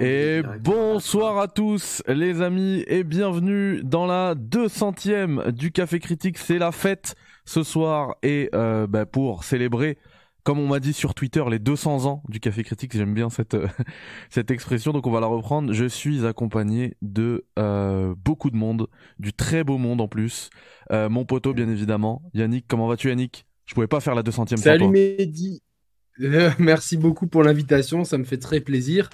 Et bonsoir à tous les amis et bienvenue dans la 200ème du Café Critique. C'est la fête ce soir et euh, bah, pour célébrer, comme on m'a dit sur Twitter, les 200 ans du Café Critique. J'aime bien cette cette expression, donc on va la reprendre. Je suis accompagné de euh, beaucoup de monde, du très beau monde en plus. Euh, mon poteau bien évidemment. Yannick, comment vas-tu Yannick? Je pouvais pas faire la 200ème Salut Mehdi. merci beaucoup pour l'invitation, ça me fait très plaisir.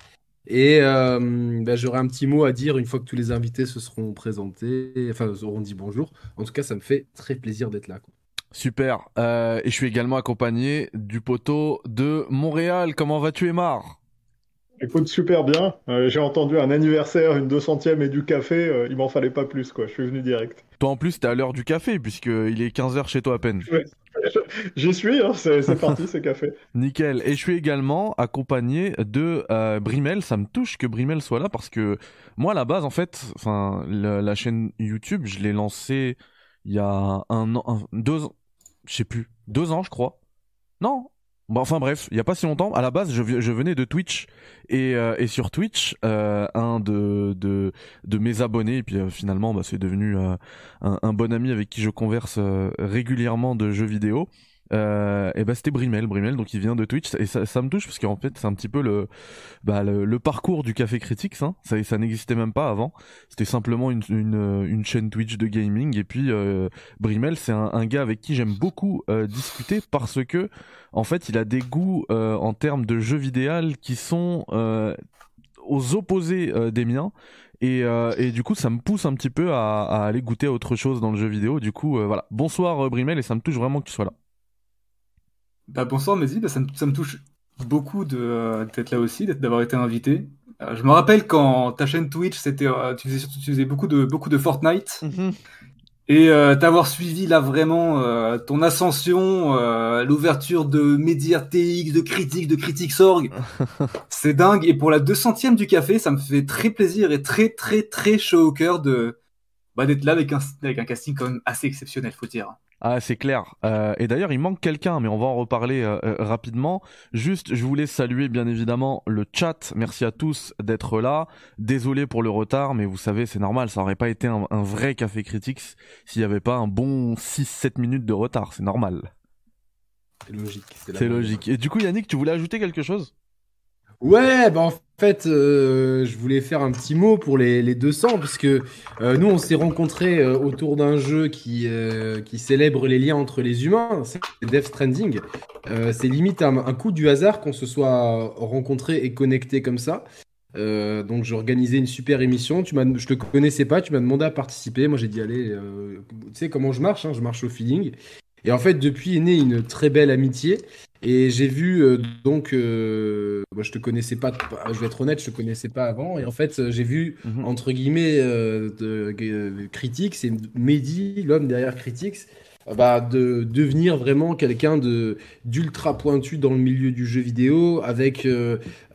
Et euh, bah, j'aurai un petit mot à dire une fois que tous les invités se seront présentés, enfin, auront dit bonjour. En tout cas, ça me fait très plaisir d'être là. Super. Euh, et je suis également accompagné du poteau de Montréal. Comment vas-tu, Emar Écoute, super bien. Euh, j'ai entendu un anniversaire, une 200e et du café. il m'en fallait pas plus, quoi. Je suis venu direct. Toi, en plus, t'es à l'heure du café, puisqu'il est 15h chez toi à peine. J'y suis, hein, c'est parti, c'est café. Nickel. Et je suis également accompagné de euh, Brimel. Ça me touche que Brimel soit là parce que moi, à la base, en fait, enfin, la, chaîne YouTube, je l'ai lancée il y a un an, deux ans, je sais plus, deux ans, je crois. Non, Bon, enfin bref, il y a pas si longtemps, à la base, je, venais de Twitch et, euh, sur Twitch, euh, un de, mes abonnés, et puis euh, finalement, bah, c'est devenu un, bon ami avec qui je converse régulièrement de jeux vidéo euh, et bah c'était Brimel, Brimel donc il vient de Twitch et ça, ça me touche parce qu'en fait c'est un petit peu le, bah, le, parcours du Café Critique hein. ça, ça n'existait même pas avant c'était simplement une, une, une, chaîne Twitch de gaming et puis euh, Brimel c'est un, un, gars avec qui j'aime beaucoup euh, discuter parce que en fait il a des goûts euh, en termes de jeux vidéo qui sont euh, aux opposés des miens et, euh, et, du coup, ça me pousse un petit peu à, à, aller goûter à autre chose dans le jeu vidéo. Du coup, voilà. Bonsoir Brimel, et ça me touche vraiment que tu sois là. Bah, bonsoir Mehdi, bah, ça, me, ça, me, touche beaucoup euh, d'être là aussi, d'avoir été invité. Euh, je me rappelle quand ta chaîne Twitch, c'était, euh, tu, faisais, tu faisais beaucoup de, beaucoup de Fortnite. Mhm. Et t'avoir suivi là vraiment ton ascension, l'ouverture de TX, de Critique, de Critics.org, c'est dingue. Et pour la 200ème du café, ça me fait très plaisir et très très très chaud au cœur de bah, d'être là avec un, avec un casting quand même assez exceptionnel, faut dire. Ah, c'est clair. Euh, et d'ailleurs, il manque quelqu'un, mais on va en reparler euh, euh, rapidement. Juste, je voulais saluer bien évidemment le chat. Merci à tous d'être là. Désolé pour le retard, mais vous savez, c'est normal. Ça aurait pas été un, vrai café critique s'il n'y avait pas un bon 6-7 minutes de retard. C'est normal. C'est logique. C'est logique. Et du coup, Yannick, tu voulais ajouter quelque chose? Ouais, bah en fait, euh, je voulais faire un petit mot pour les, les 200, puisque euh, nous, on s'est rencontrés euh, autour d'un jeu qui, qui célèbre les liens entre les humains, c'est Death Stranding. c'est limite un, un, coup du hasard qu'on se soit rencontrés et connectés comme ça. donc j'ai organisé une super émission. Tu je te connaissais pas, tu m'as demandé à participer. Moi j'ai dit allez, tu sais comment je marche, hein, je marche au feeling. Et en fait depuis est née une très belle amitié. Et j'ai vu euh, donc, euh, moi je te connaissais pas, je vais être honnête, je te connaissais pas avant. Et en fait, euh, j'ai vu mhm. entre guillemets de, Critics c'est Mehdi, l'homme derrière Critics, bah, de devenir vraiment quelqu'un de d'ultra pointu dans le milieu du jeu vidéo, avec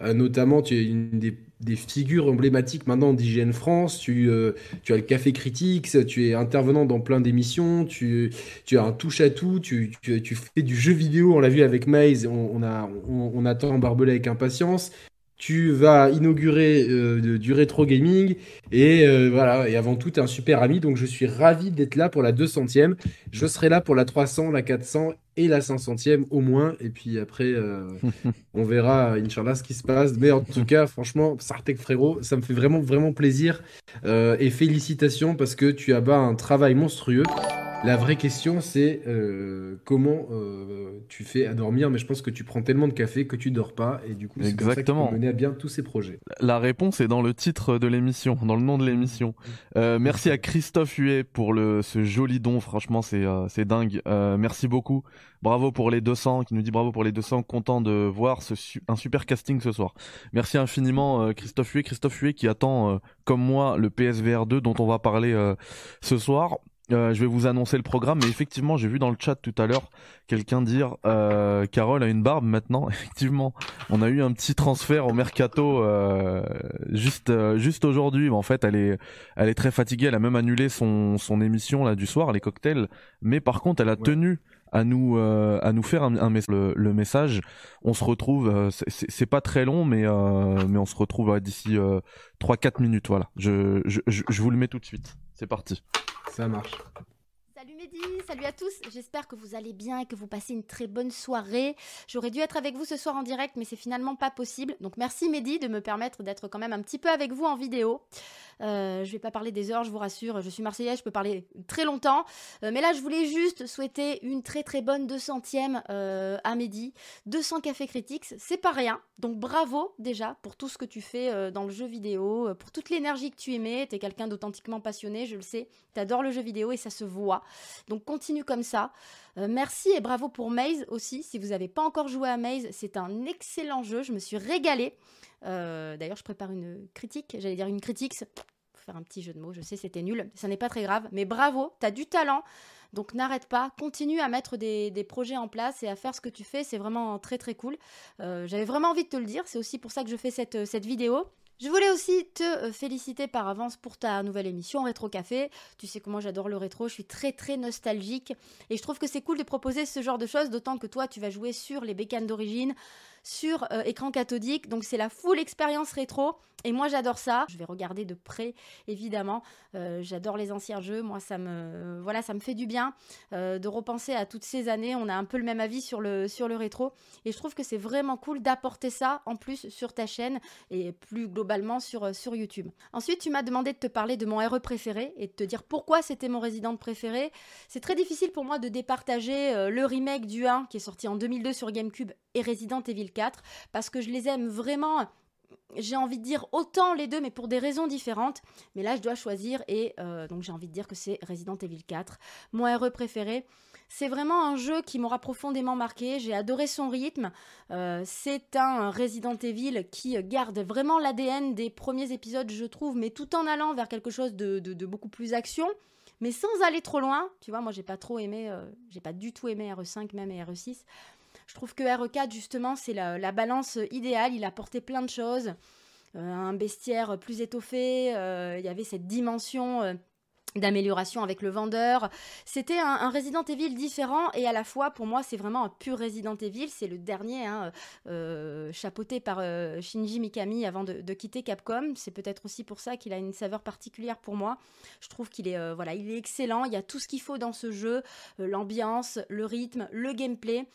notamment tu es une des des figures emblématiques maintenant d'IGN France. Tu, euh, tu as le Café Critiques, tu es intervenant dans plein d'émissions, tu, tu as un touche-à-tout, tu, tu, tu, fais du jeu vidéo, on l'a vu avec Maze, on, a, on, attend Barbelé avec impatience. Tu vas inaugurer euh, du rétro gaming et euh, voilà, et avant tout, tu es un super ami. Donc je suis ravi d'être là pour la 200e. Je serai là pour la 300, la 400 et la 500e au moins. Et puis après, euh, on verra, Inch'Allah, ce qui se passe. Mais en tout cas, franchement, Sartek frérot, ça me fait vraiment, vraiment plaisir. Et félicitations parce que tu as bas un travail monstrueux. La vraie question, c'est euh, comment euh, tu fais à dormir, mais je pense que tu prends tellement de café que tu dors pas, et du coup, c'est Exactement. mener à bien tous ces projets. La réponse est dans le titre de l'émission, dans le nom de l'émission. Euh, merci à Christophe Huet pour le, ce joli don, franchement, c'est c'est dingue. merci beaucoup. Bravo pour les 200, qui nous dit bravo pour les 200, content de voir ce un super casting ce soir. Merci infiniment Christophe Huet, Christophe Huet qui attend, comme moi, le PSVR 2 dont on va parler ce soir. Euh, je vais vous annoncer le programme, mais effectivement, j'ai vu dans le chat tout à l'heure quelqu'un dire euh, Carole a une barbe maintenant. Effectivement, on a eu un petit transfert au mercato euh, juste euh, juste aujourd'hui. En fait, elle est elle est très fatiguée. Elle a même annulé son son émission là du soir, les cocktails. Mais par contre, elle a tenu à nous à nous faire un, le, message. On se retrouve. c'est pas très long, mais mais on se retrouve d'ici 3-4 minutes. Voilà. Je, je, je vous le mets tout de suite. C'est parti. Ça marche. Mehdi, salut à tous. J'espère que vous allez bien et que vous passez une très bonne soirée. J'aurais dû être avec vous ce soir en direct, mais c'est finalement pas possible. Donc merci Mehdi de me permettre d'être quand même un petit peu avec vous en vidéo. Euh, je vais pas parler des heures, je vous rassure. Je suis marseillaise, je peux parler très longtemps. Euh, mais là, je voulais juste souhaiter une très très bonne 200e euh, à Mehdi. 200 cafés critiques, c'est pas rien. Donc bravo déjà pour tout ce que tu fais euh, dans le jeu vidéo, pour toute l'énergie que tu émets. T'es quelqu'un d'authentiquement passionné, je le sais. T'adores le jeu vidéo et ça se voit. Donc continue comme ça. merci et bravo pour Maze aussi. Si vous n'avez pas encore joué à Maze, c'est un excellent jeu. Je me suis régalée. Euh, d'ailleurs, je prépare une critique, j'allais dire une critique, faire un petit jeu de mots, je sais c'était nul, ça n'est pas très grave, mais bravo, t'as du talent, donc n'arrête pas, continue à mettre des, projets en place et à faire ce que tu fais, c'est vraiment très très cool. Euh, j'avais vraiment envie de te le dire, c'est aussi pour ça que je fais cette vidéo. Je voulais aussi te euh, féliciter par avance pour ta nouvelle émission Rétro Café. Tu sais comment j'adore le rétro, je suis très très nostalgique et je trouve que c'est cool de proposer ce genre de choses, d'autant que toi tu vas jouer sur les bécanes d'origine, sur euh, écran cathodique. Donc c'est la full expérience rétro. Et moi j'adore ça. Je vais regarder de près, évidemment. Euh, j'adore les anciens jeux. Moi ça me, fait du bien euh, de repenser à toutes ces années. On a un peu le même avis sur le, sur le rétro. Et je trouve que c'est vraiment cool d'apporter ça en plus sur ta chaîne et plus globalement sur, sur YouTube. Ensuite, tu m'as demandé de te parler de mon RE préféré et de te dire pourquoi c'était mon résident préféré. C'est très difficile pour moi de départager le remake du 1 qui est sorti en 2002 sur GameCube et Resident Evil 4 parce que je les aime vraiment j'ai envie de dire autant les deux, mais pour des raisons différentes. Mais là, je dois choisir et euh, donc j'ai envie de dire que c'est Resident Evil 4, mon RE préféré. C'est vraiment un jeu qui m'aura profondément marqué. J'ai adoré son rythme. Euh, c'est un Resident Evil qui garde vraiment l'ADN des premiers épisodes, je trouve, mais tout en allant vers quelque chose de, beaucoup plus action. Mais sans aller trop loin, tu vois, moi j'ai pas trop aimé, euh, j'ai pas du tout aimé RE5 même et RE6. Je trouve que RE4, justement, c'est la, balance idéale. Il a porté plein de choses. Euh, un bestiaire plus étoffé, euh, il y avait cette dimension euh, d'amélioration avec le vendeur. C'était un, Resident Evil différent et à la fois pour moi c'est vraiment un pur Resident Evil. C'est le dernier hein, euh, chapeauté par euh, Shinji Mikami avant de, quitter Capcom. C'est peut-être aussi pour ça qu'il a une saveur particulière pour moi. Je trouve qu'il est euh, voilà il est excellent. Il y a tout ce qu'il faut dans ce jeu, l'ambiance, le rythme, le gameplay.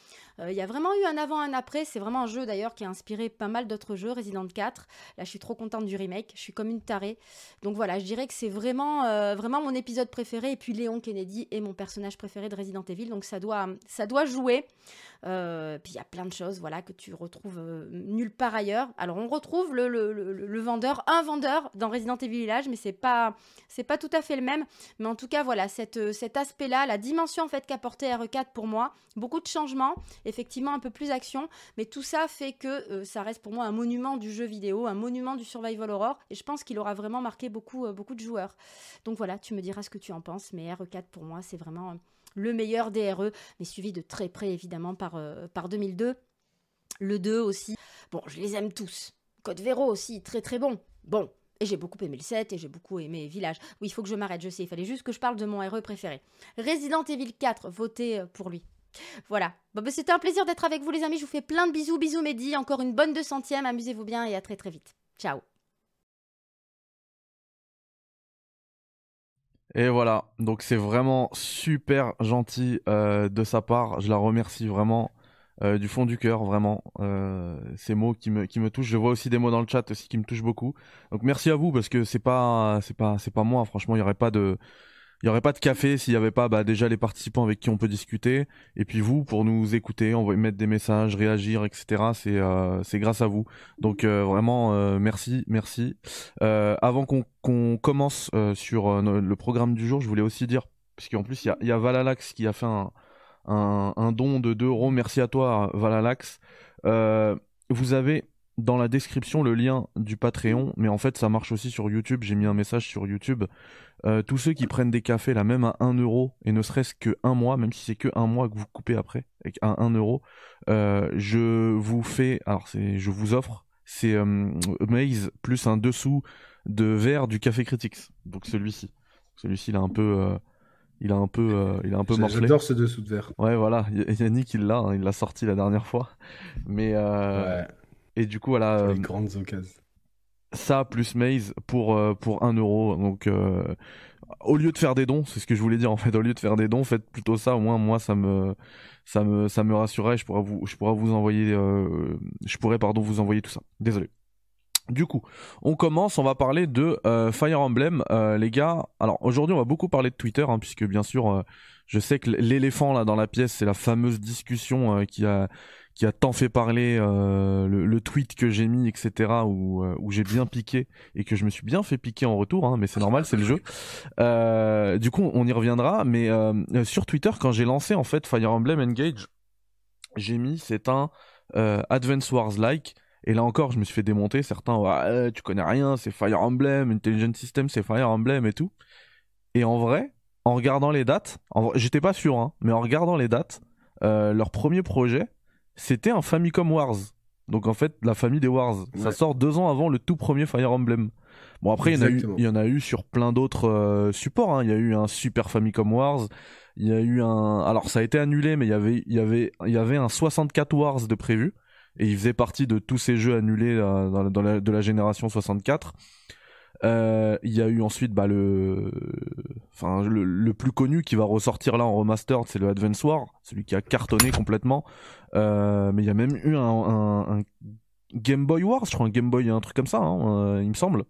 il y a vraiment eu un avant un après. C'est vraiment un jeu d'ailleurs qui a inspiré pas mal d'autres jeux. Resident 4. Là je suis trop contente du remake. Je suis comme une tarée. Donc voilà je dirais que c'est vraiment vraiment mon épisode préféré et puis Léon Kennedy est mon personnage préféré de Resident Evil donc ça doit ça doit jouer. Euh, puis il y a plein de choses voilà que tu retrouves euh, nulle part ailleurs. Alors on retrouve le, le, le, vendeur un vendeur dans Resident Evil Village mais c'est pas c'est pas tout à fait le même. Mais en tout cas voilà cette, euh, cet aspect là la dimension en fait qu'apportait RE4 pour moi beaucoup de changements effectivement un peu plus action mais tout ça fait que ça reste pour moi un monument du jeu vidéo un monument du survival horror et je pense qu'il aura vraiment marqué beaucoup beaucoup de joueurs. Donc voilà tu me diras ce que tu en penses, mais RE4 pour moi, c'est vraiment le meilleur des RE, mais suivi de très près évidemment par, euh, par 2002. Le 2 aussi. Bon, je les aime tous. Code Vero aussi, très très bon. Bon, et j'ai beaucoup aimé le 7 et j'ai beaucoup aimé Village. Oui, il faut que je m'arrête, je sais, il fallait juste que je parle de mon RE préféré. Resident Evil 4, votez euh, pour lui. Voilà. Bon, bah, c'était un plaisir d'être avec vous les amis, je vous fais plein de bisous, bisous Mehdi, encore une bonne 200ème, amusez-vous bien et à très très vite. Ciao Et voilà, donc c'est vraiment super gentil euh, de sa part. Je la remercie vraiment euh, du fond du cœur, vraiment. Euh, ces mots qui me qui me touchent. Je vois aussi des mots dans le chat aussi qui me touchent beaucoup. Donc merci à vous parce que c'est pas c'est pas c'est pas moi. Franchement, il y aurait pas de il y aurait pas de café s'il y avait pas bah, déjà les participants avec qui on peut discuter et puis vous pour nous écouter, va mettre des messages, réagir, etc. C'est euh, grâce à vous. Donc euh, vraiment euh, merci, merci. avant qu'on qu'on commence sur le programme du jour, je voulais aussi dire puisqu'en plus il y a, y a Valalax qui a fait un, un, un don de 2 euros. Merci à toi Valalax. vous avez dans la description le lien du Patreon, mais en fait ça marche aussi sur YouTube. J'ai mis un message sur YouTube. Euh, tous ceux qui prennent des cafés là, même à 1 euro et ne serait-ce que un mois, même si c'est que un mois que vous coupez après un 1 euro, euh, je vous fais, alors c'est, je vous offre, c'est euh, Maze plus un dessous de verre du Café Critics. Donc celui-ci, celui-ci il est un peu Il a un peu, euh, il a un peu morflé. J'adore ce dessous de verre. Ouais, voilà. Y- Yannick, il l'a, hein, il l'a sorti la dernière fois. Mais euh, Ouais, et du coup, voilà, pour euh, les grandes occasions. ça plus Maze pour euh, pour 1 euro. Donc, euh, au lieu de faire des dons, c'est ce que je voulais dire en fait. Au lieu de faire des dons, faites plutôt ça. Au moins, moi, ça me ça me ça me rassurerait. Je pourrais vous je pourrais vous envoyer euh, je pourrais pardon vous envoyer tout ça. Désolé. Du coup, on commence, on va parler de euh, Fire Emblem, euh, les gars. Alors aujourd'hui, on va beaucoup parler de Twitter, hein, puisque bien sûr, je sais que l'éléphant là dans la pièce, c'est la fameuse discussion qui a qui a tant fait parler euh, le, tweet que j'ai mis, etc. où euh, où j'ai bien piqué et que je me suis bien fait piquer en retour, hein, mais c'est normal, c'est le jeu. Euh, du coup, on y reviendra, mais sur Twitter, quand j'ai lancé en fait Fire Emblem Engage, j'ai mis c'est un Advance Wars like. Et là encore, je me suis fait démonter. Certains, ouais, tu connais rien, c'est Fire Emblem, Intelligent System, c'est Fire Emblem et tout. Et en vrai, en regardant les dates, j'étais pas sûr, hein, mais en regardant les dates, leur premier projet, c'était un Famicom Wars. Donc en fait, la famille des Wars. Ça sort deux ans avant le tout premier Fire Emblem. Bon après, il y, en a eu, Exactement. il y en a eu sur plein d'autres euh, supports. hein. Il y a eu un Super Famicom Wars. Il y a eu un. Alors ça a été annulé, mais il y avait, il y avait, il y avait un 64 Wars de prévu et il faisait partie de tous ces jeux annulés euh, dans, la- dans la, de la génération 64. Euh, Il y a eu ensuite bah, le, enfin le, le plus connu qui va ressortir là en remastered, c'est le Advance War, celui qui a cartonné complètement. Euh, mais il y a même eu un, un- un Game Boy Wars, je crois un Game Boy, un truc comme ça, hein, euh, il me semble.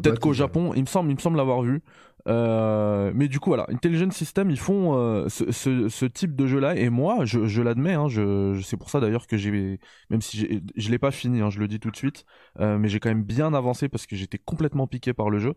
Pas Peut-être qu'au. Japon, il me semble, il me semble l'avoir vu. Euh, mais du coup, voilà, Intelligent System, ils font euh, ce, ce, ce type de jeu-là, et moi, je, je l'admets, hein, je, c'est pour ça d'ailleurs que j'ai, même si je l'ai pas fini, hein, je le dis tout de suite, euh, mais j'ai quand même bien avancé parce que j'étais complètement piqué par le jeu,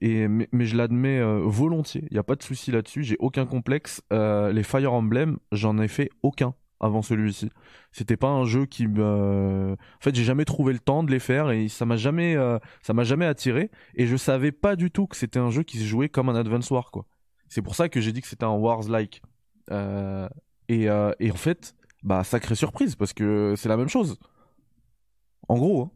et mais, mais je l'admets euh, volontiers. Il y a pas de souci là-dessus, j'ai aucun complexe. Euh, les Fire Emblem, j'en ai fait aucun avant celui-ci. C'était pas un jeu qui me, en fait, j'ai jamais trouvé le temps de les faire et ça m'a jamais, euh, ça m'a jamais attiré et je savais pas du tout que c'était un jeu qui se jouait comme un Advance War quoi. C'est pour ça que j'ai dit que c'était un Wars like. Euh, et, euh, et en fait, bah sacrée surprise parce que c'est la même chose. En gros, hein.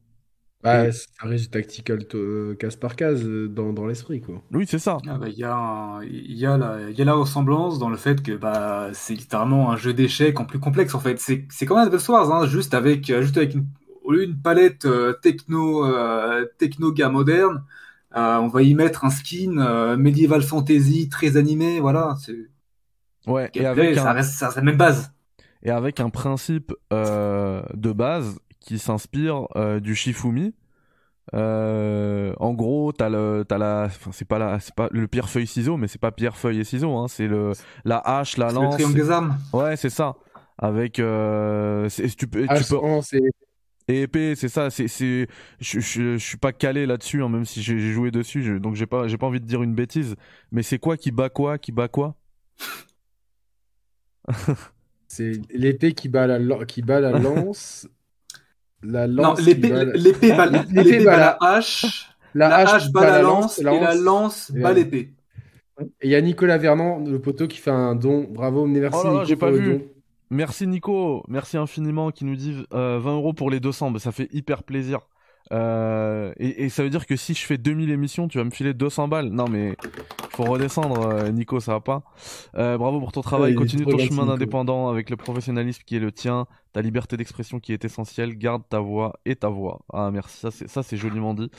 Bah, Et- ça reste tactical euh, case par case euh, dans, dans l'esprit, quoi. oui c'est ça. Ah bah, Il y, a un- y, a la- il y a la ressemblance dans le fait que bah, c'est littéralement un jeu d'échecs en plus complexe en fait. C'est c'est comme un Advance Wars, hein, juste avec, euh, juste avec une, au lieu d'une palette euh, techno, euh, techno-ga moderne, euh, on va y mettre un skin euh, medieval fantasy très animé, voilà. c'est- Ouais. Et avec ça un, reste ça, la même base. et avec un principe euh, de base qui s'inspire euh, du Shifumi. Euh, en gros, t'as le, t'as la, enfin c'est pas la, c'est pas le pierre feuille ciseau, mais c'est pas pierre feuille et ciseau, hein, c'est le, la hache, la C'est le lance. triangle des armes. Ouais, c'est ça. Avec, euh, c'est- tu peux, Ah, non, et épée, c'est ça. C'est, c'est, je, je, je suis pas calé là-dessus, hein, même si j'ai joué dessus, je- donc j'ai pas, j'ai pas envie de dire une bêtise. Mais c'est quoi qui bat quoi, qui bat quoi? C'est l'épée qui bat la, qui bat la lance. La Non, lance l'épée bat la- l'épée bat, L'épée l'épée bat la- la hache, la la hache hache bat la lance, et la lance et bat la- l'épée. Et il y a Nicolas Vernant, le poteau, qui fait un don. Bravo, merci Oh là là, Nico j'ai pas vu. don. Merci Nico, merci infiniment qui nous dit euh, 20 euros pour les 200, bah, ça fait hyper plaisir. Euh, et, et ça veut dire que si je fais 2000 émissions, tu vas me filer 200 balles. Non mais faut redescendre, euh, Nico, ça va pas. Euh, bravo pour ton travail, Ouais, continue ton chemin d'indépendant avec le professionnalisme qui est le tien, ta liberté d'expression qui est essentielle. Garde ta voix et ta voix. Ah merci, ça c'est joliment dit.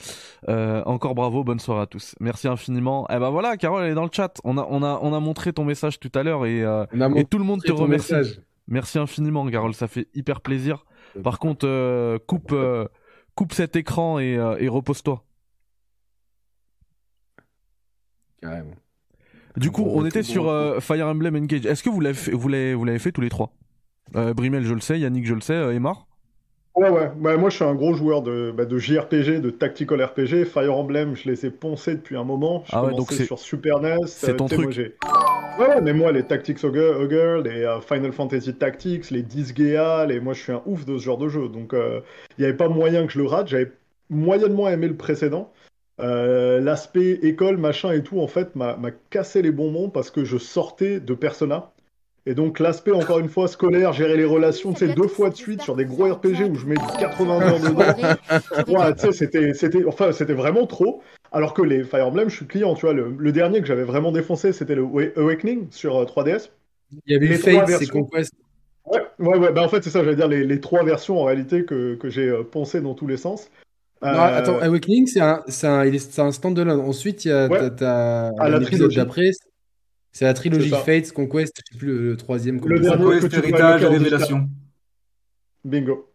Euh, encore bravo, bonne soirée à tous. Merci infiniment. Et ben voilà, Carole elle est dans le chat. On a on a on a montré ton message tout à l'heure et et tout le monde te remercie. message. Merci infiniment, Carole, ça fait hyper plaisir. Par contre, coupe, coupe cet écran et, euh, et repose-toi. Carrément. Du coup, on était sur euh, Fire Emblem Engage. Est-ce que vous l'avez fait, vous l'avez, vous l'avez fait tous les trois? Euh, Brimel, je le sais. Yannick, je le sais. Emar Ouais, ouais. Bah, moi, je suis un gros joueur de, bah, de JRPG, de Tactical RPG. Fire Emblem, je les ai poncés depuis un moment. Je Ah ouais, commençais donc c'est- sur Super NES. c'est ton tu sais, truc. j'ai- ouais, ouais, mais moi, les Tactics Ogre, Ogre, les euh, Final Fantasy Tactics, les Disgaea, les... moi, je suis un ouf de ce genre de jeu. Donc, euh, il n'y avait pas moyen que je le rate. J'avais moyennement aimé le précédent. Euh, L'aspect école, machin et tout, en fait, m'a m'a cassé les bonbons parce que je sortais de Persona. Et donc l'aspect, encore une fois, scolaire, gérer les relations, tu sais, deux fois de suite sur des gros RPG où je mets 80 heures dedans. Ouais, tu sais, c'était, c'était, enfin, c'était vraiment trop. Alors que les Fire Emblem, je suis client, tu vois. Le, dernier que j'avais vraiment défoncé, c'était le Awakening sur 3DS. Euh, Il y avait les Fate, c'est Conquest. Ouais, ouais, ouais. Bah, en fait, c'est ça, j'allais dire les, trois versions en réalité que, que j'ai euh, poncé dans tous les sens. Non, attends, Awakening, c'est un, un, un stand-alone. Ensuite, il y a ouais. Ah, l'épisode d'après. C'est la trilogie Fates, Conquest, je sais plus le, troisième. Le dernier Conquest, Héritage, Révélation. Bingo.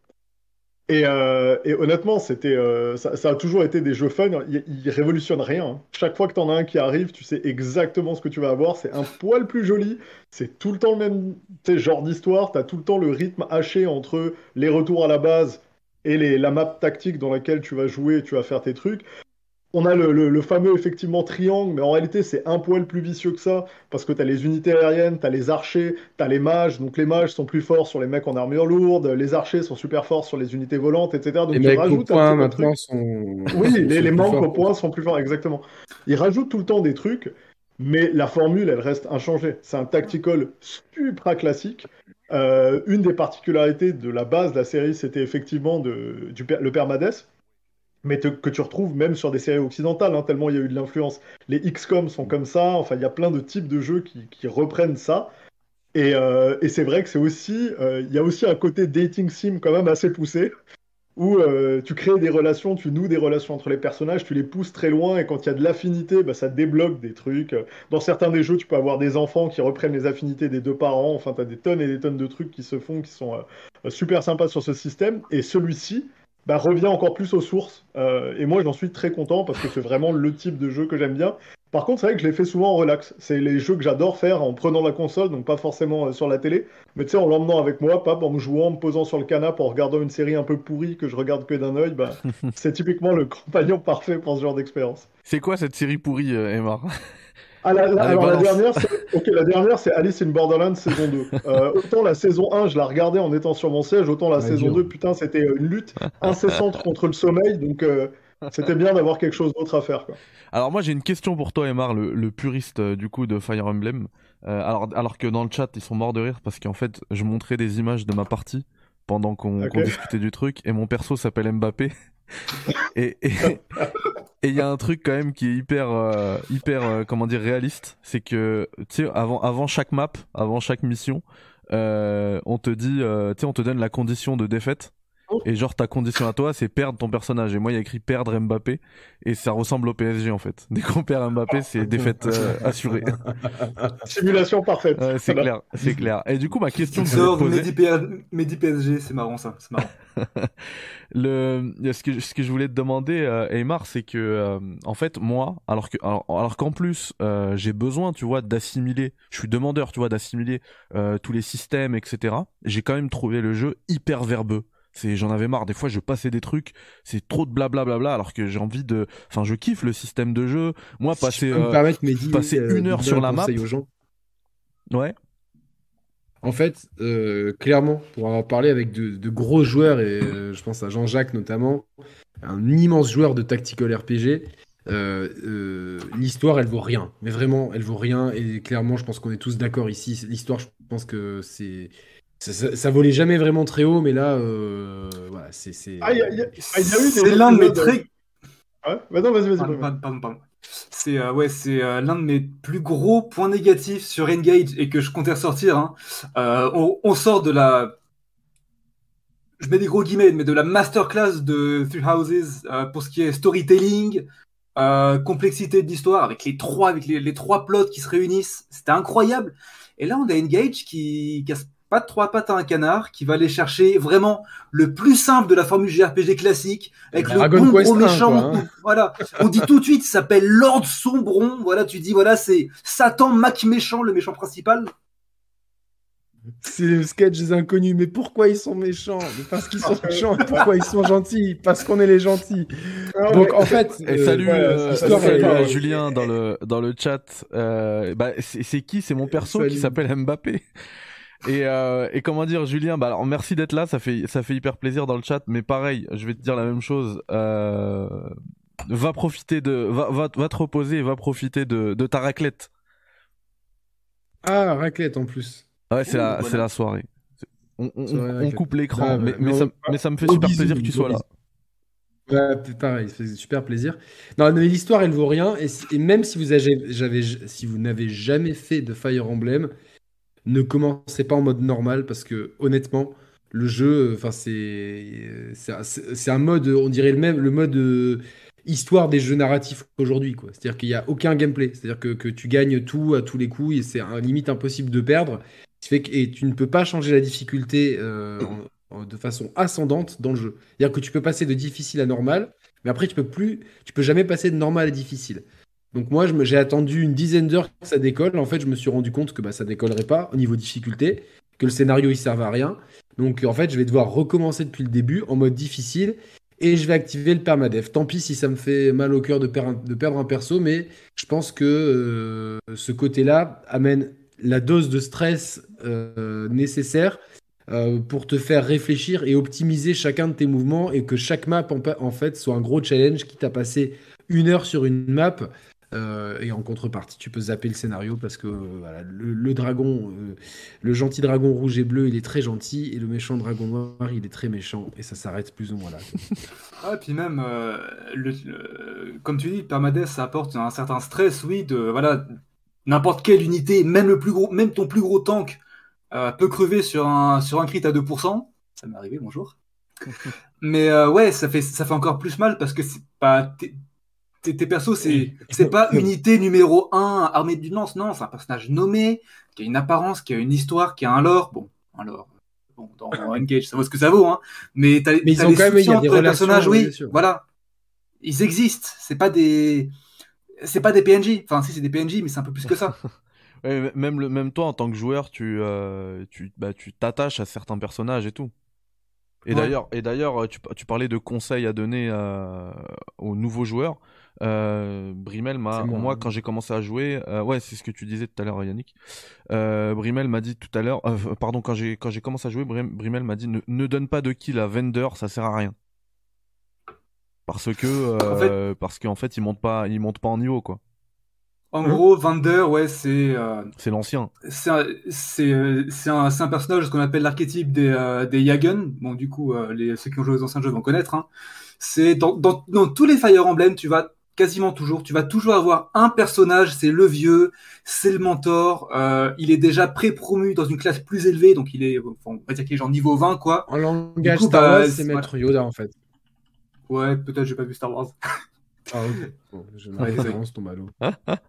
Et, euh, et, honnêtement, c'était, euh, ça, ça, a toujours été des jeux fun. Ils, ils révolutionnent rien. Chaque fois que tu en as un qui arrive, tu sais exactement ce que tu vas avoir. C'est un poil plus joli. C'est tout le temps le même genre d'histoire. Tu as tout le temps le rythme haché entre les retours à la base et les, la map tactique dans laquelle tu vas jouer et tu vas faire tes trucs on a le, fameux effectivement triangle, mais en réalité c'est un poil plus vicieux que ça, parce que tu as les unités aériennes, tu as les archers, tu as les mages, donc les mages sont plus forts sur les mecs en armure lourde, les archers sont super forts sur les unités volantes, etc. Donc les mecs au point maintenant sont... Oui, les, les manques au point sont plus forts, exactement. Ils rajoutent tout le temps des trucs, mais la formule, elle reste inchangée. C'est un tactical super classique. Euh, une des particularités de la base de la série, c'était effectivement de, du, le permades mais que tu retrouves même sur des séries occidentales, hein, tellement il y a eu de l'influence. Les XCOM sont comme ça, enfin il y a plein de types de jeux qui, reprennent ça. Euh, et, c'est vrai que c'est aussi, euh, il y a aussi un côté dating sim quand même assez poussé, où euh, tu crées des relations, tu noues des relations entre les personnages, tu les pousses très loin, et quand il y a de l'affinité, bah, ça débloque des trucs. Dans certains des jeux, tu peux avoir des enfants qui reprennent les affinités des deux parents, enfin tu as des tonnes et des tonnes de trucs qui se font, qui sont super sympas sur ce système. Et celui-ci, bah, revient encore plus aux sources. Euh, et moi, j'en suis très content parce que c'est vraiment le type de jeu que j'aime bien. Par contre, c'est vrai que je l'ai fait souvent en relax. C'est les jeux que j'adore faire en prenant la console, donc pas forcément euh, sur la télé, mais tu sais, en l'emmenant avec moi, pas en me jouant, en me posant sur le canapé, en regardant une série un peu pourrie que je regarde que d'un œil. Bah, c'est typiquement le compagnon parfait pour ce genre d'expérience. C'est quoi cette série pourrie, euh, Emma ah, la, alors la dernière, c'est la dernière, c'est Alice in Borderlands saison 2. Euh, autant la saison 1, je la regardais en étant sur mon siège, autant la saison 2, putain, c'était une lutte incessante contre le sommeil, donc euh, c'était bien d'avoir quelque chose d'autre à faire. Quoi. Alors moi, j'ai une question pour toi, Emar, le, puriste euh, du coup de Fire Emblem. alors, alors que dans le chat, ils sont morts de rire parce qu'en fait, je montrais des images de ma partie pendant qu'on discutait du truc et mon perso s'appelle Mbappé. et, et il y a un truc quand même qui est hyper, euh, hyper, euh, comment dire, réaliste, c'est que, tu avant, avant chaque map, avant chaque mission, euh, on te dit, tu sais, on te donne la condition de défaite. Oh. Et genre ta condition à toi c'est perdre ton personnage et moi il y a écrit perdre Mbappé et ça ressemble au PSG en fait. Dès qu'on perd Mbappé c'est défaite assurée. Simulation parfaite. c'est clair, c'est clair. Et du coup ma question que poser... Mehdi PSG c'est marrant ça, c'est marrant. le ce que ce que je voulais te demander euh, Aymar c'est que euh, en fait moi alors que alors, qu'en plus euh, j'ai besoin tu vois d'assimiler je suis demandeur tu vois d'assimiler euh, tous les systèmes etc j'ai quand même trouvé le jeu hyper verbeux c'est j'en avais marre des fois je passais des trucs c'est trop de blablabla alors que j'ai envie de enfin je kiffe le système de jeu moi passer passer une heure sur la map aux gens. ouais en fait, euh, clairement, pour avoir parlé avec de, gros joueurs, et euh, je pense à Jean-Jacques notamment, un immense joueur de tactical RPG, euh, l'histoire, elle vaut rien. Mais vraiment, elle vaut rien. Et clairement, je pense qu'on est tous d'accord ici. L'histoire, je pense que c'est. Ça, volait jamais vraiment très haut, mais là, voilà, c'est. Ah, il y, a eu C'est l'un de mes traits. Ouais, bah non, vas-y, vas-y. Pardon, pardon, pardon. C'est euh, ouais, c'est euh, l'un de mes plus gros points négatifs sur Engage et que je comptais ressortir. Hein. Euh, on, sort de la, je mets des gros guillemets, mais de la masterclass de Three Houses pour ce qui est storytelling, complexité de l'histoire avec les trois, avec les, trois plots qui se réunissent. C'était incroyable. Et là, on a Engage qui, qui a pas de trois pattes à un canard, qui va aller chercher vraiment le plus simple de la formule JRPG classique, avec le bon gros méchant. Hein. Voilà, on dit tout de suite, s'appelle Lord Sombron. Voilà, tu dis voilà, c'est Satan Mac méchant, le méchant principal. C'est le sketch des inconnus. Mais pourquoi ils sont méchants? Parce qu'ils sont méchants. Pourquoi ils sont gentils? Parce qu'on est les gentils. Ah Donc en fait. Et salut, euh, euh, Julien dans le dans le chat. Euh, bah, c'est qui? C'est mon perso qui s'appelle Mbappé. Et, euh, et comment dire, Julien, bah alors merci d'être là, ça fait ça fait hyper plaisir dans le chat, mais pareil, je vais te dire la même chose. Euh, va profiter de, va, va, va te reposer et va profiter de, de ta raclette. Ah, raclette en plus. Ouais, c'est la, c'est la soirée. On, on, on coupe l'écran, mais, mais, ça, mais ça me fait super plaisir que tu sois là. Ouais, pareil, ça fait super plaisir. Non, mais l'histoire, elle vaut rien. Et, même si vous avez, si vous n'avez jamais fait de Fire Emblem, ne commencez pas en mode normal parce que honnêtement, le jeu, enfin c'est c'est un mode, on dirait le même, le mode euh, histoire des jeux narratifs aujourd'hui, quoi. C'est-à-dire qu'il n'y a aucun gameplay. C'est-à-dire que, que, tu gagnes tout à tous les coups et c'est limite impossible de perdre. Fait que, et tu ne peux pas changer la difficulté euh, de façon ascendante dans le jeu. C'est-à-dire que tu peux passer de difficile à normal, mais après tu peux plus, tu peux jamais passer de normal à difficile. Donc moi, j'ai attendu une dizaine d'heures que ça décolle. En fait, je me suis rendu compte que bah, ça décollerait pas au niveau difficulté, que le scénario il servait à rien. Donc en fait, je vais devoir recommencer depuis le début en mode difficile et je vais activer le permadeath. Tant pis si ça me fait mal au cœur de, perdre un perso, mais je pense que euh, ce côté-là amène la dose de stress euh, nécessaire euh, pour te faire réfléchir et optimiser chacun de tes mouvements et que chaque map en, fait soit un gros challenge qui t'a passé une heure sur une map euh, et en contrepartie tu peux zapper le scénario parce que le, dragon le gentil dragon rouge et bleu il est très gentil et le méchant dragon noir il est très méchant et ça s'arrête plus ou moins là ah puis même le, comme tu dis permadeath ça apporte un certain stress oui de voilà n'importe quelle unité, même le plus gros, même ton plus gros tank euh, peut crever sur un sur un crit à 2%. Ça m'est arrivé, bonjour. Mais euh, ouais, ça fait ça fait encore plus mal parce que c'est pas tes persos, c'est c'est pas unité numéro 1 armée d'une lance, non, c'est un personnage nommé, qui a une apparence, qui a une histoire, qui a un lore. Bon, un lore. Bon, dans Engage, ça vaut ce que ça vaut, hein. Mais t'as les, as des personnages, oui, voilà. Ils existent. C'est pas des c'est pas des PNJ. Enfin, si, c'est des PNJ, mais c'est un peu plus que ça. même, le, même toi, en tant que joueur, tu euh, tu bah, tu t'attaches à certains personnages et tout. Et d'ailleurs, et d'ailleurs, tu, tu, parlais de conseils à donner euh, aux nouveaux joueurs. Euh, Brimel m'a, moi, hein. quand j'ai commencé à jouer, euh, ouais, c'est ce que tu disais tout à l'heure, Yannick. Brimel m'a dit tout à l'heure, pardon, quand j'ai quand j'ai commencé à jouer, Brimel m'a dit ne, ne, donne pas de kill à Vendor, ça sert à rien parce que euh, parce qu'en fait il monte pas il monte pas en niveau quoi. En gros, Vander, ouais, c'est euh, c'est l'ancien. C'est c'est c'est un, un personnage ce qu'on appelle l'archétype des euh, des Yagen. Bon, du coup, les ceux qui ont joué aux anciens jeux vont connaître. Hein. C'est dans, dans dans tous les Fire Emblem, tu vas quasiment toujours, tu vas toujours avoir un personnage, c'est le vieux, c'est le mentor, euh, il est déjà pré-promu dans une classe plus élevée, donc il est, on va dire qu'il est genre niveau 20, quoi. En langage coup, Star bah, c'est Maître Yoda, en fait. Ouais, peut-être j'ai pas vu Star Wars. Ah ok. Bon, je référence ton malo.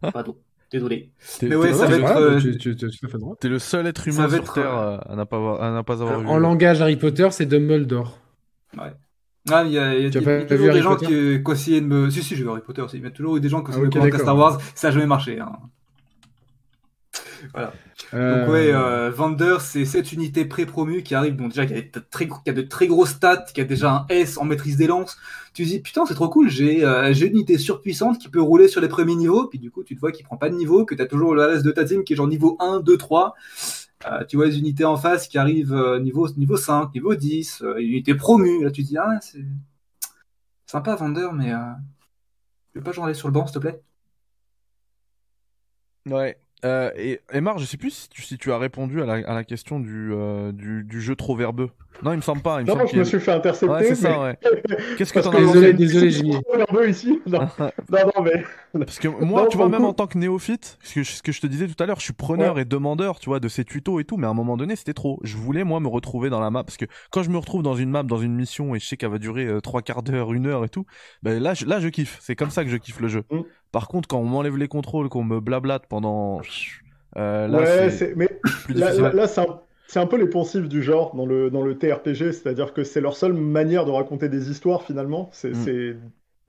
Pardon. Désolé. Mais ouais, ça va être. Euh, T'es le seul être humain sur Terre euh, à, n'a pas, à pas avoir vu. En langage Harry Potter, c'est Dumbledore. Ouais. Ah, il y a, y a, y a toujours des gens qui, qui essayé de me. Si, si, j'ai vu Harry Potter aussi. Il y a toujours eu des gens qui ont essayé ah, okay, de me Star Wars. Ça n'a jamais marché. Hein. Voilà. Euh, Donc ouais, euh, Vander, c'est cette unité pré-promue qui arrive, bon déjà qui a, très, qui a de très gros stats, qui a déjà un S en maîtrise des lances. Tu te dis putain c'est trop cool, j'ai euh, j'ai une unité surpuissante qui peut rouler sur les premiers niveaux, puis du coup tu te vois qu'il prend pas de niveau, que tu as toujours le reste de ta team qui est genre niveau 1, 2, 3. Euh, tu vois les unités en face qui arrivent euh, niveau niveau 5, niveau 10, euh, unité promue. Là tu te dis ah c'est sympa Vander, mais euh, tu veux pas aller sur le banc s'il te plaît Ouais, euh, et Emar, je sais plus si tu, si tu as répondu à la, à la question du, euh, du, du, jeu trop verbeux. Non, il me semble pas. Il me non, je me suis fait intercepter. Ouais, c'est ça, ouais. Qu'est-ce que t'en as Désolé, désolé, j'ai trop verbeux ici. Non, non, non, mais. Parce que moi, tu vois, même en tant que néophyte, ce que, ce que je te disais tout à l'heure, je suis preneur et demandeur, tu vois, de ces tutos et tout, mais à un moment donné, c'était trop. Je voulais, moi, me retrouver dans la map, parce que quand je me retrouve dans une map, dans une mission, et je sais qu'elle va durer euh, trois quarts d'heure, une heure et tout, ben là, je, là, je kiffe. C'est comme ça que je kiffe le jeu. Mm. Par contre, quand on m'enlève les contrôles, qu'on me blablate pendant euh, là, ouais, c'est... mais là, c'est un... peu les poncifs du genre dans le, dans le TRPG, c'est-à-dire que c'est leur seule manière de raconter des histoires finalement. C'est, mm.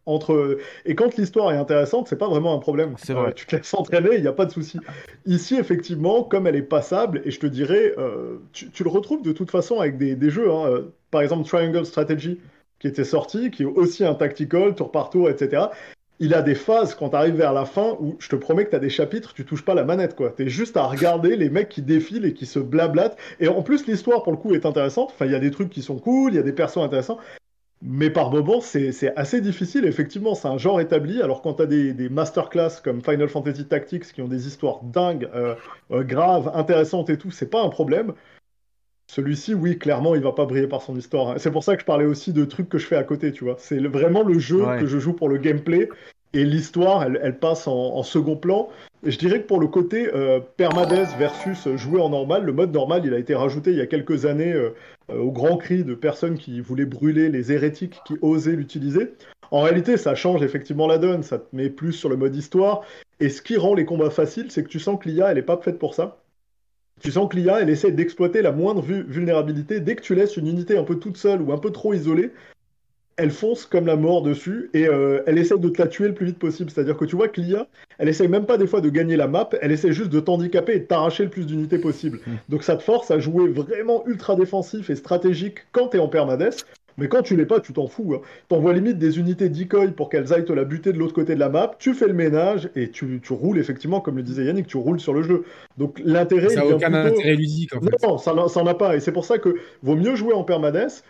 entre et quand l'histoire est intéressante, c'est pas vraiment un problème. C'est vrai. tu te laisses entraîner, il n'y a pas de souci. Ici, effectivement, comme elle est passable, et je te dirais, euh, tu, le retrouves de toute façon avec des, des jeux. Hein, par exemple, Triangle Strategy qui était sorti, qui est aussi un tactical, tour par tour, etc il a des phases quand tu arrives vers la fin où je te promets que tu as des chapitres, tu touches pas la manette quoi. Tu es juste à regarder les mecs qui défilent et qui se blablatent. Et en plus, l'histoire pour le coup est intéressante. Enfin, il y a des trucs qui sont cool, il y a des persos intéressants. Mais par moments, c'est assez difficile. Effectivement, c'est un genre établi. Alors, quand tu as des, des, masterclass comme Final Fantasy Tactics qui ont des histoires dingues, euh, euh, graves, intéressantes et tout, c'est pas un problème. Celui-ci, oui, clairement, il va pas briller par son histoire. C'est pour ça que je parlais aussi de trucs que je fais à côté, tu vois. C'est vraiment le jeu Ouais. que je joue pour le gameplay et l'histoire, elle, elle passe en, en second plan. Et je dirais que pour le côté euh, permadeath versus jouer en normal, le mode normal, il a été rajouté il y a quelques années euh, euh, au grand cri de personnes qui voulaient brûler les hérétiques qui osaient l'utiliser. En réalité, ça change effectivement la donne, ça te met plus sur le mode histoire. Et ce qui rend les combats faciles, c'est que tu sens que l'IA, elle est pas faite pour ça. Tu sens que l'IA, elle essaie d'exploiter la moindre vu- vulnérabilité. Dès que tu laisses une unité un peu toute seule ou un peu trop isolée, elle fonce comme la mort dessus et euh, elle essaie de te la tuer le plus vite possible. C'est-à-dire que tu vois que l'IA, elle essaie même pas des fois de gagner la map, elle essaie juste de t'handicaper et de t'arracher le plus d'unités possible. Mm. Donc ça te force à jouer vraiment ultra défensif et stratégique quand t'es en permadeath. Mais quand tu l'es pas, tu t'en fous. Hein. T'envoies limite des unités decoy pour qu'elles aillent te la buter de l'autre côté de la map, tu fais le ménage et tu, tu roules effectivement, comme le disait Yannick, tu roules sur le jeu. Donc l'intérêt, Ça n'a aucun plutôt- intérêt ludique en fait. non, ça n'en a pas. Et c'est pour ça que vaut mieux jouer en permanence.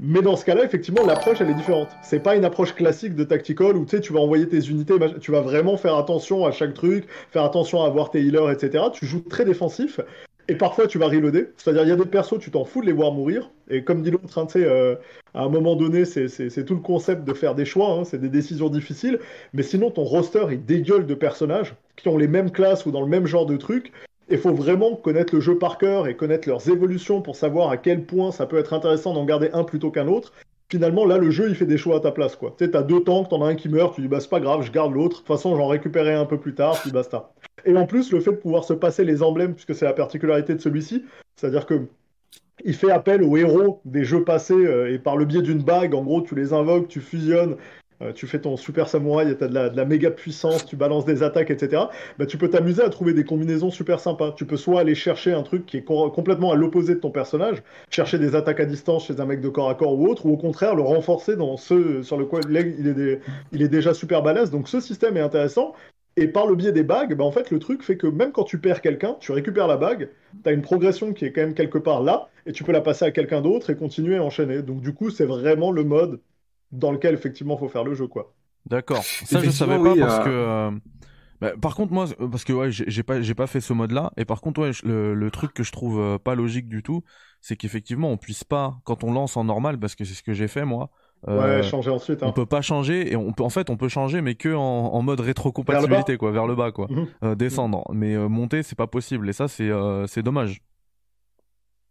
Mais dans ce cas-là, effectivement, l'approche, elle est différente. C'est pas une approche classique de tactical où tu sais, tu vas envoyer tes unités, tu vas vraiment faire attention à chaque truc, faire attention à avoir tes healers, etc. Tu joues très défensif. Et parfois, tu vas reloader. C'est-à-dire, il y a des persos, tu t'en fous de les voir mourir. Et comme dit l'autre, hein, euh, à un moment donné, c'est- tout le concept de faire des choix. hein, c'est des décisions difficiles. Mais sinon, ton roster, il dégueule de personnages qui ont les mêmes classes ou dans le même genre de trucs. Il faut vraiment connaître le jeu par cœur et connaître leurs évolutions pour savoir à quel point ça peut être intéressant d'en garder un plutôt qu'un autre. Finalement, là, le jeu, il fait des choix à ta place, quoi. Tu sais, t'as deux tanks, t'en as un qui meurt, tu dis, bah, c'est pas grave, je garde l'autre. De toute façon, j'en récupérerai un peu plus tard, puis basta. Et en plus, le fait de pouvoir se passer les emblèmes, puisque c'est la particularité de celui-ci, c'est-à-dire que il fait appel aux héros des jeux passés euh, et par le biais d'une bague, en gros, tu les invoques, tu fusionnes, euh, tu fais ton super samouraï et t'as de la, méga puissance, tu balances des attaques, etc. Bah, tu peux t'amuser à trouver des combinaisons super sympas. Tu peux soit aller chercher un truc qui est co- complètement à l'opposé de ton personnage, chercher des attaques à distance chez un mec de corps à corps ou autre, ou au contraire le renforcer dans ceux sur le quoi il est, des- il est déjà super balèze. Donc ce système est intéressant. Et par le biais des bagues, bah, en fait, le truc fait que même quand tu perds quelqu'un, tu récupères la bague, tu as une progression qui est quand même quelque part là, et tu peux la passer à quelqu'un d'autre et continuer à enchaîner. Donc du coup, c'est vraiment le mode dans lequel effectivement faut faire le jeu, quoi. D'accord. Ça, je savais pas oui, parce euh, que. euh, bah, par contre, moi, euh, parce que ouais, j'ai pas, j'ai pas fait ce mode-là. Et par contre, ouais, le, le truc que je trouve pas logique du tout, c'est qu'effectivement, on puisse pas, quand on lance en normal, parce que c'est ce que j'ai fait moi. euh, Ouais, changer ensuite. on Hein. peut pas changer et on peut en fait on peut changer mais que en, en mode rétrocompatibilité quoi vers le bas quoi Mhm. Euh, descendre mais euh, monter c'est pas possible et ça c'est euh, c'est dommage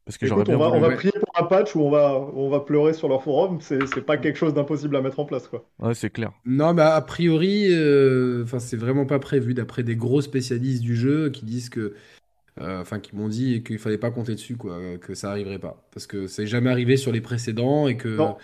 parce que j'aurais Écoute, bien on va, on va prier pour un patch où on va, on va pleurer sur leur forum. C'est c'est pas quelque chose d'impossible à mettre en place, quoi. ouais c'est clair Non, bah a priori, euh, enfin c'est vraiment pas prévu d'après des gros spécialistes du jeu qui disent que, euh, enfin qui m'ont dit qu'il fallait pas compter dessus quoi, que ça arriverait pas, parce que c'est jamais arrivé sur les précédents et que Non.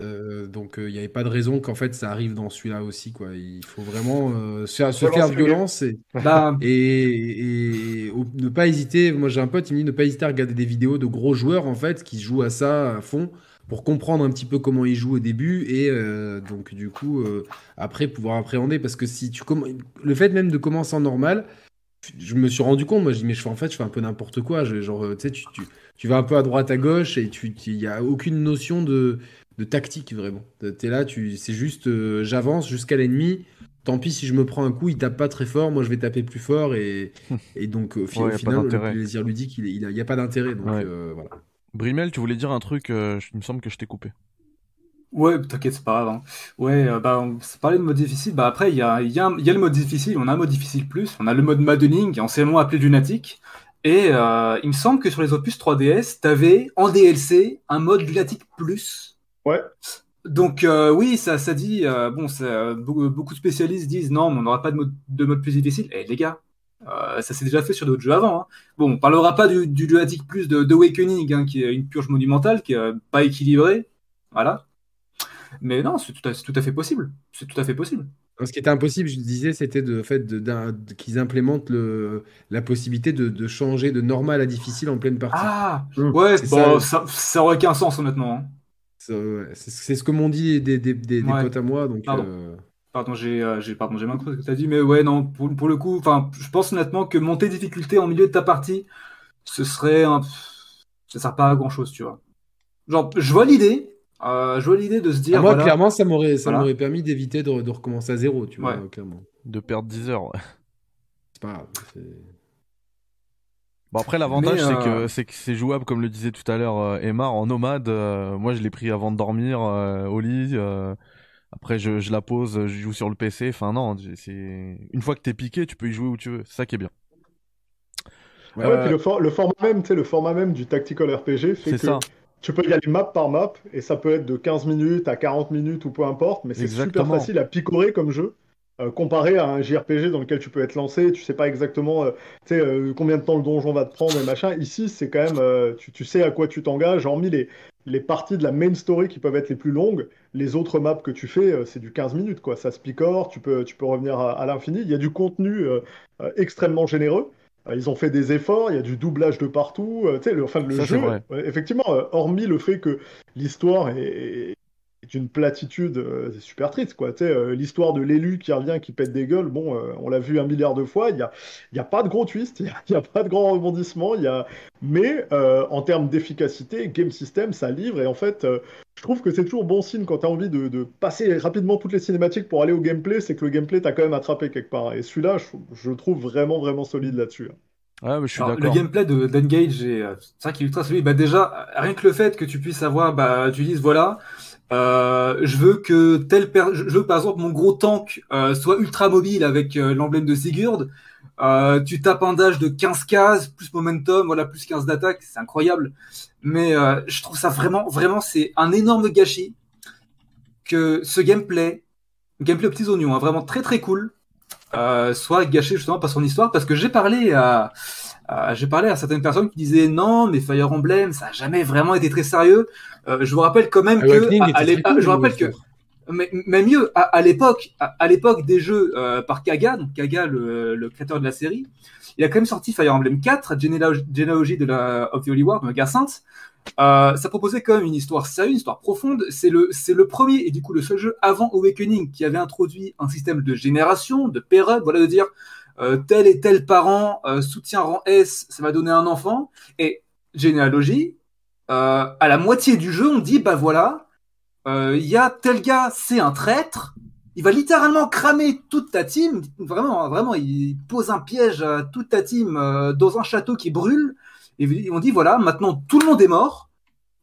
Euh, donc il n'y avait pas de raison qu'en fait ça arrive dans celui-là aussi quoi. Il faut vraiment euh, se faire, se faire violence et, Bah, et, et au- ne pas hésiter. Moi j'ai un pote, il me dit ne pas hésiter à regarder des vidéos de gros joueurs en fait qui jouent à ça à fond pour comprendre un petit peu comment ils jouent au début et euh, donc du coup euh, après pouvoir appréhender parce que si tu comm- le fait même de commencer en normal je me suis rendu compte moi je dis mais je fais en fait je fais un peu n'importe quoi je, genre euh, tu sais tu, tu, tu vas un peu à droite à gauche et tu il y a aucune notion de, de tactique vraiment t'es là tu c'est juste euh, j'avance jusqu'à l'ennemi tant pis si je me prends un coup il tape pas très fort moi je vais taper plus fort et, et donc euh, fi- Ouais, au final le plaisir ludique il, est- il a, a pas d'intérêt donc Ouais. euh, voilà Brimel tu voulais dire un truc euh, il me semble que je t'ai coupé Ouais, t'inquiète, c'est pas grave. hein. Ouais, euh, bah, on s'est parlé de mode difficile. Bah, après, il y a, il y, a, il y a le mode difficile, on a un mode difficile plus, on a le mode maddening, anciennement appelé lunatique. Et euh, il me semble que sur les opus 3DS, t'avais en DLC un mode lunatique plus. Ouais. Donc euh, oui, ça, ça dit, euh, bon, ça, beaucoup, de spécialistes disent non, mais on n'aura pas de mode, de mode plus difficile. Eh les gars, euh, ça s'est déjà fait sur d'autres jeux avant. hein. Bon, on parlera pas du, du lunatique plus de, de Awakening, hein, qui est une purge monumentale, qui est pas équilibrée. Voilà. Mais non, c'est tout, à- c'est tout à fait possible. C'est tout à fait possible. Ce qui était impossible, je disais, c'était de, fait, de- d'un- de- qu'ils implémentent le, la possibilité de, de changer de normal à difficile en pleine partie. Ah Hum, Ouais, bon, ça. ça, ça aurait qu'un sens honnêtement. hein. Ouais, C'est ce que m'ont dit des, des, des, des Ouais. potes à moi. Donc, Pardon. euh, Pardon, j'ai euh, j'ai pardon, j'ai mal compris ce que tu as dit, mais ouais, non, pour, pour le coup, enfin, je pense honnêtement que monter difficulté en milieu de ta partie, ce serait un... ça sert pas à grand chose, tu vois. Genre, je vois l'idée, euh, je vois l'idée de se dire, Ah, moi, voilà, clairement, ça m'aurait ça Voilà. m'aurait permis d'éviter de, de recommencer à zéro, tu vois, Ouais. clairement. de perdre 10 heures ouais. C'est pas grave. Bon après l'avantage c'est que c'est que c'est jouable comme le disait tout à l'heure Emma en nomade. moi je l'ai pris avant de dormir au lit. après je, je la pose, je joue sur le PC. Enfin non, c'est une fois que t'es piqué, tu peux y jouer où tu veux. C'est ça qui est bien. Ouais, puis le, le, format même, tu sais, le format même du tactical RPG fait que ça. tu peux y aller map par map et ça peut être de 15 minutes à 40 minutes ou peu importe, mais c'est super facile à picorer comme jeu. Euh, comparé à un JRPG dans lequel tu peux être lancé, tu sais pas exactement euh, euh, combien de temps le donjon va te prendre et machin. Ici, c'est quand même, tu, tu, sais à quoi tu t'engages, hormis les, les parties de la main story qui peuvent être les plus longues. Les autres maps que tu fais, c'est du 15 minutes, quoi. Ça se picore, tu peux, tu peux revenir à, à l'infini. Il y a du contenu extrêmement généreux. Ils ont fait des efforts, il y a du doublage de partout. tu sais, le, enfin, le jeu, effectivement, hormis le fait que l'histoire est, une platitude, euh, c'est super triste, quoi. Tu sais, euh, l'histoire de l'élu qui revient, qui pète des gueules, bon, euh, on l'a vu un milliard de fois, il n'y a, y a pas de gros twist, il n'y a, pas de grands rebondissements, y a... mais en termes d'efficacité, game system, ça livre, et en fait, je trouve que c'est toujours bon signe quand tu as envie de, passer rapidement toutes les cinématiques pour aller au gameplay, c'est que le gameplay t'a quand même attrapé quelque part. Et celui-là, je, le trouve vraiment, vraiment solide là-dessus. Ouais, mais je suis d'accord. Le gameplay de d'Engage, c'est ça qui est ultra solide. Bah déjà, rien que le fait que tu puisses avoir, bah tu dises voilà, euh, je veux que tel per... je veux par exemple mon gros tank euh, soit ultra mobile avec euh, l'emblème de Sigurd. Euh, tu tapes un dash de 15 cases plus momentum, voilà plus 15 d'attaque, c'est incroyable. Mais je trouve ça vraiment vraiment c'est un énorme gâchis que ce gameplay, gameplay aux petits oignons, hein, vraiment très très cool, soit gâché justement par son histoire parce que j'ai parlé à euh, j'ai parlé à certaines personnes qui disaient non, mais Fire Emblem, ça a jamais vraiment été très sérieux. Euh, je vous rappelle quand même que, à, je rappelle que, mais, mais mieux, à, l'époque, à, l'époque des jeux euh, par Kaga, donc Kaga, le, le, créateur de la série, il a quand même sorti Fire Emblem 4, Généalogie de la of the Holy War, Mega. Euh, ça proposait quand même une histoire sérieuse, une histoire profonde. C'est le, c'est le premier et du coup le seul jeu avant Awakening qui avait introduit un système de génération, de pair voilà de dire tel et tel parent euh, soutient rang S, ça va donner un enfant. Et généalogie, euh, à la moitié du jeu, on dit bah voilà, il y a tel gars, c'est un traître. Il va littéralement cramer toute ta team. Vraiment, vraiment, il pose un piège à toute ta team dans un château qui brûle. Et on dit voilà, maintenant tout le monde est mort.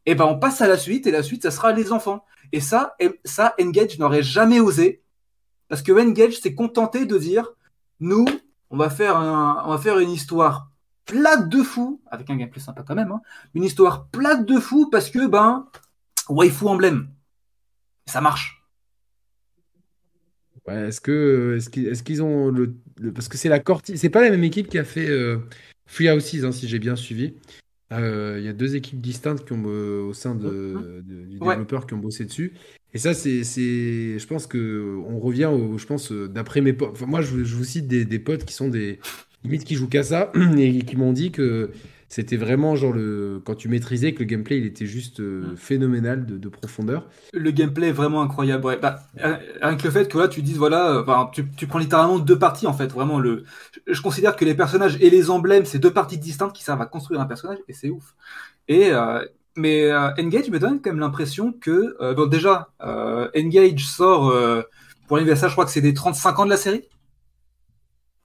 Et ben on passe à la suite et la suite ça sera les enfants. Et ça, ça Engage n'aurait jamais osé parce que Engage s'est contenté de dire nous, on va faire un, on va faire une histoire plate de fou, avec un gameplay sympa quand même, hein, une histoire plate de fou parce que, ben, waifu emblème. Ça marche. Ouais, est-ce que, est-ce qu'ils, ont le, parce que c'est la Corti, c'est pas la même équipe qui a fait euh, Free Houses, hein, si j'ai bien suivi. Euh, il y a deux équipes distinctes qui ont, euh, au sein de, du développeur qui ont bossé dessus. Et ça, c'est, je pense que on revient, au, je pense, d'après mes potes. moi, je, vous cite des, des, potes qui sont des limites qui jouent qu'à ça et qui m'ont dit que c'était vraiment genre le quand tu maîtrisais que le gameplay il était juste euh, mm. phénoménal de, profondeur. Le gameplay est vraiment incroyable. Ouais. Bah, avec le fait que là tu dises voilà, tu, tu, prends littéralement deux parties en fait. Vraiment le, je, considère que les personnages et les emblèmes c'est deux parties distinctes qui servent à construire un personnage et c'est ouf. Et euh, mais euh, Engage me donne quand même l'impression que euh, bon déjà euh, Engage sort pour l'anniversaire, je crois que c'est des 35 ans de la série.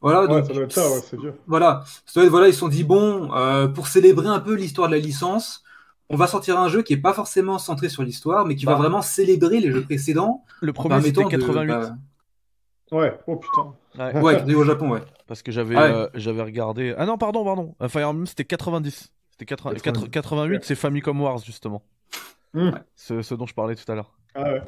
Voilà, donc, ça doit être ça, ouais, c'est vieux. Voilà, voilà, ils se sont dit bon, pour célébrer un peu l'histoire de la licence, on va sortir un jeu qui est pas forcément centré sur l'histoire, mais qui va bah. vraiment célébrer les jeux précédents. Le premier c'était 88. Bah, ouais, oh putain. Ouais, ouais au Japon, ouais. Parce que j'avais j'avais regardé. Ah non, pardon, pardon. Fire Emblem c'était 90. 88, c'est Famicom Wars, justement. Hmm. Ce, dont je parlais tout à l'heure. Ah ouais.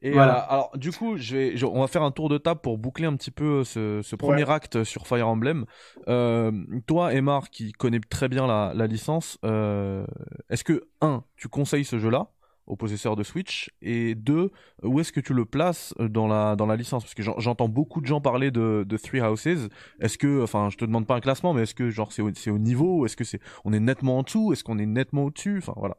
Et voilà. alors, du coup, je vais, on va faire un tour de table pour boucler un petit peu ce, premier acte sur Fire Emblem. Euh, toi, Emar, qui connais très bien la, licence, euh, est-ce que, un, tu conseilles ce jeu-là? Au possesseur de Switch Et deux, où est-ce que tu le places dans la, dans la licence? Parce que j'entends beaucoup de gens parler de, de Three Houses. Est-ce que, enfin, je te demande pas un classement, mais est-ce que genre c'est au, au, niveau? Est-ce que c'est on est nettement en dessous? Est-ce qu'on est nettement au-dessus? Enfin voilà.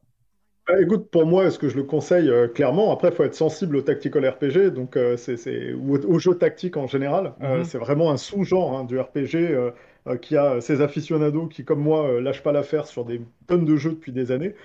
Bah, écoute, pour moi, est-ce que je le conseille euh, clairement? Après, il faut être sensible au tactical RPG, donc euh, c'est ou au jeu tactique en général. Euh, mm-hmm. c'est vraiment un sous-genre hein, du RPG qui a ses aficionados qui, comme moi, lâchent pas l'affaire sur des tonnes de jeux depuis des années.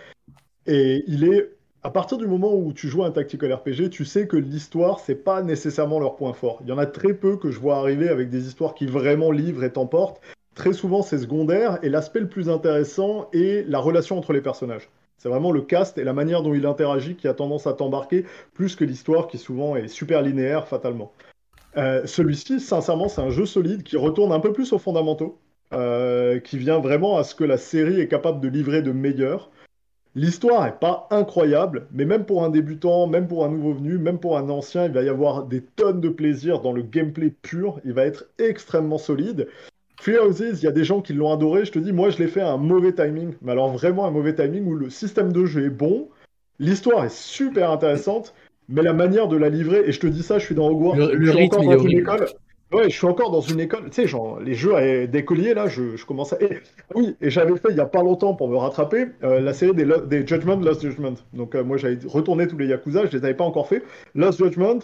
Et il est à partir du moment où tu joues un tactical RPG, tu sais que l'histoire, c'est pas nécessairement leur point fort. Il y en a très peu que je vois arriver avec des histoires qui vraiment livrent et t'emportent. très souvent c'est secondaire et l'aspect le plus intéressant est la relation entre les personnages. C'est vraiment le cast et la manière dont il interagit qui a tendance à t'embarquer plus que l'histoire qui souvent est super linéaire fatalement. Euh, celui-ci, sincèrement, c'est un jeu solide qui retourne un peu plus aux fondamentaux, euh, qui vient vraiment à ce que la série est capable de livrer de meilleur. L'histoire n'est pas incroyable, mais même pour un débutant, même pour un nouveau venu, même pour un ancien, il va y avoir des tonnes de plaisir dans le gameplay pur. Il va être extrêmement solide. Free Houses, il y a des gens qui l'ont adoré. Je te dis, moi, je l'ai fait à un mauvais timing. Mais alors, vraiment un mauvais timing où le système de jeu est bon, l'histoire est super intéressante, mais la manière de la livrer, et je te dis ça, je suis dans Hogwarts. Le, je suis rythme, encore il est dans une horrible. école. Ouais, je suis encore dans une école. Tu sais, genre, les jeux d'écoliers, là, je, je commence à. Et- oui, et j'avais fait il y a pas longtemps pour me rattraper euh, la série des, des Judgment, Lost Judgment. Donc, euh, moi, j'avais retourné tous les Yakuza, je les avais pas encore fait. Lost Judgment,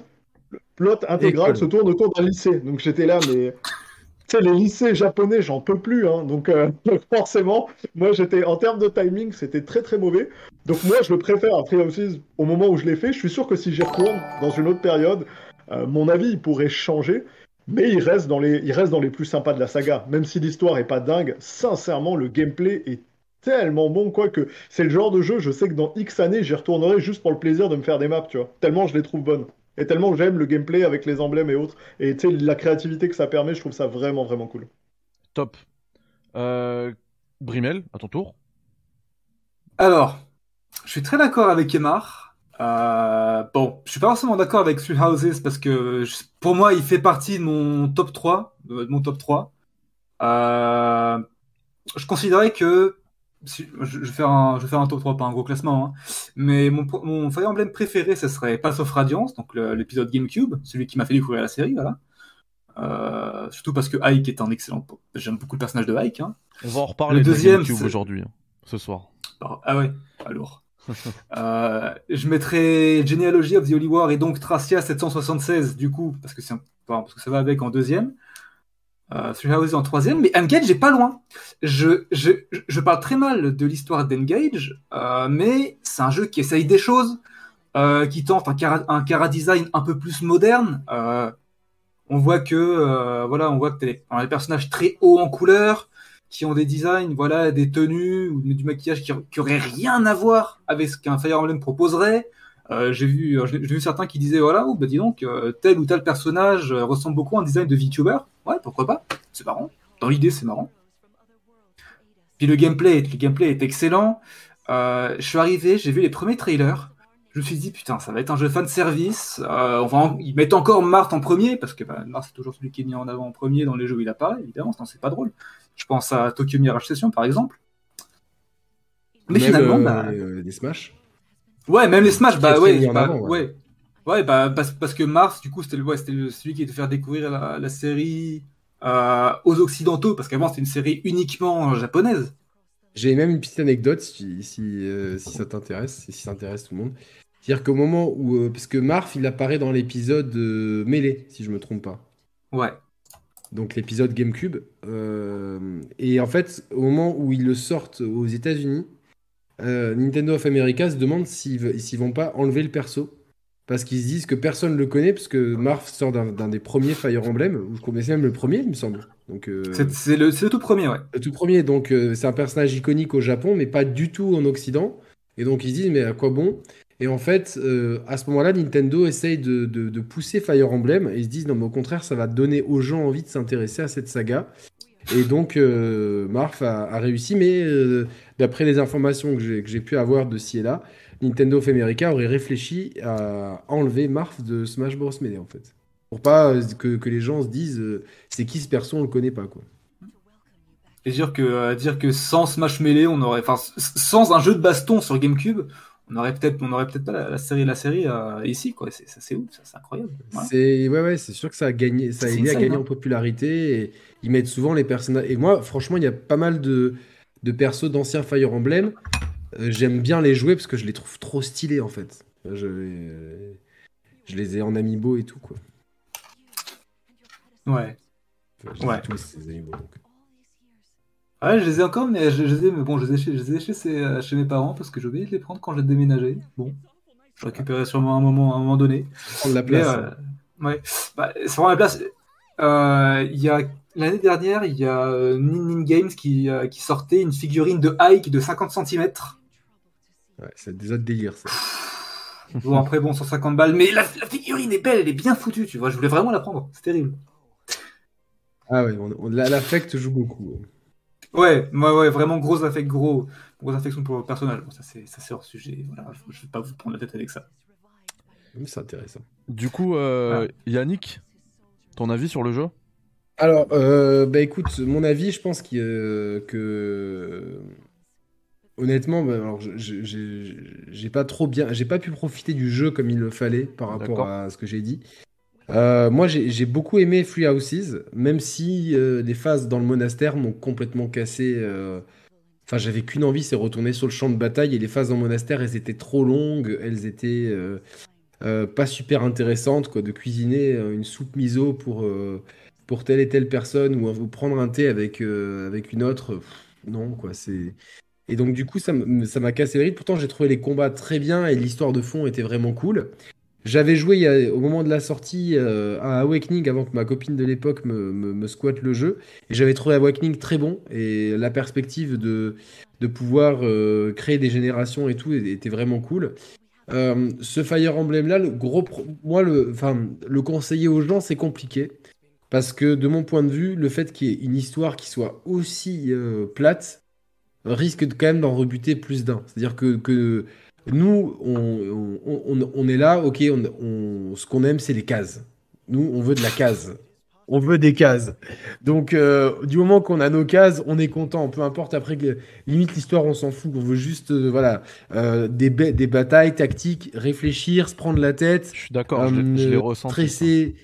le plot intégral se tourne autour d'un lycée. Donc, j'étais là, mais. Tu sais, les lycées japonais, j'en peux plus. Hein. Donc, euh, donc forcément, moi, j'étais. En termes de timing, c'était très, très mauvais. Donc, moi, je le préfère à Free Houses au moment où je l'ai fait. Je suis sûr que si j'y retourne dans une autre période, mon avis, il pourrait changer. Mais il reste, dans les, il reste dans les plus sympas de la saga. Même si l'histoire est pas dingue, sincèrement, le gameplay est tellement bon, quoi, que c'est le genre de jeu, je sais que dans X années, j'y retournerai juste pour le plaisir de me faire des maps, tu vois. Tellement je les trouve bonnes. Et tellement j'aime le gameplay avec les emblèmes et autres. Et tu sais, la créativité que ça permet, je trouve ça vraiment, vraiment cool. Top. Euh, Brimel, à ton tour. Alors, je suis très d'accord avec Emar. Euh, bon, je suis pas forcément d'accord avec Three Houses parce que je- pour moi, il fait partie de mon top 3. De mon top 3. Euh, je considérais que. si- je, je vais faire un, je vais faire un top 3, pas un gros classement. hein. mais mon, mon Fire Emblem préféré, ce serait Path of Radiance, donc l'épisode GameCube, celui qui m'a fait découvrir la série. Voilà. Euh, surtout parce que Ike est un excellent. J'aime beaucoup le personnage de Ike. Hein. On va en reparler Le de deuxième, GameCube aujourd'hui, hein, ce soir. Ah ouais, alors. Euh, je mettrai Genealogy of the Holy War et donc Tracia 776 du coup, parce que, parce que ça va avec en deuxième. Euh, Three en troisième, mais Engage j'ai pas loin. Je, je, je parle très mal de l'histoire d'Engage, euh, mais c'est un jeu qui essaye des choses, euh, qui tente un cara, un design un peu plus moderne. On voit que voilà, on voit que des, des personnages très hauts en couleur, qui ont des designs, voilà, des tenues ou du maquillage qui, qui aurait rien à voir avec ce qu'un Fire Emblem proposerait. Euh, j'ai vu, j'ai j'ai vu certains qui disaient voilà, oh, bah dis donc, euh, tel ou tel personnage euh, ressemble beaucoup à un design de VTuber. Ouais, pourquoi pas C'est marrant. Dans l'idée, c'est marrant. Puis le gameplay, le gameplay est excellent. Euh, je suis arrivé, j'ai vu les premiers trailers. Je me suis dit putain, ça va être un jeu fan service. Euh, on va en- ils mettent encore Marthe en premier parce que bah, Marthe c'est toujours celui qui est mis en avant en premier dans les jeux où il apparaît. Évidemment, sinon c'est pas drôle. Je pense à Tokyo Mirage Session par exemple. Mais Même, finalement, euh, bah, euh, des Smash. Ouais, même les Smash, bah ouais, bah, avant, ouais. ouais. Ouais, bah parce, parce que Mars, du coup, c'était le, ouais, celui qui était faire découvrir la, la série euh, aux Occidentaux, parce qu'avant c'était une série uniquement japonaise. J'ai même une petite anecdote si, si, euh, si ça t'intéresse, si ça intéresse tout le monde. C'est-à-dire qu'au moment où. euh, parce que Marth, il apparaît dans l'épisode euh, Melee, si je me trompe pas. Ouais. Donc l'épisode GameCube. euh, et en fait, au moment où ils le sortent aux États-Unis, euh, Nintendo of America se demande s'ils vont pas enlever le perso. Parce qu'ils se disent que personne ne le connaît, parce que Marth sort d'un des premiers Fire Emblem, ou je connaissais même le premier, il me semble. Donc, euh, C'est le, le tout premier, ouais. le tout premier, donc c'est un personnage iconique au Japon, mais pas du tout en Occident. Et donc ils se disent, mais à quoi bon? Et en fait, euh, à ce moment-là, Nintendo essaye de, pousser Fire Emblem, ils se disent, non, mais au contraire, ça va donner aux gens envie de s'intéresser à cette saga. Et donc, euh, Marth a, réussi, mais euh, d'après les informations que j'ai pu avoir de ci et là, Nintendo of America aurait réfléchi à enlever Marth de Smash Bros. Melee, en fait. Pour pas euh, que, les gens se disent, c'est qui ce perso, on le connaît pas, quoi. Et dire que, euh, dire que sans Smash Melee, on aurait, enfin, sans un jeu de baston sur GameCube, on aurait peut-être, on aurait peut-être pas la, la série, la série euh, ici, quoi. C'est, ouf, ça, c'est incroyable. Voilà. C'est ouais ouais, c'est sûr que ça a gagné, ça a aidé à gagner hein. en popularité et ils mettent souvent les personnages. Et moi, franchement, il y a pas mal de de persos d'anciens Fire Emblem. Euh, J'aime bien les jouer parce que je les trouve trop stylés en fait. Je, euh, je les ai en amiibo et tout quoi. Ouais. Ouais. tous ces donc. Ouais, je les ai encore, mais je, je les ai, mais bon, je les ai chez, je les ai chez, ces- chez mes parents parce que j'ai oublié de les prendre quand j'ai déménagé. Bon, je récupérerai sûrement à un moment, à un moment donné. Prendre la Mais, place. euh, ouais, bah, c'est vraiment la place. Euh, Il y a L'année dernière, il y a euh, Nin Games qui, euh, qui sortait une figurine de Ike de 50 cm. Ouais, c'est des autres délires, ça. Bon, après, bon, 150 balles, mais la, la figurine est belle, elle est bien foutue, tu vois. Je voulais vraiment la prendre, c'est terrible. Ah la- l'affect joue beaucoup. Ouais, ouais, ouais, vraiment gros affect, gros, gros affection pour le personnage. Bon, ça c'est, ça c'est hors sujet. Voilà, je, je vais pas vous prendre la tête avec ça. Mais C'est intéressant. Du coup, euh, Ah. Yannick, ton avis sur le jeu? Alors, euh, bah écoute, mon avis, je pense a- que honnêtement, bah, alors j'ai pas trop bien, j'ai pas pu profiter du jeu comme il le fallait par rapport à ce que j'ai dit. Euh, moi, j'ai beaucoup aimé Free Houses, même si euh, les phases dans le monastère m'ont complètement cassé. euh, Enfin, j'avais qu'une envie, c'est retourner sur le champ de bataille. Et les phases dans le monastère, elles étaient trop longues, elles étaient pas super intéressantes, quoi, de cuisiner une soupe miso pour pour telle et telle personne ou, prendre un thé avec avec une autre. non, quoi, c'est. Et donc du coup, ça ça m'a cassé le rythme. Pourtant, j'ai trouvé les combats très bien et l'histoire de fond était vraiment cool. J'avais joué au moment de la sortie euh, à Awakening avant que ma copine de l'époque me, squatte le jeu. Et j'avais trouvé Awakening très bon. Et la perspective de, pouvoir euh, créer des générations et tout était vraiment cool. Euh, ce Fire Emblem là, le gros moi le, le conseiller aux gens, c'est compliqué. Parce que de mon point de vue, le fait qu'il y ait une histoire qui soit aussi euh, plate risque de quand même d'en rebuter plus d'un. C'est-à-dire que nous, on, on- on- on est là, ok, ce qu'on aime, c'est les cases. Nous, on veut de la case. On veut des cases. Donc, euh, du moment qu'on a nos cases, on est content. Peu importe après, que, limite l'histoire, on s'en fout. On veut juste, euh, voilà, euh, des, ba- des batailles tactiques, réfléchir, se prendre la tête, Je suis d'accord, je l'ai- ressenti.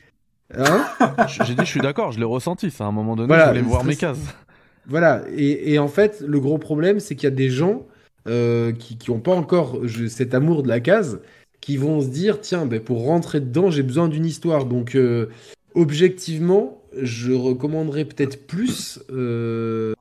Hein? J'ai dit, je suis d'accord, je l'ai ressenti. Ça, à un moment donné, Voilà, je voulais voir mes cases. Voilà, et, et en fait, le gros problème, c'est qu'il y a des gens euh, qui n'ont pas encore cet amour de la case, qui vont se dire, tiens, ben, pour rentrer dedans, j'ai besoin d'une histoire. Donc, euh, objectivement, je recommanderais peut-être plus euh,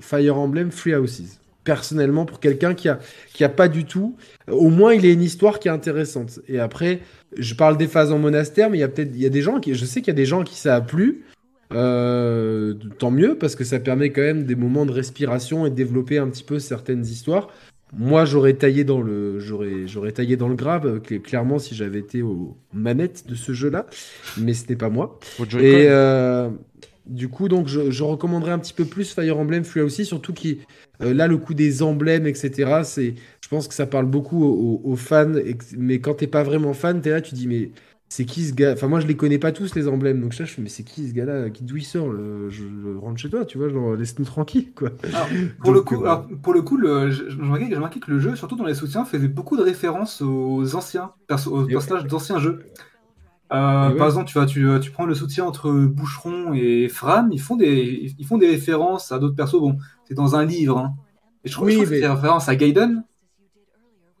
Fire Emblem Free Houses. Personnellement, pour quelqu'un qui a, qui a pas du tout, au moins il a une histoire qui est intéressante. Et après, je parle des phases en monastère, mais il y a peut-être, il y a des gens qui, je sais qu'il y a des gens qui ça a plu. Euh, tant mieux parce que ça permet quand même des moments de respiration et de développer un petit peu certaines histoires. Moi, j'aurais taillé dans le, j'aurais, j'aurais taillé dans le grave euh, cl- clairement si j'avais été aux manettes de ce jeu-là, mais ce n'est pas moi. Et euh, du coup, donc, je, je recommanderais un petit peu plus Fire Emblem Free aussi, surtout qui euh, là le coup des emblèmes, etc. C'est, je pense que ça parle beaucoup aux, aux- fans, mais quand t'es pas vraiment fan, t'es là, tu dis mais c'est qui ce gars? Enfin, moi je les connais pas tous les emblèmes, donc je, je fais mais c'est qui ce gars-là? Qui d'où il sort? Le- je, je rentre chez toi, tu vois, genre laisse-nous tranquille, quoi. Alors, pour, le coup, euh, alors, pour le coup, le, je- remarquais, que le jeu, surtout dans les soutiens, faisait beaucoup de références aux anciens perso- aux Et personnages d'anciens jeux. Euh, ouais. Par exemple, tu, vois, tu, tu prends le soutien entre Boucheron et Fran, ils font des, ils font des références à d'autres persos. Bon, c'est dans un livre. Hein. Et je trouve, Oui, je trouve que mais- c'est des références à Gaiden,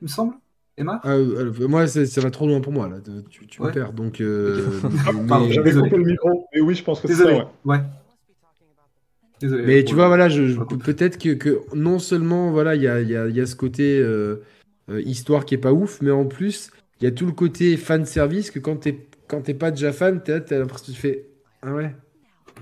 il me semble. Emma Ah, euh, moi, c'est- ça va trop loin pour moi là. Tu, tu me Ouais. perds, donc. euh, mais- Pardon, J'avais coupé le micro, mais oui, je pense que c'est ça, ouais. Ouais. Désolé. Mais tu vois, voilà, je, je- peut-être que, que non seulement, voilà, il y a, il y a- il y a ce côté euh, euh, histoire qui est pas ouf, mais en plus, il y a tout le côté fan service que quand t'es quand t'es pas déjà fan, t'as t'as l'impression que tu fais ah ouais.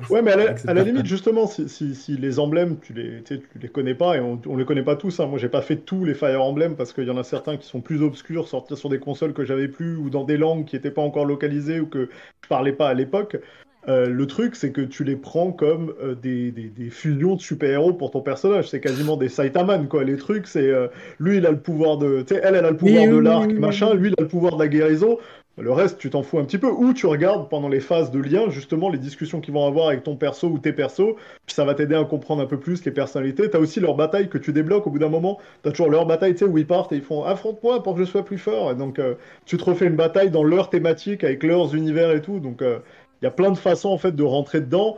Ouais, mais à la, à la limite, justement, si, si- si les emblèmes, tu les, tu sais, tu les connais pas, et on, on les connaît pas tous, hein. Moi, j'ai pas fait tous les Fire Emblem parce qu'il y en a certains qui sont plus obscurs, sortis sur des consoles que j'avais plus, ou dans des langues qui étaient pas encore localisées, ou que je parlais pas à l'époque. Euh, le truc, c'est que tu les prends comme euh, des, des- des fusions de super-héros pour ton personnage. C'est quasiment des Saitaman, quoi. Les trucs, c'est euh, lui, il a le pouvoir de. Tu sais, elle, elle a le pouvoir Oui, de oui, l'arc, oui, machin. oui. Lui, il a le pouvoir de la guérison. Le reste, tu t'en fous un petit peu. Ou tu regardes pendant les phases de lien, justement, les discussions qu'ils vont avoir avec ton perso ou tes persos. Ça va t'aider à comprendre un peu plus les personnalités. T'as aussi leur bataille que tu débloques au bout d'un moment. T'as toujours leur bataille, tu sais, où ils partent et ils font affronte-moi pour que je sois plus fort. Et donc, euh, tu te refais une bataille dans leur thématique avec leurs univers et tout. Donc, euh, il y a plein de façons, en fait, de rentrer dedans.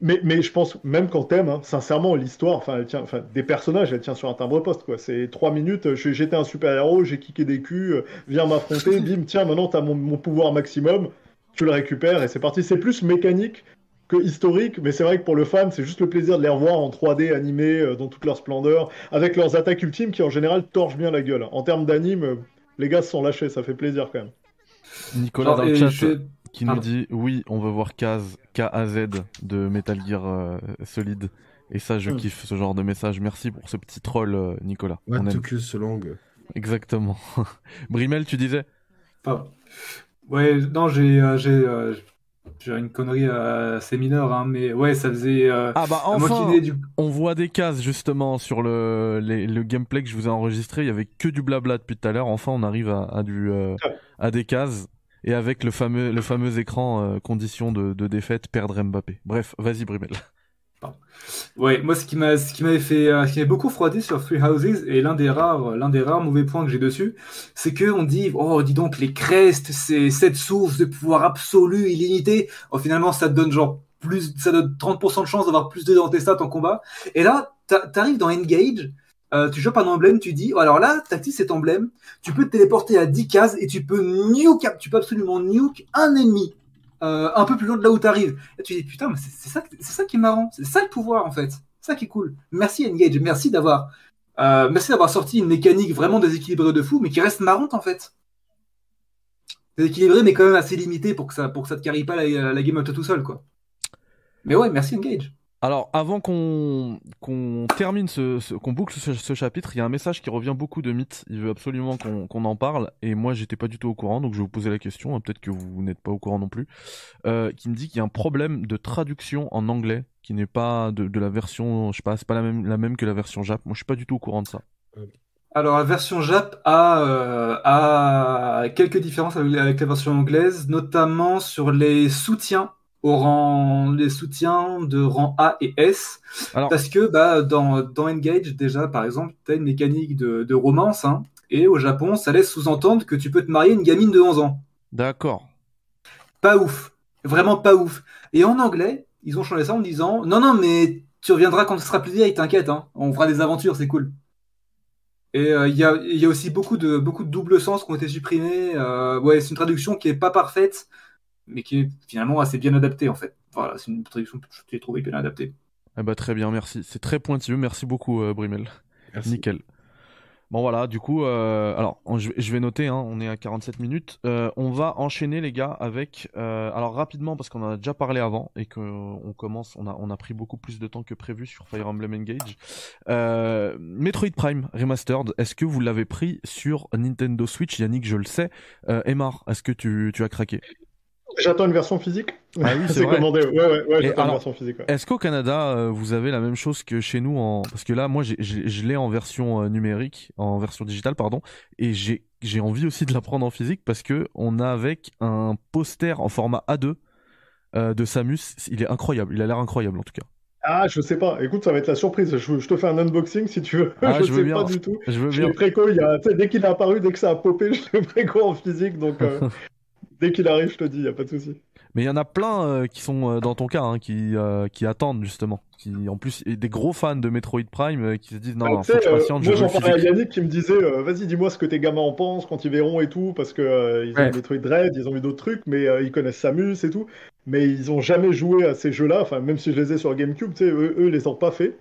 Mais, mais je pense, même quand t'aimes, hein, sincèrement, l'histoire, enfin, elle tient, enfin, des personnages, elle tient sur un timbre-poste, quoi. C'est trois minutes, euh, j'étais un super-héros, j'ai kické des culs, euh, viens m'affronter, bim, tiens, maintenant t'as mon, mon pouvoir maximum, tu le récupères et c'est parti. C'est plus mécanique que historique, mais c'est vrai que pour le fan, c'est juste le plaisir de les revoir en 3D animés euh, dans toute leur splendeur, avec leurs attaques ultimes qui en général torchent bien la gueule. En termes d'anime, les gars se sont lâchés, ça fait plaisir quand même. Nicolas Alors, dans le et chat. Qui nous dit oui, on veut voir Kaz, K-A-Z de Metal Gear euh, Solid. Et ça, je Hmm. kiffe ce genre de message. Merci pour ce petit troll, euh, Nicolas. What On aime. ce langue. Exactement. Brimel, tu disais? Pardon. Ouais, non, j'ai euh, j'ai euh, j'ai une connerie euh, assez mineure, hein, mais ouais, ça faisait. euh, Ah bah enfin du. On voit des cases justement sur le, les- le gameplay que je vous ai enregistré. Il y avait que du blabla depuis tout à l'heure. Enfin, on arrive à, à du, euh, à des cases. Et avec le fameux, le fameux écran euh, condition de, de défaite, perdre Mbappé. Bref, vas-y Brimel. Ouais, moi, ce qui m'a, ce qui m'avait fait, euh, ce qui m'avait beaucoup refroidi sur Three Houses et l'un des rares, l'un des rares mauvais points que j'ai dessus, c'est que on dit, oh, dis donc, les crestes, c'est cette source de pouvoir absolu, illimité. Oh, finalement, ça te donne genre plus, ça donne 30% de chance d'avoir plus de dans tes stats en combat. Et là, t'a- t'arrives dans Engage, euh, tu joues un emblème, tu dis, oh, alors là, t'actives cet emblème, tu peux te téléporter à 10 cases et tu peux nuke, tu peux absolument nuke un ennemi. euh, un peu plus loin de là où t'arrives. Et tu dis putain, mais c'est ça, c'est ça qui est marrant, c'est ça le pouvoir en fait, c'est ça qui est cool. Merci Engage, merci d'avoir, euh, merci d'avoir sorti une mécanique vraiment déséquilibrée de fou, mais qui reste marrante en fait. Déséquilibrée, mais quand même assez limitée pour que ça, pour que ça te carry pas la, la game out tout seul quoi. Mais ouais, merci Engage. Alors, avant qu'on termine ce, qu'on boucle ce, chapitre, il y a un message qui revient beaucoup de mythes. Il veut absolument qu'on en parle, et moi j'étais pas du tout au courant, donc je vais vous poser la question. hein, Peut-être que vous n'êtes pas au courant non plus. Euh, qui me dit qu'il y a un problème de traduction en anglais qui n'est pas de, de la version, je sais pas, c'est pas la même la même que la version Jap. Moi, je suis pas du tout au courant de ça. Alors la version Jap a, euh, a quelques différences avec la version anglaise, notamment sur les soutiens au rang, les soutiens de rang A et S. Alors- Parce que bah, dans, dans Engage, déjà, par exemple, tu as une mécanique de, de romance, hein, et au Japon, ça laisse sous-entendre que tu peux te marier une gamine de 11 ans. D'accord. Pas ouf. Vraiment pas ouf. Et en anglais, ils ont changé ça en disant Non, non, mais tu reviendras quand tu seras plus vieille, t'inquiète, hein. on fera des aventures, c'est cool. Et euh, il y, a, y a aussi beaucoup de, beaucoup de doubles sens qui ont été supprimés. Euh, ouais, c'est une traduction qui est pas parfaite, mais qui est finalement assez bien adaptée en fait. Voilà, c'est une traduction que j'ai trouvée bien adaptée. Eh ben, très bien, merci. C'est très pointilleux. Merci beaucoup, euh, Brimel. Merci. Nickel. Bon voilà, du coup, euh, alors on- je vais- je vais noter, hein, on est à 47 minutes. Euh, on va enchaîner les gars avec, euh, alors rapidement parce qu'on en a déjà parlé avant et qu'on commence, on a, on a pris beaucoup plus de temps que prévu sur Fire Emblem Engage. Euh, Metroid Prime Remastered, est-ce que vous l'avez pris sur Nintendo Switch? Yannick, je le sais. Euh, Emar, est-ce que tu, tu as craqué? J'attends une version physique. Ah oui, c'est commandé. Ouais, ouais, ouais, j'attends une version physique. ouais. Est-ce qu'au Canada, euh, vous avez la même chose que chez nous en... Parce que là, moi, je l'ai en version euh, numérique, en version digitale, pardon, et j'ai j'ai envie aussi de la prendre en physique parce que on a avec un poster en format A2 euh, de Samus. Il est incroyable, il a l'air incroyable en tout cas. Ah, je sais pas. Écoute, ça va être la surprise. Je, je te fais un unboxing si tu veux. Ah, je, je veux sais bien. pas du tout. Je veux Je bien. l'ai préco, il y a, dès qu'il est apparu, dès que ça a popé, je l'ai préco en physique. Donc, euh, dès qu'il arrive, je te dis, il n'y a pas de souci. Mais il y en a plein euh, qui sont euh, dans ton cas, hein, qui, euh, qui attendent justement. Qui, en plus, et des gros fans de Metroid Prime euh, qui se disent non, Ah, non, faut que je patiente, moi, j'en parlais à. Yannick qui me disait euh, Vas-y, dis-moi ce que tes gamins en pensent quand ils verront et tout, parce que euh, ils ont Ouais. eu Metroid Dread, ils ont eu d'autres trucs, mais euh, ils connaissent Samus et tout. Mais ils ont jamais joué à ces jeux-là, enfin, même si je les ai sur GameCube, tu sais, eux, eux, les ont pas fait.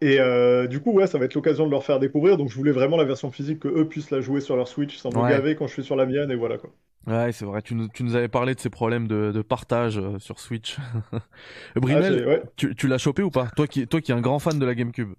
Et euh, du coup, ouais, ça va être l'occasion de leur faire découvrir. Donc, je voulais vraiment la version physique, que eux puissent la jouer sur leur Switch sans me Ouais. gaver quand je suis sur la mienne, et voilà quoi. Ouais, c'est vrai. Tu nous, tu nous avais parlé de ces problèmes de, de partage euh, sur Switch. Ah, Brimel, ouais. tu, tu l'as chopé ou pas? Toi qui, toi qui es un grand fan de la GameCube.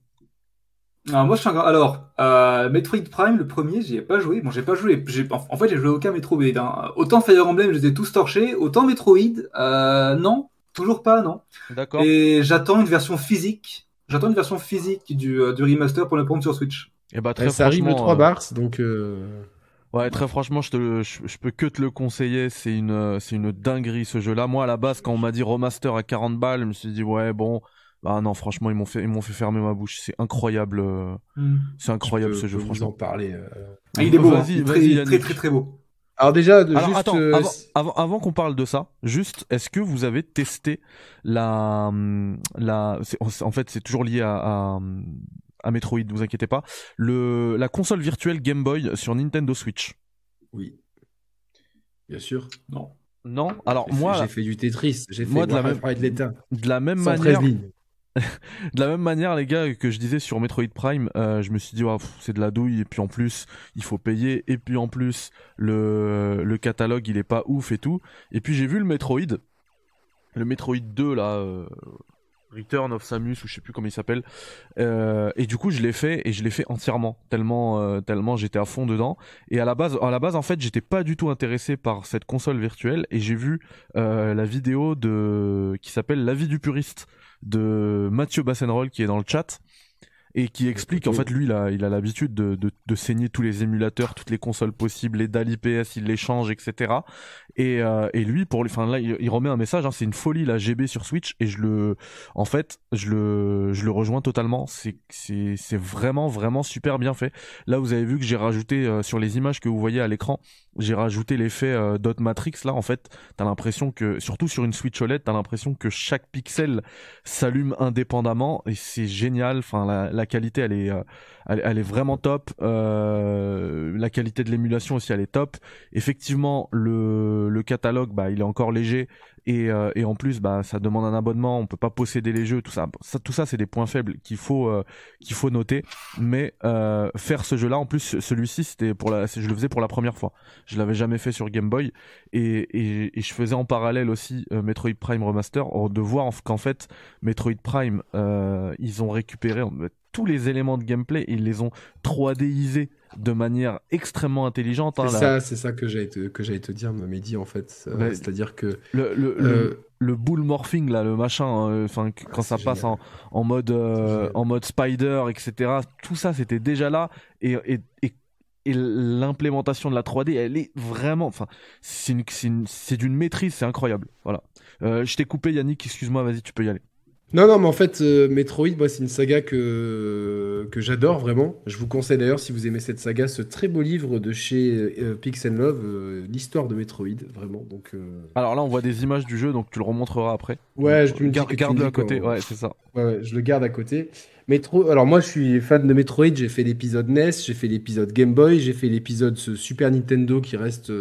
Alors moi je suis un grand... Alors, euh, Metroid Prime, le premier, j'y ai pas joué. Bon, j'ai pas joué. j'ai- En fait, j'ai joué aucun Metroid. hein. Autant Fire Emblem, je les ai tous torchés. Autant Metroid, euh, non. Toujours pas, non. D'accord. Et j'attends une version physique. J'attends une version physique du, euh, du remaster pour le prendre sur Switch. Et bah très Ouais, ça arrive le franchement, 3 euh, bars, donc. Ouais, très franchement, je, te, le- je, je peux que te le conseiller. C'est une, euh, c'est une dinguerie ce jeu-là. Moi, à la base, quand on m'a dit remaster à 40 balles, je me suis dit ouais, bon, bah non, franchement, ils m'ont fait, ils m'ont fait fermer ma bouche. C'est incroyable, euh, c'est incroyable ce jeu, vous franchement. en parler. euh. Ah, il est beau. Vas-y, Il est vas-y, très, très, très, très beau. Alors déjà, de- Alors juste. attends, euh, avant, avant, avant qu'on parle de ça, juste, est-ce que vous avez testé la, la, c'est- en fait, c'est toujours lié à, à, hum, à Metroid, vous inquiétez pas, le, la console virtuelle Game Boy sur Nintendo Switch. Oui. Bien sûr. Non. Non? Alors J'ai moi, J'ai fait du Tetris. J'ai fait moi, de la même- de la même 113 manière, de la même manière, les gars, que je disais sur Metroid Prime, euh, je me suis dit, c'est de la douille, et puis en plus, il faut payer, et puis en plus, le, le catalogue, il est pas ouf et tout. Et puis j'ai vu le Metroid, le Metroid 2, là, euh, Return of Samus, ou je sais plus comment il s'appelle. Euh, et du coup, je l'ai fait, et je l'ai fait entièrement, tellement, tellement j'étais à fond dedans. Et à la base, à la base, en fait, j'étais pas du tout intéressé par cette console virtuelle, et j'ai vu la vidéo de qui s'appelle La vie du puriste de Mathieu Bassenroll qui est dans le chat et qui explique en fait lui il a il a l'habitude de, de, de, saigner tous les émulateurs toutes les consoles possibles les DAL IPS il les change etc et, euh, et lui pour enfin là il, remet un message hein, c'est une folie la GB sur Switch et je le en fait je le je le rejoins totalement. C'est c'est c'est vraiment vraiment super bien fait. Là vous avez vu que j'ai rajouté euh, sur les images que vous voyez à l'écran j'ai rajouté l'effet euh, dot matrix là en fait. T'as l'impression que surtout sur une Switch OLED t'as l'impression que chaque pixel s'allume indépendamment et c'est génial. Enfin la, la qualité elle est euh, elle, est vraiment top. Euh, la qualité de l'émulation aussi elle est top. Effectivement le, le catalogue bah il est encore léger. Et, euh, et en plus bah ça demande un abonnement. On peut pas posséder les jeux tout ça, tout ça c'est des points faibles qu'il faut euh, qu'il faut noter. Mais euh, faire ce jeu là en plus celui-ci c'était pour la je le faisais pour la première fois. Je l'avais jamais fait sur Game Boy. Et, et, et je faisais en parallèle aussi Metroid Prime Remaster de voir qu'en fait Metroid Prime ils ont récupéré tous les éléments de gameplay ils les ont 3Disés de manière extrêmement intelligente. Hein, c'est ça, c'est ça que j'allais te, que j'allais te dire, Mehdi, en fait. C'est-à-dire que le, le, le, euh, bull morphing là, le machin, hein, enfin quand ça passe en, en mode euh, en mode spider, etc. Tout ça, c'était déjà là et, et, et et l'implémentation de la 3D, elle est vraiment, enfin, c'est d'une maîtrise, c'est incroyable. Voilà. Euh, je t'ai coupé, Yannick. Excuse-moi, vas-y, tu peux y aller. Non, non, mais en fait, euh, Metroid, moi, c'est une saga que, que j'adore vraiment. Je vous conseille d'ailleurs, si vous aimez cette saga, ce très beau livre de chez euh, Pix Love, euh, l'histoire de Metroid, vraiment. Donc, Alors là, on voit des images du jeu, donc tu le remontreras après. Ouais, je le garde, le à côté, ouais, c'est ça. Ouais, je le garde à côté. Metro... Alors moi, je suis fan de Metroid, j'ai fait l'épisode NES, j'ai fait l'épisode Game Boy, j'ai fait l'épisode Super Nintendo qui reste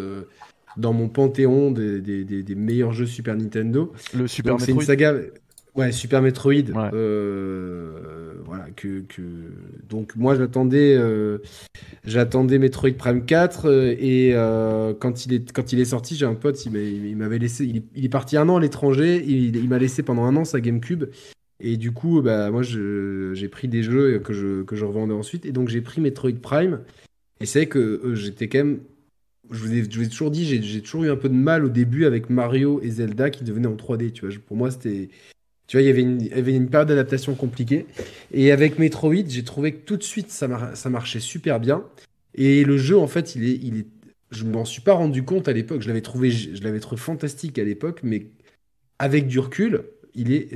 dans mon panthéon des, des, des, meilleurs jeux Super Nintendo. Le Super Metroid. C'est une saga. Ouais, Super Metroid. Euh, voilà, que, que, Donc, moi, j'attendais euh, j'attendais Metroid Prime 4. Euh, et quand, il est, quand il est sorti, j'ai un pote, il m'avait laissé. Il, est parti un an à l'étranger. Il, il m'a laissé pendant un an sa GameCube. Et du coup, bah, moi, j'ai pris des jeux que je, que je revendais ensuite. Et donc, j'ai pris Metroid Prime. Et c'est que j'étais quand même je vous, ai, je vous ai, toujours dit, j'ai toujours eu un peu de mal au début avec Mario et Zelda qui devenaient en 3D. Tu vois, pour moi, c'était tu vois, il y avait une, période d'adaptation compliquée. Et avec Metroid, j'ai trouvé que tout de suite, ça, marchait super bien. Et le jeu, en fait, il est, je m'en suis pas rendu compte à l'époque. Je l'avais trouvé, je l'avais trouvé fantastique à l'époque, mais avec du recul, euh, il, est,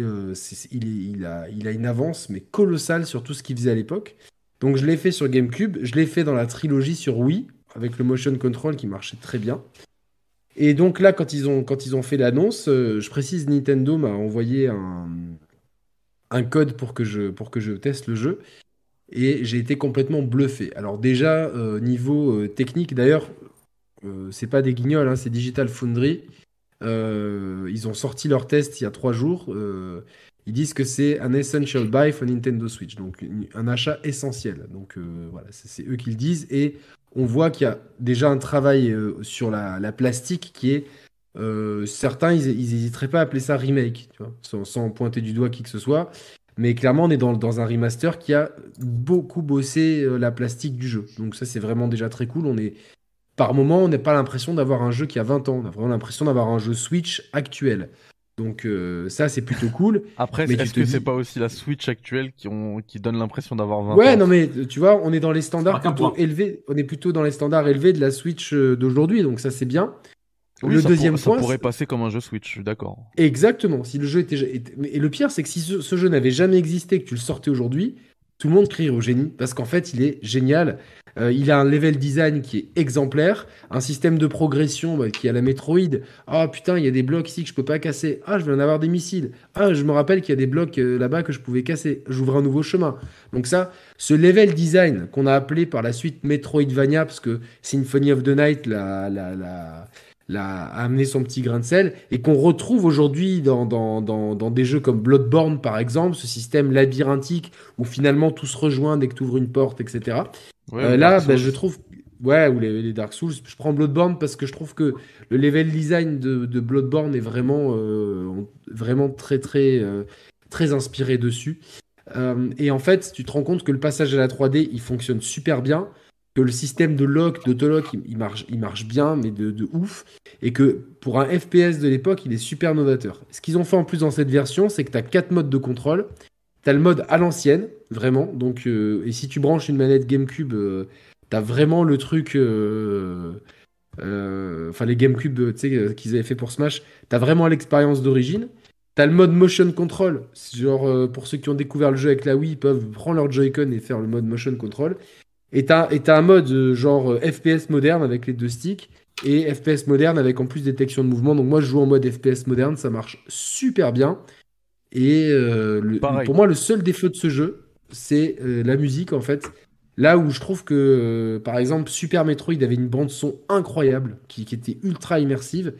il, a, il a une avance mais colossale sur tout ce qu'il faisait à l'époque. Donc je l'ai fait sur GameCube, je l'ai fait dans la trilogie sur Wii avec le motion control qui marchait très bien. Et donc là, quand ils ont, quand ils ont fait l'annonce, euh, je précise, Nintendo m'a envoyé un, un code pour que, je, pour que je teste le jeu. Et j'ai été complètement bluffé. Alors déjà, euh, niveau euh, technique, d'ailleurs, c'est pas des guignols, hein, c'est Digital Foundry. ils ont sorti leur test il y a trois jours. ils disent que c'est un essential buy for Nintendo Switch, donc un achat essentiel. Donc voilà, c'est eux qui le disent. Et on voit qu'il y a déjà un travail euh, sur la, plastique qui est. Euh, certains, ils n'hésiteraient pas à appeler ça remake, sans, pointer du doigt qui que ce soit. Mais clairement, on est dans, un remaster qui a beaucoup bossé euh, la plastique du jeu. Donc ça, c'est vraiment déjà très cool. On est, par moment, on n'a pas l'impression d'avoir un jeu qui a 20 ans. On a vraiment l'impression d'avoir un jeu Switch actuel. Donc euh, ça c'est plutôt cool. Après, est-ce que c'est pas aussi la Switch actuelle qui, ont, qui donne l'impression d'avoir 20 Ouais, non mais tu vois, on est dans les standards plutôt élevés. On est plutôt dans les standards élevés de la Switch euh, d'aujourd'hui, donc ça c'est bien. le deuxième point, ça pourrait passer comme un jeu Switch, je suis d'accord. Exactement. Si le jeu était, et le pire c'est que si ce, jeu n'avait jamais existé, que tu le sortais aujourd'hui, tout le monde crierait au génie parce qu'en fait il est génial. Euh, il a un level design qui est exemplaire, un système de progression bah, qui a la Metroid. Ah putain, il y a des blocs ici que je peux pas casser. Ah, je vais en avoir des missiles. Ah, je me rappelle qu'il y a des blocs euh, là-bas que je pouvais casser. J'ouvre un nouveau chemin. Donc ça, ce level design qu'on a appelé par la suite Metroidvania, parce que Symphony of the Night, la, la, la, a amené son petit grain de sel et qu'on retrouve aujourd'hui dans, dans, dans, dans, des jeux comme Bloodborne par exemple, ce système labyrinthique où finalement tout se rejoint dès que tu ouvres une porte, etc. Euh, là, bah, je trouve, ouais, ou les, Dark Souls, je prends Bloodborne parce que je trouve que le level design de, de Bloodborne est vraiment, euh, vraiment très très euh, très inspiré dessus. et en fait, tu te rends compte que le passage à la 3D, il fonctionne super bien que le système de lock, d'autolock, il, marche, il marche bien, mais de, ouf, et que pour un FPS de l'époque, il est super novateur. Ce qu'ils ont fait en plus dans cette version, c'est que tu as quatre modes de contrôle. Tu as le mode à l'ancienne, vraiment, donc, euh, et si tu branches une manette GameCube, euh, tu as vraiment le truc... Euh, enfin, les GameCube qu'ils avaient fait pour Smash, tu as vraiment l'expérience d'origine. T'as le mode motion control, genre pour ceux qui ont découvert le jeu avec la Wii, ils peuvent prendre leur Joy-Con et faire le mode motion control. Et t'as, un mode euh, genre euh, FPS moderne avec les deux sticks et FPS moderne avec en plus détection de mouvement. Donc moi je joue en mode FPS moderne, ça marche super bien. Et euh, pour moi le seul défaut de ce jeu, c'est la musique en fait. Là où je trouve que par exemple Super Metroid avait une bande son incroyable qui, était ultra immersive.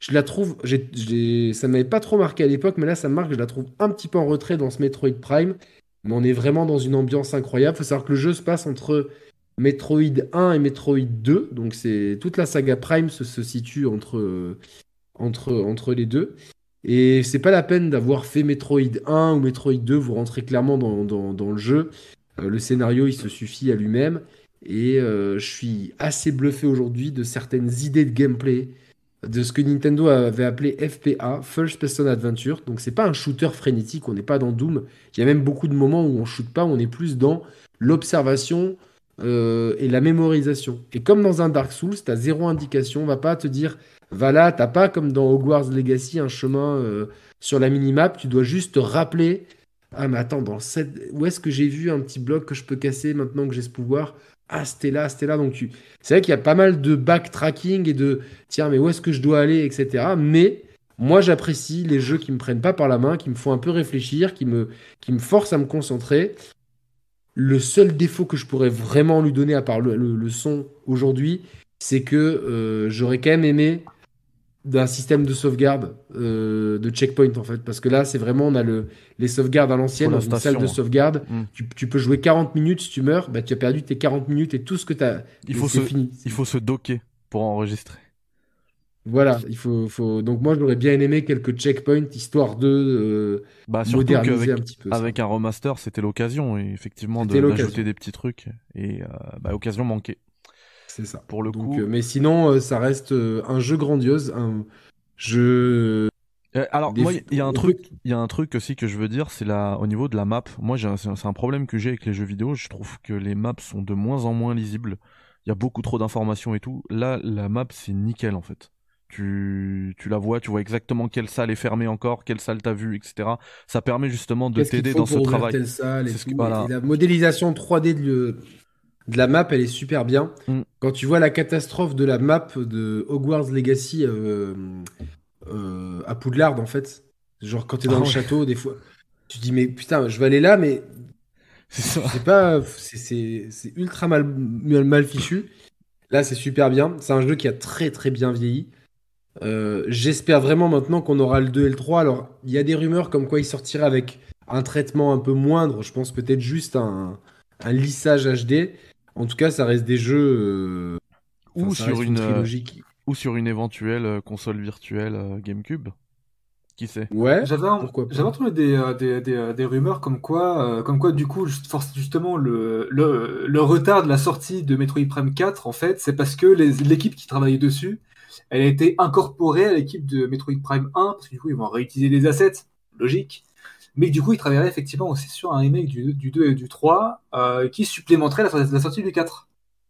Je la trouve, j'ai, j'ai, ça m'avait pas trop marqué à l'époque, mais là ça me marque, je la trouve un petit peu en retrait dans ce Metroid Prime. Mais on est vraiment dans une ambiance incroyable. Il faut savoir que le jeu se passe entre Metroid 1 et Metroid 2. Donc c'est toute la saga Prime se, situe entre, entre, les deux. Et c'est pas la peine d'avoir fait Metroid 1 ou Metroid 2, vous rentrez clairement dans, dans, le jeu. Euh, le scénario, il se suffit à lui-même. Et euh, je suis assez bluffé aujourd'hui de certaines idées de gameplay, de ce que Nintendo avait appelé FPA, First Person Adventure. Donc c'est pas un shooter frénétique, on n'est pas dans Doom. Il y a même beaucoup de moments où on shoot pas, on est plus dans l'observation euh, et la mémorisation. Et comme dans un Dark Souls, tu as zéro indication, on va pas te dire va là, t'as pas comme dans Hogwarts Legacy un chemin euh, sur la minimap, tu dois juste te rappeler ah mais attends, où est-ce que j'ai vu un petit bloc que je peux casser maintenant que j'ai ce pouvoir? Ah, c'était là, c'était là. Donc, tu... c'est vrai qu'il y a pas mal de backtracking et de tiens, mais où est-ce que je dois aller, etc. Mais moi, j'apprécie les jeux qui me prennent pas par la main, qui me font un peu réfléchir, qui me, qui me forcent à me concentrer. Le seul défaut que je pourrais vraiment lui donner, à part le, son aujourd'hui, c'est que euh, j'aurais quand même aimé d'un système de sauvegarde, euh, de checkpoint en fait. Parce que là, c'est vraiment, on a le, les sauvegardes à l'ancienne, dans une salle de sauvegarde. Mm. Tu, peux jouer 40 minutes, si tu meurs, bah, tu as perdu tes 40 minutes et tout ce que tu as. Il faut, se, fini. il faut se docker pour enregistrer. Voilà, il faut, faut... donc moi j'aurais bien aimé quelques checkpoints histoire de euh, bah, moderniser un petit peu. Avec un remaster, c'était l'occasion effectivement d'ajouter des petits trucs et euh, bah, occasion manquée. C'est ça. Pour le coup. Euh, mais sinon, euh, ça reste euh, un jeu grandiose, un jeu. Alors, moi, il y a un truc, il y a un truc aussi que je veux dire, c'est là, au niveau de la map. Moi, c'est un problème que j'ai avec les jeux vidéo. Je trouve que les maps sont de moins en moins lisibles. Il y a beaucoup trop d'informations et tout. Là, la map, c'est nickel en fait. Tu, tu la vois, tu vois exactement quelle salle est fermée encore, quelle salle t'as vu, etc. Ça permet justement de t'aider dans ce travail. la modélisation 3D de, de la map, elle est super bien. Mm. Quand tu vois la catastrophe de la map de Hogwarts Legacy euh, euh, à Poudlard, en fait, genre quand t'es dans ah le château, des fois, tu dis, mais putain, je vais aller là, mais. C'est pas. C'est ultra mal, mal, fichu. Là, c'est super bien. C'est un jeu qui a très très bien vieilli. Euh, j'espère vraiment maintenant qu'on aura le 2 et le 3. Alors, il y a des rumeurs comme quoi il sortirait avec un traitement un peu moindre. Je pense peut-être juste un, un lissage HD. En tout cas, ça reste des jeux. Euh, ou, sur une, euh, ou sur une éventuelle euh, console virtuelle GameCube. Qui sait? Ouais. J'avais entendu des, des, des, rumeurs comme quoi, comme quoi du coup, justement, le, le, retard de la sortie de Metroid Prime 4, en fait, c'est parce que l'équipe qui travaillait dessus, elle a été incorporée à l'équipe de Metroid Prime 1, parce que du coup, ils vont réutiliser les assets, logique. Mais du coup, il travaillerait effectivement aussi sur un remake du, 2 et du 3 euh, qui supplémenterait la, sortie du 4.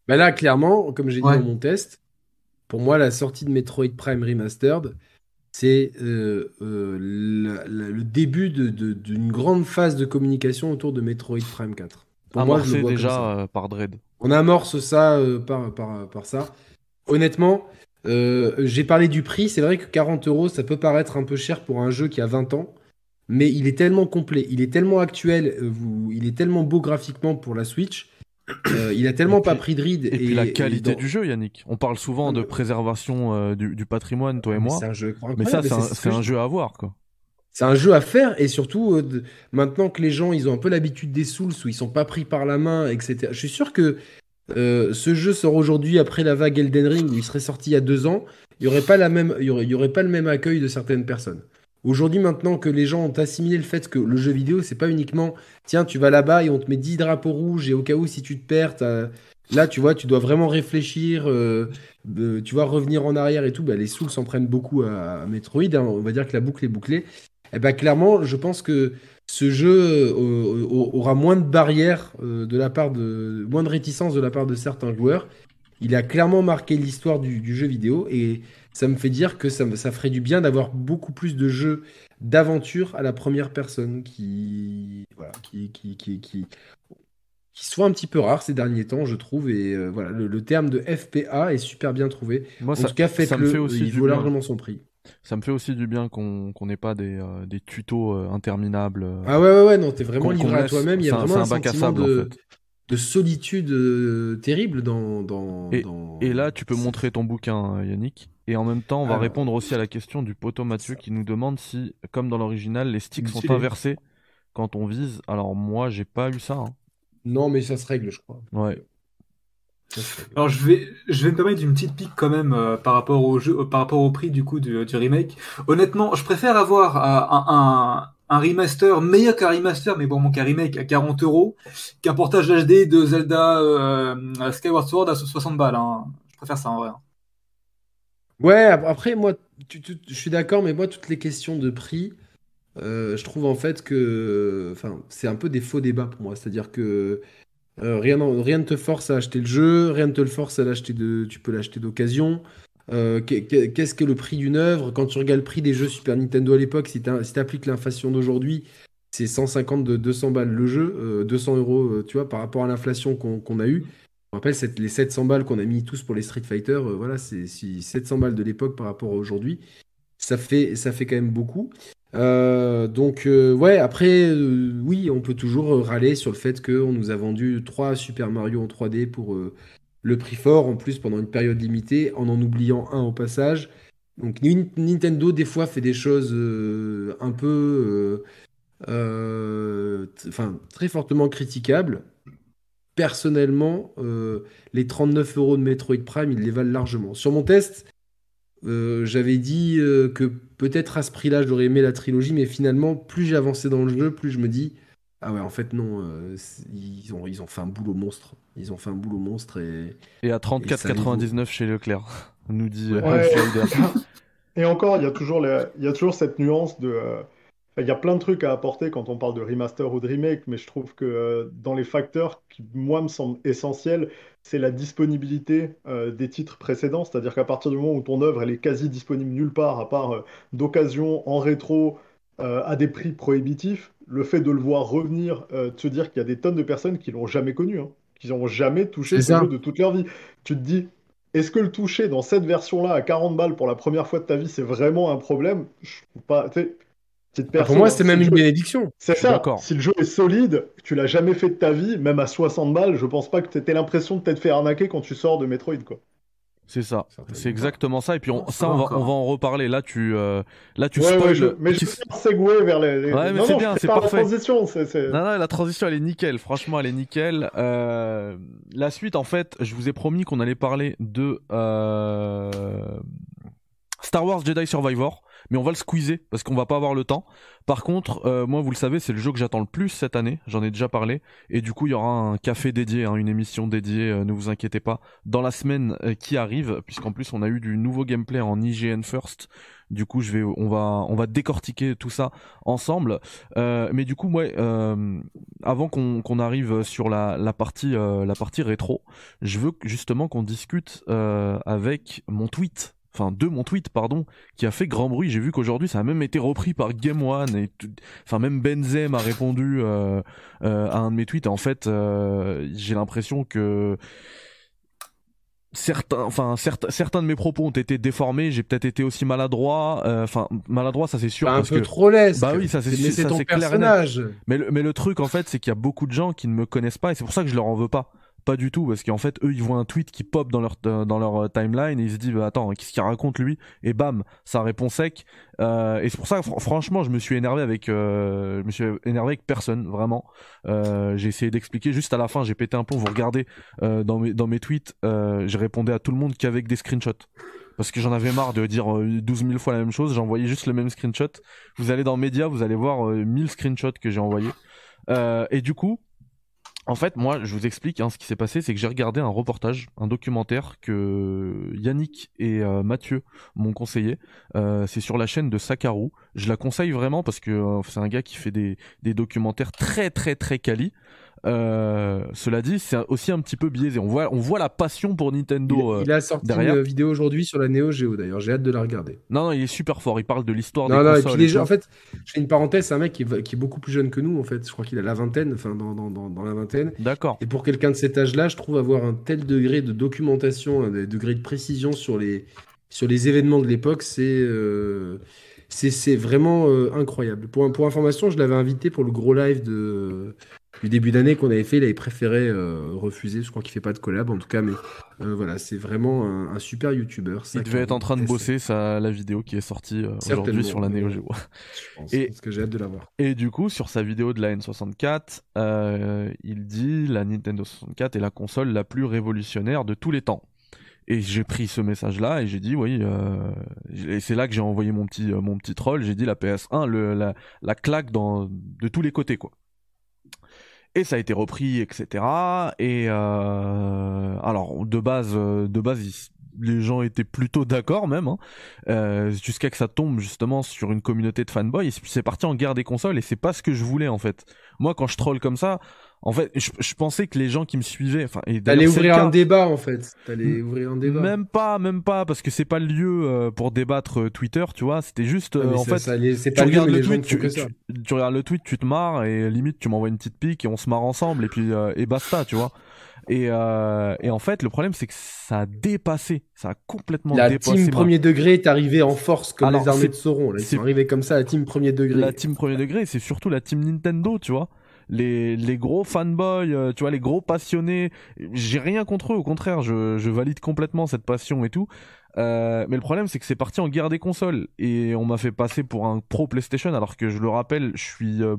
Bah là, clairement, comme j'ai dit dans mon test, pour moi, la sortie de Metroid Prime Remastered, c'est euh, euh, le début d'une grande phase de communication autour de Metroid Prime 4. Pour moi, je le déjà par Dread. On amorce ça par, par, par, ça. Honnêtement, j'ai parlé du prix. C'est vrai que 40 euros, ça peut paraître un peu cher pour un jeu qui a 20 ans mais il est tellement complet, il est tellement actuel, euh, il est tellement beau graphiquement pour la Switch Euh, il a tellement pas pris de ride. Et, puis la qualité du jeu, Yannick. On parle souvent de préservation euh, du, patrimoine, toi et moi. C'est un jeu Mais ça, c'est un, jeu à voir, quoi. C'est un jeu à faire et surtout euh, maintenant que les gens ils ont un peu l'habitude des Souls où ils sont pas pris par la main, etc. Je suis sûr que ce jeu sort aujourd'hui après la vague Elden Ring où il serait sorti il y a deux ans, il y aurait pas la même, il y y aurait pas le même accueil de certaines personnes. Aujourd'hui, maintenant que les gens ont assimilé le fait que le jeu vidéo, c'est pas uniquement tiens, tu vas là-bas et on te met 10 drapeaux rouges et au cas où si tu te perds, là, tu vois, tu dois vraiment réfléchir, euh, tu vas revenir en arrière et tout. Bah, les Souls s'en prennent beaucoup à, Metroid. Hein. on va dire que la boucle est bouclée. Et eh ben clairement, je pense que ce jeu euh, aura moins de barrières euh, de la part de, moins de réticence de la part de certains joueurs. Il a clairement marqué l'histoire du, du, jeu vidéo et ça me fait dire que ça, ça ferait du bien d'avoir beaucoup plus de jeux d'aventure à la première personne qui, voilà, qui, qui, qui, qui, qui soit un petit peu rare ces derniers temps, je trouve. Et euh, voilà, le, terme de FPA est super bien trouvé. Moi, en ça, tout cas, faites-le. Il vaut largement son prix. Ça me fait aussi du bien qu'on n'ait pas des, euh, des tutos euh, interminables. ah ouais, ouais, ouais, non, t'es vraiment livré à toi-même. Il y a vraiment un, sentiment de, de solitude terrible dans, dans, et, dans... et, là, tu peux montrer ton bouquin, Yannick. Et en même temps, on va répondre aussi à la question du poteau Mathieu qui nous demande si, comme dans l'original, les sticks sont inversés quand on vise. Alors moi, j'ai pas eu ça. Hein. Non, mais ça se règle, je crois. Ouais. Alors je vais, je vais me permettre d'une petite pique quand même euh, par rapport au jeu, euh, par rapport au prix du coup du, remake. Honnêtement, je préfère avoir euh, un, un, remaster meilleur qu'un remaster, mais bon, mon cas remake à 40 euros, qu'un portage HD de Zelda Skyward Sword à 60 balles. Hein. Je préfère ça en vrai. Hein. Ouais, après, moi, je suis d'accord, mais moi, toutes les questions de prix, euh, je trouve en fait que c'est un peu des faux débats pour moi. C'est-à-dire que euh, rien, rien ne te force à acheter le jeu, rien ne te le force à l'acheter de. Tu peux l'acheter d'occasion. Euh, qu'est-ce que le prix d'une œuvre? Quand tu regardes le prix des jeux Super Nintendo à l'époque, si tu appliques l'inflation d'aujourd'hui, c'est 150 de 200 balles le jeu, 200 euros, tu vois, par rapport à l'inflation qu'on a eue. Je rappelle, les 700 balles qu'on a mis tous pour les Street Fighter, euh, voilà, c'est 700 balles de l'époque par rapport à aujourd'hui. Ça fait, ça fait quand même beaucoup. Euh, donc, euh, ouais, après, oui, on peut toujours râler sur le fait qu'on nous a vendu 3 Super Mario en 3D pour le prix fort, en plus pendant une période limitée, en en oubliant un au passage. Donc, Nintendo, des fois, fait des choses un peu. Enfin, très fortement critiquables personnellement, euh, les 39 euros de Metroid Prime, ils les valent largement. Sur mon test, euh, j'avais dit euh, que peut-être à ce prix-là, j'aurais aimé la trilogie, mais finalement, plus j'ai avancé dans le jeu, plus je me dis, ah ouais, en fait, non, ils, ont, ils ont fait un boulot monstre. Ils ont fait un boulot monstre et. Et à 34,99 chez Leclerc, nous dit Et encore, il y, a toujours il y a toujours cette nuance de il y a plein de trucs à apporter quand on parle de remaster ou de remake, mais je trouve que euh, dans les facteurs qui, moi, me semblent essentiels, c'est la disponibilité euh, des titres précédents. C'est-à-dire qu'à partir du moment où ton œuvre elle est quasi disponible nulle part, à part euh, d'occasion, en rétro, à des prix prohibitifs, le fait de le voir revenir, de se dire qu'il y a des tonnes de personnes qui l'ont jamais connu, hein, qui n'ont jamais touché ce jeu de toute leur vie. Tu te dis, est-ce que le toucher dans cette version-là à 40 balles pour la première fois de ta vie, c'est vraiment un problème? Je pas. Ah, pour moi, c'est même une bénédiction. C'est ça. Si le jeu est solide, que tu l'as jamais fait de ta vie, même à 60 balles, je pense pas que tu aies l'impression de t'être fait arnaquer quand tu sors de Metroid, quoi. C'est ça, c'est exactement ça. Et puis ça, on va, on va, en reparler. Là, tu, euh, là, tu ouais, ouais, je... Mais je suis segway vers les. Ouais, mais c'est bien, c'est parfait. La transition, Non, non, la transition, elle est nickel. Franchement, elle est nickel. Euh... La suite, en fait, je vous ai promis qu'on allait parler de euh... Star Wars Jedi Survivor mais on va le squeezer parce qu'on va pas avoir le temps. Par contre, euh, moi, vous le savez, c'est le jeu que j'attends le plus cette année. J'en ai déjà parlé, et du coup, il y aura un café dédié, hein, une émission dédiée. Euh, ne vous inquiétez pas, dans la semaine euh, qui arrive, puisqu'en plus, on a eu du nouveau gameplay en IGN First. Du coup, je vais, on va, on va décortiquer tout ça ensemble. mais du coup, moi, avant qu'on arrive sur la, la partie, la partie rétro, je veux justement qu'on discute avec mon tweet enfin de mon tweet pardon qui a fait grand bruit. J'ai vu qu'aujourd'hui ça a même été repris par Game One et enfin même Benzem a répondu euh, euh, à un de mes tweets. En fait euh, j'ai l'impression que certains enfin certains certains de mes propos ont été déformés. J'ai peut-être été aussi maladroit. Enfin maladroit ça c'est sûr un peu trop laisse bah oui ça c'est c'est ton personnage. Mais le, mais le truc en fait c'est qu'il y a beaucoup de gens qui ne me connaissent pas et c'est pour ça que je leur en veux pas pas du tout parce qu'en fait eux ils voient un tweet qui pop dans leur dans leur euh, timeline et ils se disent bah, attends qu'est-ce qu'il raconte lui? Et bam ça répond sec. Euh, et c'est pour ça franchement je me suis énervé avec euh, je me suis énervé avec personne vraiment. J'ai essayé d'expliquer. Juste à la fin j'ai pété un plomb. Vous regardez dans mes dans mes tweets j'ai répondu à tout le monde qu'avec des screenshots. Parce que j'en avais marre de dire 12 000 fois la même chose. J'envoyais juste le même screenshot. Vous allez dans médias vous allez voir 1000 screenshots que j'ai envoyés. Et du coup en fait, moi, je vous explique, hein, ce qui s'est passé, c'est que j'ai regardé un reportage, un documentaire que Yannick et euh, Mathieu m'ont conseillé. Euh, c'est sur la chaîne de Sakaru. Je la conseille vraiment parce que euh, c'est un gars qui fait des, des documentaires très très très quali. Euh, cela dit, c'est aussi un petit peu biaisé. On voit, on voit la passion pour Nintendo. Il, a sorti une vidéo aujourd'hui sur la Neo Geo d'ailleurs. J'ai hâte de la regarder. Non, non, il est super fort. Il parle de l'histoire des non, consoles. Et puis déjà, en fait, je fais une parenthèse. C'est un mec qui est, qui est, beaucoup plus jeune que nous. En fait, je crois qu'il a la vingtaine, enfin dans, dans, dans, dans la vingtaine. D'accord. Et pour quelqu'un de cet âge-là, je trouve avoir un tel degré de documentation, un degré de précision sur les sur les événements de l'époque, c'est euh, c'est vraiment euh, incroyable. Pour, pour information, je l'avais invité pour le gros live de du début d'année qu'on avait fait, il avait préféré euh, refuser. Je crois qu'il fait pas de collab en tout cas, mais euh, voilà, c'est vraiment un, super YouTuber. Il devait être en train de bosser sa, la vidéo qui est sortie euh, aujourd'hui sur la Neo Geo. et, parce que j'ai hâte de la voir. Et du coup, sur sa vidéo de la N64, il dit la Nintendo 64 est la console la plus révolutionnaire de tous les temps. Et j'ai pris ce message-là et j'ai dit oui. et c'est là que j'ai envoyé mon petit mon petit troll. J'ai dit la PS1, le, la, la claque dans de tous les côtés quoi et ça a été repris, etc. Et euh, alors de base, euh, de base, les gens étaient plutôt d'accord même, hein, euh, jusqu'à que ça tombe justement sur une communauté de fanboys. C'est parti en guerre des consoles et c'est pas ce que je voulais en fait. Moi, quand je troll comme ça, en fait, je, pensais que les gens qui me suivaient, enfin, t'allais ouvrir un débat en fait. T'allais ouvrir un débat. Même pas, même pas, parce que c'est pas le lieu euh, pour débattre euh, Twitter, tu vois. C'était juste, euh, en fait, tu regardes le tweet, tu, tu, regardes le tweet, tu te marres et limite tu m'envoies une petite pique et on se marre ensemble et puis et basta, tu vois. Et, et en fait, le problème c'est que ça a dépassé, ça a complètement la dépassé. La team premier degré est arrivée en force comme les armées de Sauron. Là. Ils sont arrivés comme ça, la team premier degré. La team premier degré, c'est surtout la team Nintendo, tu vois les, les gros fanboys, euh, tu vois, les gros passionnés. J'ai rien contre eux, au contraire, je, je valide complètement cette passion et tout. Euh, mais le problème, c'est que c'est parti en guerre des consoles et on m'a fait passer pour un pro PlayStation, alors que je le rappelle, je suis euh,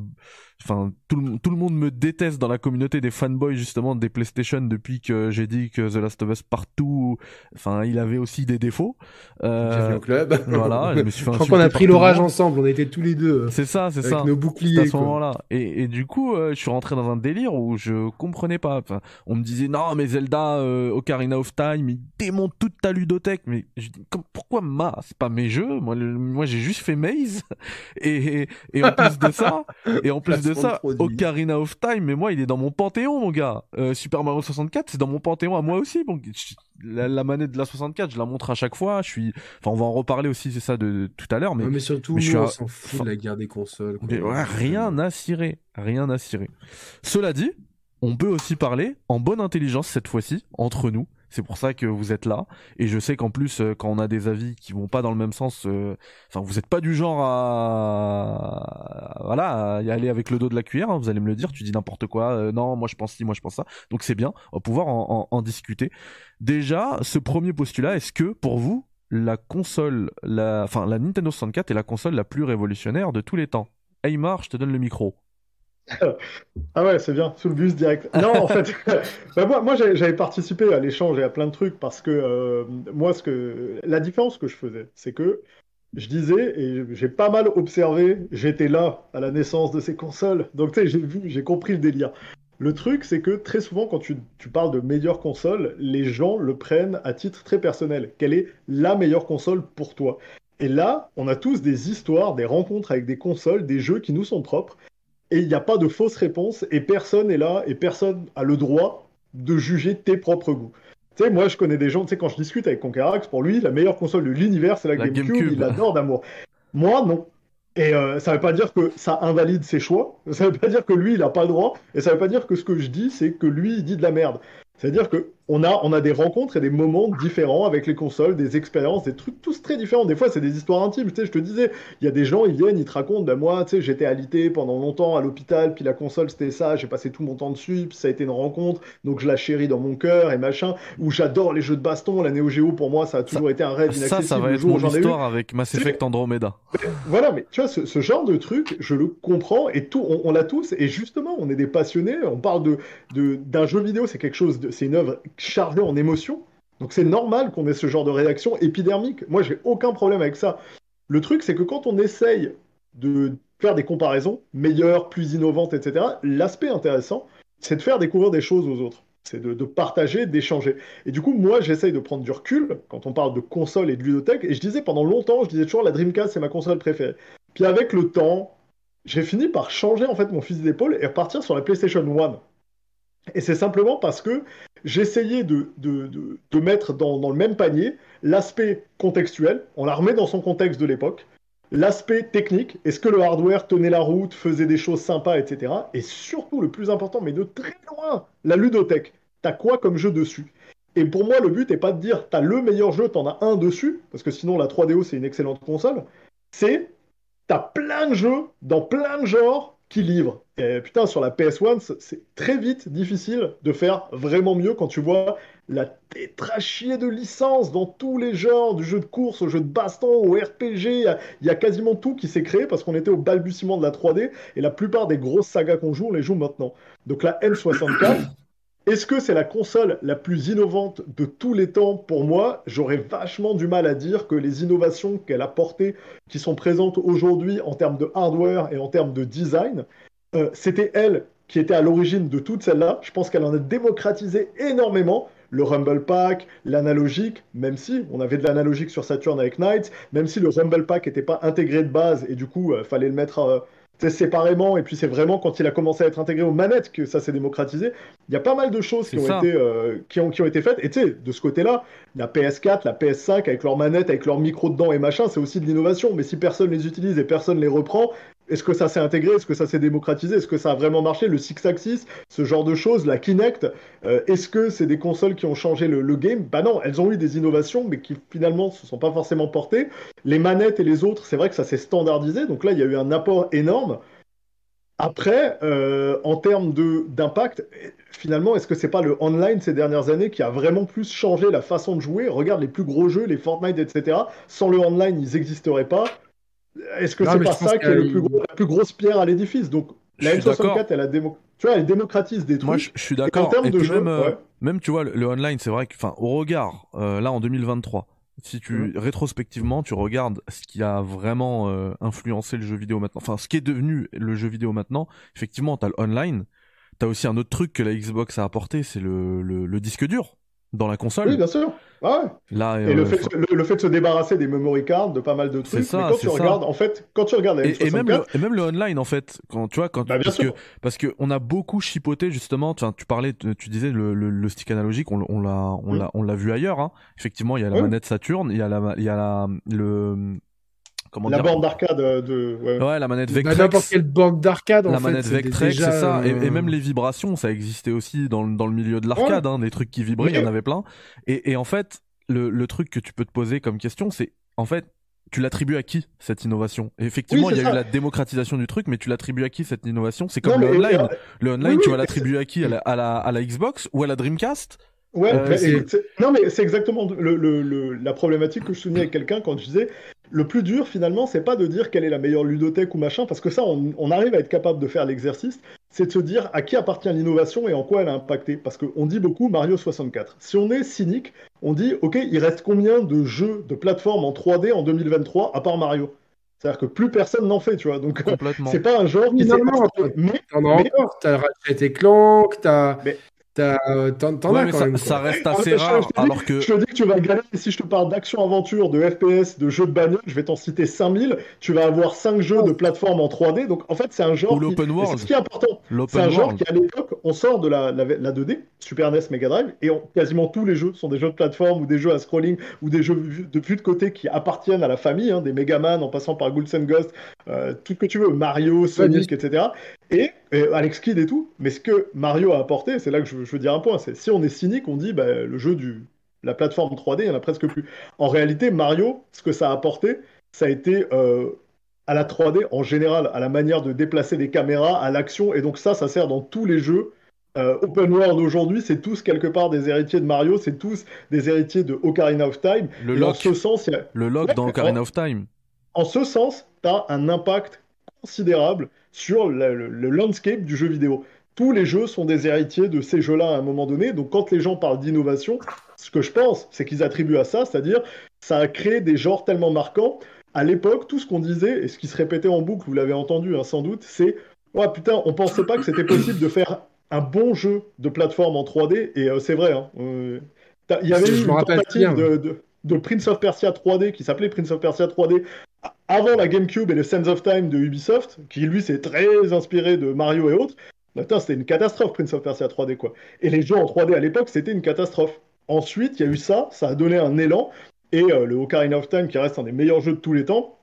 enfin tout le, tout le monde me déteste dans la communauté des fanboys justement des PlayStation depuis que j'ai dit que The Last of Us partout enfin il avait aussi des défauts. Euh, au club. voilà je me suis fait je crois qu'on a pris l'orage ensemble on était tous les deux c'est ça c'est ça. avec nos boucliers à ce moment-là. Et, et du coup euh, je suis rentré dans un délire où je comprenais pas. Enfin, on me disait non mais Zelda euh, Ocarina of Time il démonte toute ta ludothèque. Mais je dis pourquoi ma c'est pas mes jeux. Moi moi j'ai juste fait Maze. Et, et, en plus de ça et en plus de ça, Ocarina of Time, mais moi, il est dans mon panthéon, mon gars. Euh, Super Mario 64, c'est dans mon panthéon à moi aussi. Bon, la, manette de la 64, je la montre à chaque fois. Je suis, enfin, on va en reparler aussi, c'est ça de, tout à l'heure. Mais, mais surtout, je suis on s'en fout de la guerre des consoles. rien à cirer, rien à cirer. Cela dit, on peut aussi parler en bonne intelligence cette fois-ci entre nous c'est pour ça que vous êtes là. Et je sais qu'en plus, euh, quand on a des avis qui vont pas dans le même sens, euh, enfin, vous êtes pas du genre à, voilà, à y aller avec le dos de la cuillère. Hein, vous allez me le dire. Tu dis n'importe quoi. Euh, non, moi je pense ci, moi je pense ça. Donc c'est bien. On va pouvoir en, en, discuter. Déjà, ce premier postulat, est-ce que pour vous, la console, la, enfin, la Nintendo 64 est la console la plus révolutionnaire de tous les temps? Aymar, je te donne le micro. ah ouais, c'est bien, sous le bus direct. Non, en fait, bah, moi, moi j'avais participé à l'échange et à plein de trucs parce que euh, moi, ce que la différence que je faisais, c'est que je disais, et j'ai pas mal observé, j'étais là à la naissance de ces consoles, donc tu sais, j'ai vu, j'ai compris le délire. Le truc, c'est que très souvent, quand tu, parles de meilleure console, les gens le prennent à titre très personnel. Quelle est la meilleure console pour toi? Et là, on a tous des histoires, des rencontres avec des consoles, des jeux qui nous sont propres et il n'y a pas de fausse réponse et personne n'est là et personne a le droit de juger tes propres goûts. Tu sais, moi je connais des gens, tu sais, quand je discute avec Conquerax, pour lui, la meilleure console de l'univers c'est la, GameCube, il adore d'amour. Moi non. Et euh, ça ne veut pas dire que ça invalide ses choix, ça ne veut pas dire que lui il n'a pas le droit, et ça ne veut pas dire que ce que je dis c'est que lui il dit de la merde. C'est-à-dire que on a, on a des rencontres et des moments différents avec les consoles, des expériences, des trucs tous très différents. Des fois, c'est des histoires intimes. Tu sais, je te disais, il y a des gens, ils viennent, ils te racontent, ben moi, tu sais, j'étais alité pendant longtemps à l'hôpital, puis la console, c'était ça, j'ai passé tout mon temps dessus, puis ça a été une rencontre, donc je la chéris dans mon cœur et machin. Ou j'adore les jeux de baston, la Neo Geo, pour moi, ça a toujours été un rêve inaccessible. Ça, ça va être mon histoire avec Mass Effect Andromeda. Voilà, mais tu vois, ce, genre de truc, je le comprends, et tout, on, l'a tous, et justement, on est des passionnés, on parle de d'un jeu vidéo, c'est quelque chose, c'est une œuvre chargée en émotions donc c'est normal qu'on ait ce genre de réaction épidermique. Moi, j'ai aucun problème avec ça. Le truc, c'est que quand on essaye de faire des comparaisons meilleures, plus innovantes, etc., l'aspect intéressant, c'est de faire découvrir des choses aux autres. C'est de, partager, d'échanger. Et du coup, moi, j'essaye de prendre du recul quand on parle de console et de ludothèque. Et je disais pendant longtemps, je disais toujours la Dreamcast, c'est ma console préférée. Puis avec le temps, j'ai fini par changer en fait mon fusil d'épaule et repartir sur la PlayStation 1. Et c'est simplement parce que j'essayais de, de, mettre dans, le même panier l'aspect contextuel, on la remet dans son contexte de l'époque, l'aspect technique, est-ce que le hardware tenait la route, faisait des choses sympas, etc. Et surtout, le plus important, mais de très loin, la ludothèque. T'as quoi comme jeu dessus? Et pour moi, le but n'est pas de dire t'as le meilleur jeu, t'en as un dessus, parce que sinon la 3DO c'est une excellente console. C'est t'as plein de jeux dans plein de genres qui livre. Et putain, sur la PS1, c'est très vite difficile de faire vraiment mieux quand tu vois la tétrachier de licences dans tous les genres, du jeu de course au jeu de baston, au RPG. Il y, a quasiment tout qui s'est créé parce qu'on était au balbutiement de la 3D et la plupart des grosses sagas qu'on joue, on les joue maintenant. Donc la N64, est-ce que c'est la console la plus innovante de tous les temps pour moi? J'aurais vachement du mal à dire que les innovations qu'elle a portées, qui sont présentes aujourd'hui en termes de hardware et en termes de design, euh, c'était elle qui était à l'origine de toutes celles-là. Je pense qu'elle en a démocratisé énormément. Le Rumble Pack, l'analogique, même si on avait de l'analogique sur Saturn avec Knights, même si le Rumble Pack n'était pas intégré de base et du coup, il euh, fallait le mettre euh, séparément, et puis c'est vraiment quand il a commencé à être intégré aux manettes que ça s'est démocratisé. Il y a pas mal de choses qui ont, été, euh, qui, ont, qui ont été faites, et tu sais, de ce côté-là, la PS4, la PS5, avec leurs manettes, avec leurs micros dedans et machin, c'est aussi de l'innovation, mais si personne les utilise et personne les reprend, est-ce que ça s'est intégré? Est-ce que ça s'est démocratisé? Est-ce que ça a vraiment marché? Le Six Axis, ce genre de choses, la Kinect, euh, est-ce que c'est des consoles qui ont changé le, game? Bah non, elles ont eu des innovations, mais qui finalement se sont pas forcément portées. Les manettes et les autres, c'est vrai que ça s'est standardisé, donc là il y a eu un apport énorme. Après, euh, en termes d'impact, finalement, est-ce que c'est pas le online ces dernières années qui a vraiment plus changé la façon de jouer? Regarde les plus gros jeux, les Fortnite, etc. Sans le online, ils n'existeraient pas. Est-ce que c'est pas ça qui est le plus gros, la plus grosse pierre à l'édifice? Donc la N64, elle, a tu vois, elle démocratise des trucs. Moi, je, suis d'accord. En termes de jeu, même, euh, même, tu vois, le, online, c'est vrai que, enfin, au regard, euh, là, en 2023, si tu mm. rétrospectivement tu regardes ce qui a vraiment euh, influencé le jeu vidéo maintenant, enfin ce qui est devenu le jeu vidéo maintenant, effectivement t'as le online, t'as aussi un autre truc que la Xbox a apporté, c'est le, le, disque dur dans la console. Oui, bien sûr. Ah Là, et le, euh, fait de, le, fait de se débarrasser des memory cards, de pas mal de trucs. Ça, mais quand tu regardes, en fait, quand tu regardes la et, même le, et même le online, en fait, quand tu vois, quand bah, parce que parce que on a beaucoup chipoté justement. Tu, tu parlais, tu disais le, le, stick analogique, on, on l'a on l'a on l'a vu ailleurs. Hein. Effectivement, il y a la manette Saturn, il y a la il y a la le la borne d'arcade de ouais. la manette Vectrex. n'importe quelle borne d'arcade la manette Vectrex c'est ça. Et, et, même les vibrations ça existait aussi dans, dans le milieu de l'arcade hein, des trucs qui vibraient il y en avait plein. Et, et en fait le, le truc que tu peux te poser comme question c'est en fait tu l'attribues à qui cette innovation? Effectivement, il y a eu la démocratisation du truc, mais tu l'attribues à qui cette innovation? C'est comme le online. Le online, tu vas l'attribuer à qui? À la, à la, à la Xbox ou à la Dreamcast? Ouais, euh, non mais c'est exactement le, le, la problématique que je soulignais avec quelqu'un quand je disais le plus dur finalement c'est pas de dire quelle est la meilleure ludothèque ou machin parce que ça on, on arrive à être capable de faire l'exercice c'est de se dire à qui appartient l'innovation et en quoi elle a impacté parce qu'on dit beaucoup Mario 64 si on est cynique on dit ok il reste combien de jeux de plateforme en 3D en 2023 à part Mario? C'est-à-dire que plus personne n'en fait, tu vois. Donc, c'est pas un genre qui s'est. Mais, t'en as encore. T'as Ratchet Clank, t'as. Euh, ça, reste assez rare. Je, alors que... je te dis que tu vas galérer si je te parle d'action-aventure, de FPS, de jeux de bagnole, je vais t'en citer 5000. Tu vas avoir 5 jeux de plateforme en 3D. Donc en fait, c'est un genre. Ou l'open world. C'est ce qui est important. C'est un genre qui, à l'époque, on sort de la, la, 2D, Super NES, Mega Drive, et quasiment tous les jeux sont des jeux de plateforme ou des jeux à scrolling ou des jeux de vue de côté qui appartiennent à la famille, hein, des Mega Man en passant par Ghouls and Ghost, euh, tout ce que tu veux, Mario, Sonic, etc. Et et Alex Kidd et tout. Mais ce que Mario a apporté, c'est là que je, veux dire un point, c'est si on est cynique, on dit bah, le jeu du la plateforme 3D, il n'y en a presque plus. En réalité, Mario, ce que ça a apporté, ça a été euh, à la 3D en général, à la manière de déplacer les caméras, à l'action, et donc ça, ça sert dans tous les jeux. Euh, open World aujourd'hui, c'est tous quelque part des héritiers de Mario, c'est tous des héritiers de Ocarina of Time. Le lock, ce sens, le lock dans Ocarina of Time. En ce sens, tu as un impact considérable sur le, landscape du jeu vidéo. Tous les jeux sont des héritiers de ces jeux-là à un moment donné. Donc quand les gens parlent d'innovation, ce que je pense, c'est qu'ils attribuent à ça, c'est-à-dire ça a créé des genres tellement marquants. À l'époque, tout ce qu'on disait, et ce qui se répétait en boucle, vous l'avez entendu hein, sans doute, c'est Ouais, putain, on pensait pas que c'était possible de faire un bon jeu de plateforme en 3D, et euh, c'est vrai. Hein, euh, il y avait une tentative de, de, Prince of Persia 3D qui s'appelait Prince of Persia 3D avant la GameCube et le Sense of Time de Ubisoft, qui lui s'est très inspiré de Mario et autres. c'était une catastrophe Prince of Persia 3D quoi. Et les jeux en 3D à l'époque, c'était une catastrophe. Ensuite, il y a eu ça, ça a donné un élan, et euh, le Ocarina of Time, qui reste un des meilleurs jeux de tous les temps,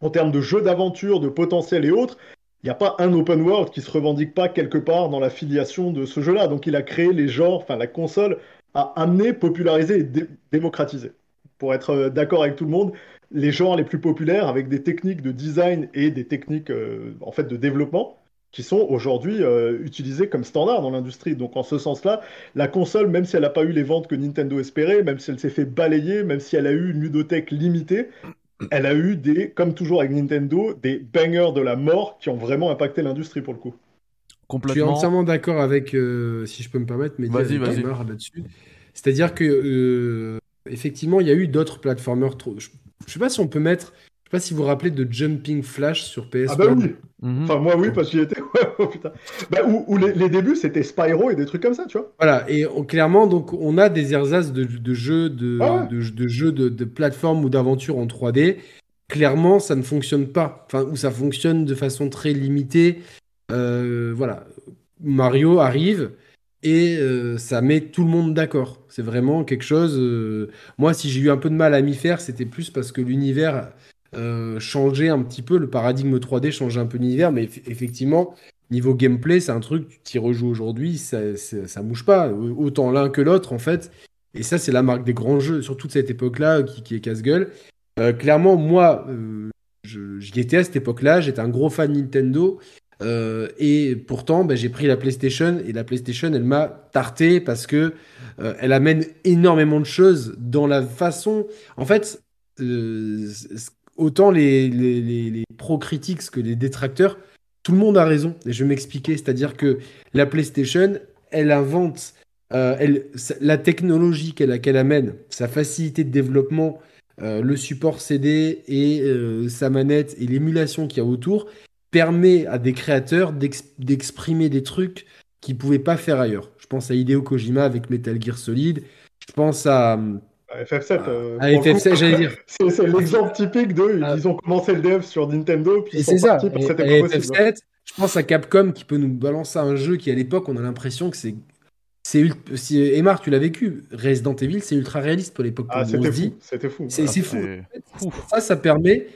en termes de jeux d'aventure, de potentiel et autres, il n'y a pas un open world qui se revendique pas quelque part dans la filiation de ce jeu-là. Donc il a créé les genres, enfin la console a amené, popularisé et démocratisé. Pour être euh, d'accord avec tout le monde, les genres les plus populaires avec des techniques de design et des techniques euh, en fait de développement qui sont aujourd'hui euh, utilisées comme standard dans l'industrie. Donc en ce sens-là, la console, même si elle n'a pas eu les ventes que Nintendo espérait, même si elle s'est fait balayer, même si elle a eu une ludothèque limitée, elle a eu des, comme toujours avec Nintendo, des bangers de la mort qui ont vraiment impacté l'industrie pour le coup. Complètement. Je suis entièrement d'accord avec, euh, si je peux me permettre, mais vas-y, vas-y. là-dessus. C'est-à-dire que effectivement, il y a eu d'autres platformers. Trop... Je sais pas si on peut mettre. Je sais pas si vous vous rappelez de Jumping Flash sur PS1. Ah bah oui. Mhm. Enfin moi oui parce qu'il était. oh, putain. Bah, où, les, débuts c'était Spyro et des trucs comme ça, tu vois. Voilà et clairement donc on a des ersatz de, de jeux de, ah de, de, jeux de, de plateforme ou d'aventure en 3D. Clairement ça ne fonctionne pas. Enfin ou ça fonctionne de façon très limitée. Euh, voilà. Mario arrive et euh, ça met tout le monde d'accord. C'est vraiment quelque chose. Euh, moi, si j'ai eu un peu de mal à m'y faire, c'était plus parce que l'univers euh, changeait un petit peu, le paradigme 3D changeait un peu l'univers, mais effectivement, niveau gameplay, c'est un truc, tu t'y rejoues aujourd'hui, ça, ça, bouge pas, autant l'un que l'autre en fait. Et ça, c'est la marque des grands jeux, surtout de cette époque-là, qui, qui, est casse-gueule. clairement, moi, j'y étais à cette époque-là, j'étais un gros fan Nintendo. Euh, et pourtant, ben, j'ai pris la PlayStation et la PlayStation, elle m'a tarté parce que euh, elle amène énormément de choses dans la façon. En fait, euh, autant les, les, pro-critiques que les détracteurs, tout le monde a raison. Et je vais m'expliquer. C'est-à-dire que la PlayStation, elle invente la technologie qu'elle amène, sa facilité de développement, le support CD et sa manette et l'émulation qu'il y a autour permet à des créateurs d'exprimer des trucs qu'ils pouvaient pas faire ailleurs. Je pense à Hideo Kojima avec Metal Gear Solid. Je pense à FF7. Euh, à FF7, j'allais dire. C'est l'exemple typique de ah. ils ont commencé le dev sur Nintendo puis ils sont ça. partis cette FF7, je pense à Capcom qui peut nous balancer un jeu qui à l'époque on a l'impression que c'est c'est si Emar tu l'as vécu Resident Evil c'est ultra réaliste pour l'époque ah c'était fou c'était fou c'est fou ça ça permet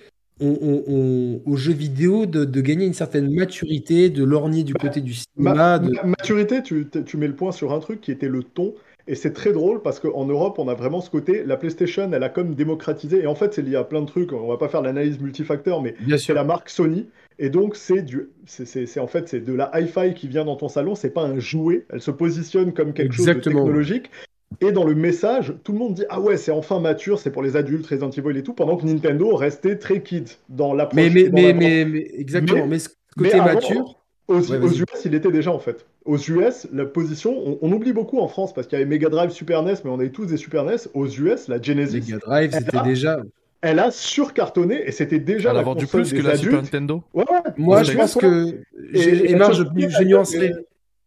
aux jeux vidéo de, gagner une certaine maturité, de lorgner du bah, côté du cinéma. maturité, tu, tu, mets le point sur un truc qui était le ton. Et c'est très drôle parce qu'en Europe, on a vraiment ce côté. La PlayStation, elle a comme démocratisé. Et en fait, c'est lié à plein de trucs. On va pas faire l'analyse multifacteur, mais c'est la marque Sony. Et donc, c'est du, c'est en fait, c'est de la hi-fi qui vient dans ton salon. C'est pas un jouet. Elle se positionne comme quelque chose de technologique. Et dans le message, tout le monde dit Ah ouais, c'est enfin mature, c'est pour les adultes, Resident Evil et tout, pendant que Nintendo restait très kid dans l'approche. Mais, mais, mais, mais, exactement, mais, ce côté mature. Aux, US, il était déjà en fait. Aux US, la position, on, oublie beaucoup en France parce qu'il y avait Mega Drive, Super NES, mais on avait tous des Super NES. Aux US, la Genesis. Mega Drive, c'était déjà. Elle a surcartonné et c'était déjà elle a vendu plus que la Super Nintendo. Ouais, Moi, je pense que. Et, je, je nuancerai.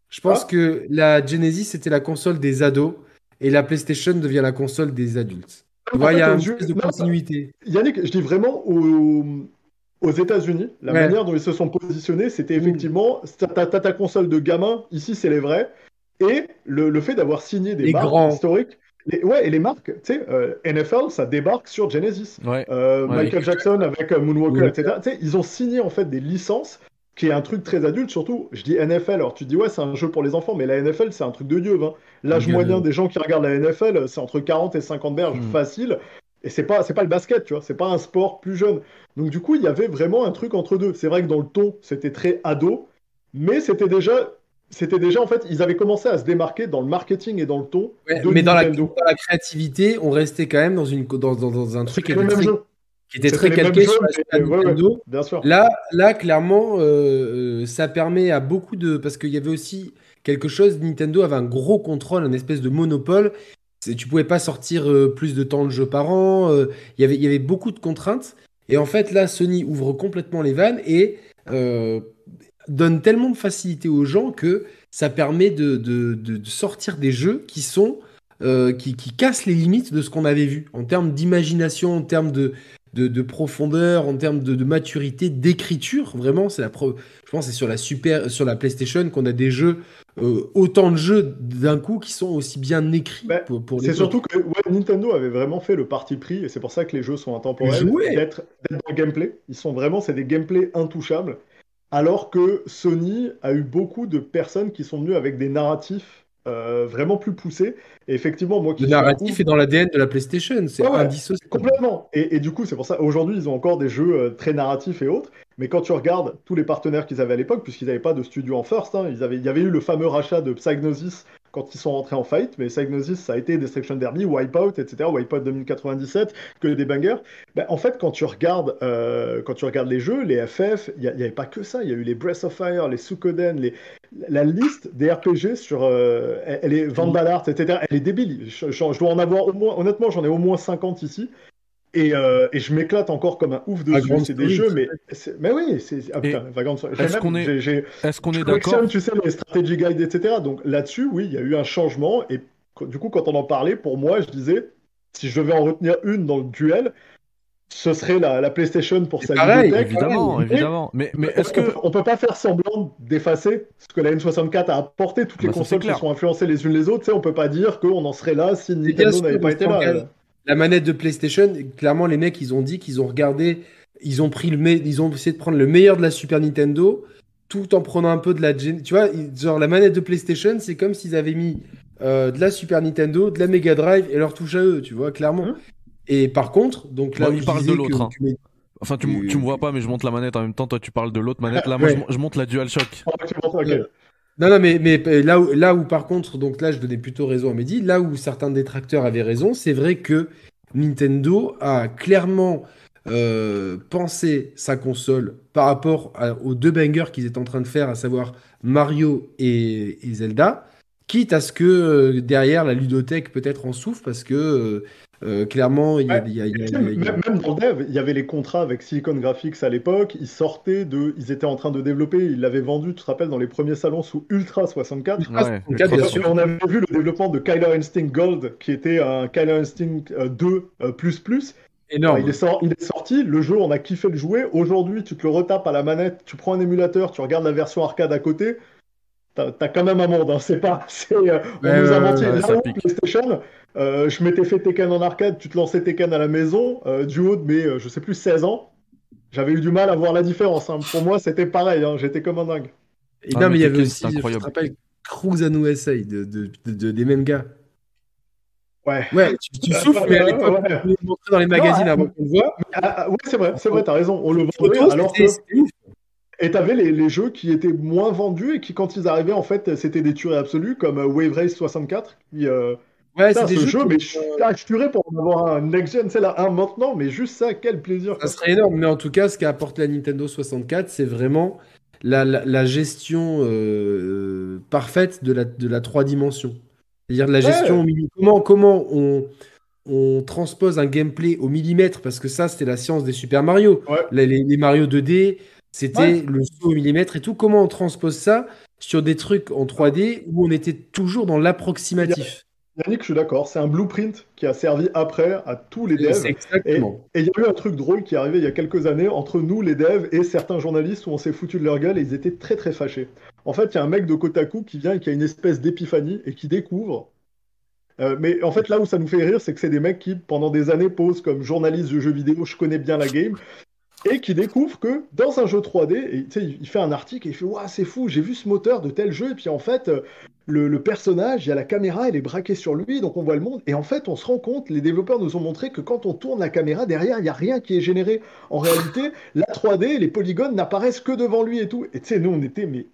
Je pense que la Genesis, c'était la console des ados et la PlayStation devient la console des adultes. il y a un peu de continuité. Yannick, je dis vraiment aux, États-Unis, la manière dont ils se sont positionnés, c'était effectivement t'as ta console de gamin, ici c'est les vrais, et le, fait d'avoir signé des marques historiques. ouais, et les marques, tu sais, euh, NFL, ça débarque sur Genesis. Euh, Michael Jackson avec euh, Moonwalker, etc. ils ont signé en fait des licences qui est un truc très adulte, surtout, je dis NFL, alors tu te dis ouais, c'est un jeu pour les enfants, mais la NFL, c'est un truc de dieu. Hein. L'âge moyen des gens qui regardent la NFL, c'est entre 40 et 50 berges, mm. facile. Et c'est pas, c'est pas le basket, tu vois, c'est pas un sport plus jeune. Donc du coup, il y avait vraiment un truc entre deux. C'est vrai que dans le ton, c'était très ado, mais c'était déjà, c'était déjà en fait, ils avaient commencé à se démarquer dans le marketing et dans le ton. mais dans la, créativité, on restait quand même dans une, dans, dans, un truc qui était, très, qui était très calqué sur la Nintendo. bien sûr. Là, là, clairement, euh, euh, ça permet à beaucoup de, parce qu'il y avait aussi quelque chose. Nintendo avait un gros contrôle, un espèce de monopole tu pouvais pas sortir euh, plus de temps de jeu par an. Euh, y il y avait beaucoup de contraintes. Et en fait, là, Sony ouvre complètement les vannes et donne tellement de facilité aux gens que ça permet de, de, sortir des jeux qui sont qui, qui, cassent les limites de ce qu'on avait vu en termes d'imagination, en termes de, de, profondeur, en termes de, maturité, d'écriture. Vraiment, c'est la. Je pense c'est sur la super, sur la PlayStation qu'on a des jeux euh, autant de jeux d'un coup qui sont aussi bien écrits bah, pour, C'est surtout que Nintendo avait vraiment fait le parti pris, et c'est pour ça que les jeux sont intemporels, d'être dans le gameplay. Ils sont vraiment, c'est des gameplays intouchables. Alors que Sony a eu beaucoup de personnes qui sont venues avec des narratifs euh, vraiment plus poussés. Et effectivement, moi qui Le narratif est dans l'ADN de la PlayStation, c'est indissociable. Complètement. Et, du coup, c'est pour ça, aujourd'hui, ils ont encore des jeux euh, très narratifs et autres. Mais quand tu regardes tous les partenaires qu'ils avaient à l'époque, puisqu'ils n'avaient pas de studio en first, hein, ils avaient, il y avait eu le fameux rachat de Psygnosis quand ils sont rentrés en fight, mais Psygnosis, ça a été Destruction Derby, Wipeout, etc., Wipeout 2097, que des bangers. Ben, en fait, quand tu, regardes, euh, quand tu regardes les jeux, les FF, il n'y avait pas que ça. Il y a eu les Breath of Fire, les Sukoden, la liste des RPG sur. Euh, elle est Vandal Art, etc., elle est débile. Je, je, dois en avoir au moins, honnêtement, j'en ai au moins 50 ici. Et, euh, et, je m'éclate encore comme un ouf dessus. C'est des jeux, mais, mais oui, c'est. Ah, Est-ce qu'on est, est, qu'on est d'accord Tu sais, les strategy guides, etc. Donc là-dessus, oui, il y a eu un changement. Et du coup, quand on en parlait, pour moi, je disais, si je devais en retenir une dans le duel, ce serait la, la PlayStation pour sa pareil, évidemment, évidemment. Mais, mais est-ce que on peut pas faire semblant d'effacer ce que la N64 a apporté Toutes les bah, consoles qui sont influencées les unes les autres. Tu sais, on peut pas dire qu'on en serait là si Nintendo n'avait pas été là la manette de PlayStation, clairement, les mecs, ils ont dit qu'ils ont regardé, ils ont pris le, ils ont essayé de prendre le meilleur de la Super Nintendo, tout en prenant un peu de la, tu vois, genre la manette de PlayStation, c'est comme s'ils avaient mis euh, de la Super Nintendo, de la Mega Drive et leur touche à eux, tu vois, clairement. Hein et par contre, donc là, bon, il parle de l'autre. Hein. Enfin, tu, tu, me vois pas, mais je monte la manette en même temps. Toi, tu parles de l'autre manette. Là, moi, je, monte la DualShock. Non, non, mais, euh, là, où, là où par contre, donc là je donnais plutôt raison à Mehdi, là où certains détracteurs avaient raison, c'est vrai que Nintendo a clairement euh, pensé sa console par rapport aux deux bangers qu'ils étaient en train de faire, à savoir Mario et, Zelda, quitte à ce que euh, derrière la ludothèque peut-être en souffre parce que euh, clairement, il y, a, même, dans le dev, il y avait les contrats avec Silicon Graphics à l'époque. Ils sortaient de, ils étaient en train de développer. Ils l'avaient vendu, tu te rappelles, dans les premiers salons sous Ultra 64. On avait vu le développement de Kyler Instinct Gold, qui était un Kyler Instinct 2 euh, euh, plus plus. Énorme. il, est il, est sorti, le jeu, on a kiffé le jouer. Aujourd'hui, tu te le retapes à la manette, tu prends un émulateur, tu regardes la version arcade à côté. T'as as quand même un monde, hein. c'est pas. on nous a menti. PlayStation, euh, je m'étais fait Tekken en arcade, tu te lançais Tekken à la maison, euh, du haut de mes, euh, je sais plus, 16 ans. J'avais eu du mal à voir la différence. Hein. Pour moi, c'était pareil, hein. j'étais comme un dingue. Et ah, non, mais il y avait aussi, je te rappelle, Cruise and USA de, de, de, des mêmes gars. Ouais. Ouais, tu, souffles, mais à l'époque, on le montrait dans les magazines avant qu'on le voit. Ah, ah, ouais, c'est vrai, c'est vrai, t'as raison. On le vendait alors que. Et t'avais les, les jeux qui étaient moins vendus et qui, quand ils arrivaient, en fait, c'était des tueries absolues, comme Wave Race 64, qui, Ouais, c'est des jeux, mais je tuerais pour en avoir un next-gen, c'est là, un maintenant, mais juste ça, quel plaisir. Ça serait énorme, mais en tout cas, ce qu'a apporté la Nintendo 64, c'est vraiment la, la, gestion euh, parfaite de la, de la 3 dimensions. C'est-à-dire la gestion Comment, comment on, on transpose un gameplay au millimètre, parce que ça, c'était la science des Super Mario. Les, les, Mario 2D, c'était le saut au millimètre et tout. Comment on transpose ça sur des trucs en 3D où on était toujours dans l'approximatif? Yannick, je suis d'accord. C'est un blueprint qui a servi après à tous les devs. Exactement. Et il y a eu un truc drôle qui est arrivé il y a quelques années entre nous, les devs, et certains journalistes où on s'est foutu de leur gueule et ils étaient très très fâchés. En fait, il y a un mec de Kotaku qui vient et qui a une espèce d'épiphanie et qui découvre. Euh, mais en fait, là où ça nous fait rire, c'est que c'est des mecs qui, pendant des années, posent comme journaliste de jeux vidéo, je connais bien la game. Et qui découvre que dans un jeu 3D, et, il fait un article et il fait Waouh, c'est fou, j'ai vu ce moteur de tel jeu, et puis en fait, euh, le, personnage, il y a la caméra, elle est braquée sur lui, donc on voit le monde. Et en fait, on se rend compte, les développeurs nous ont montré que quand on tourne la caméra, derrière, il n'y a rien qui est généré. En réalité, la 3D, les polygones n'apparaissent que devant lui et tout. Et tu sais, nous, on était, mais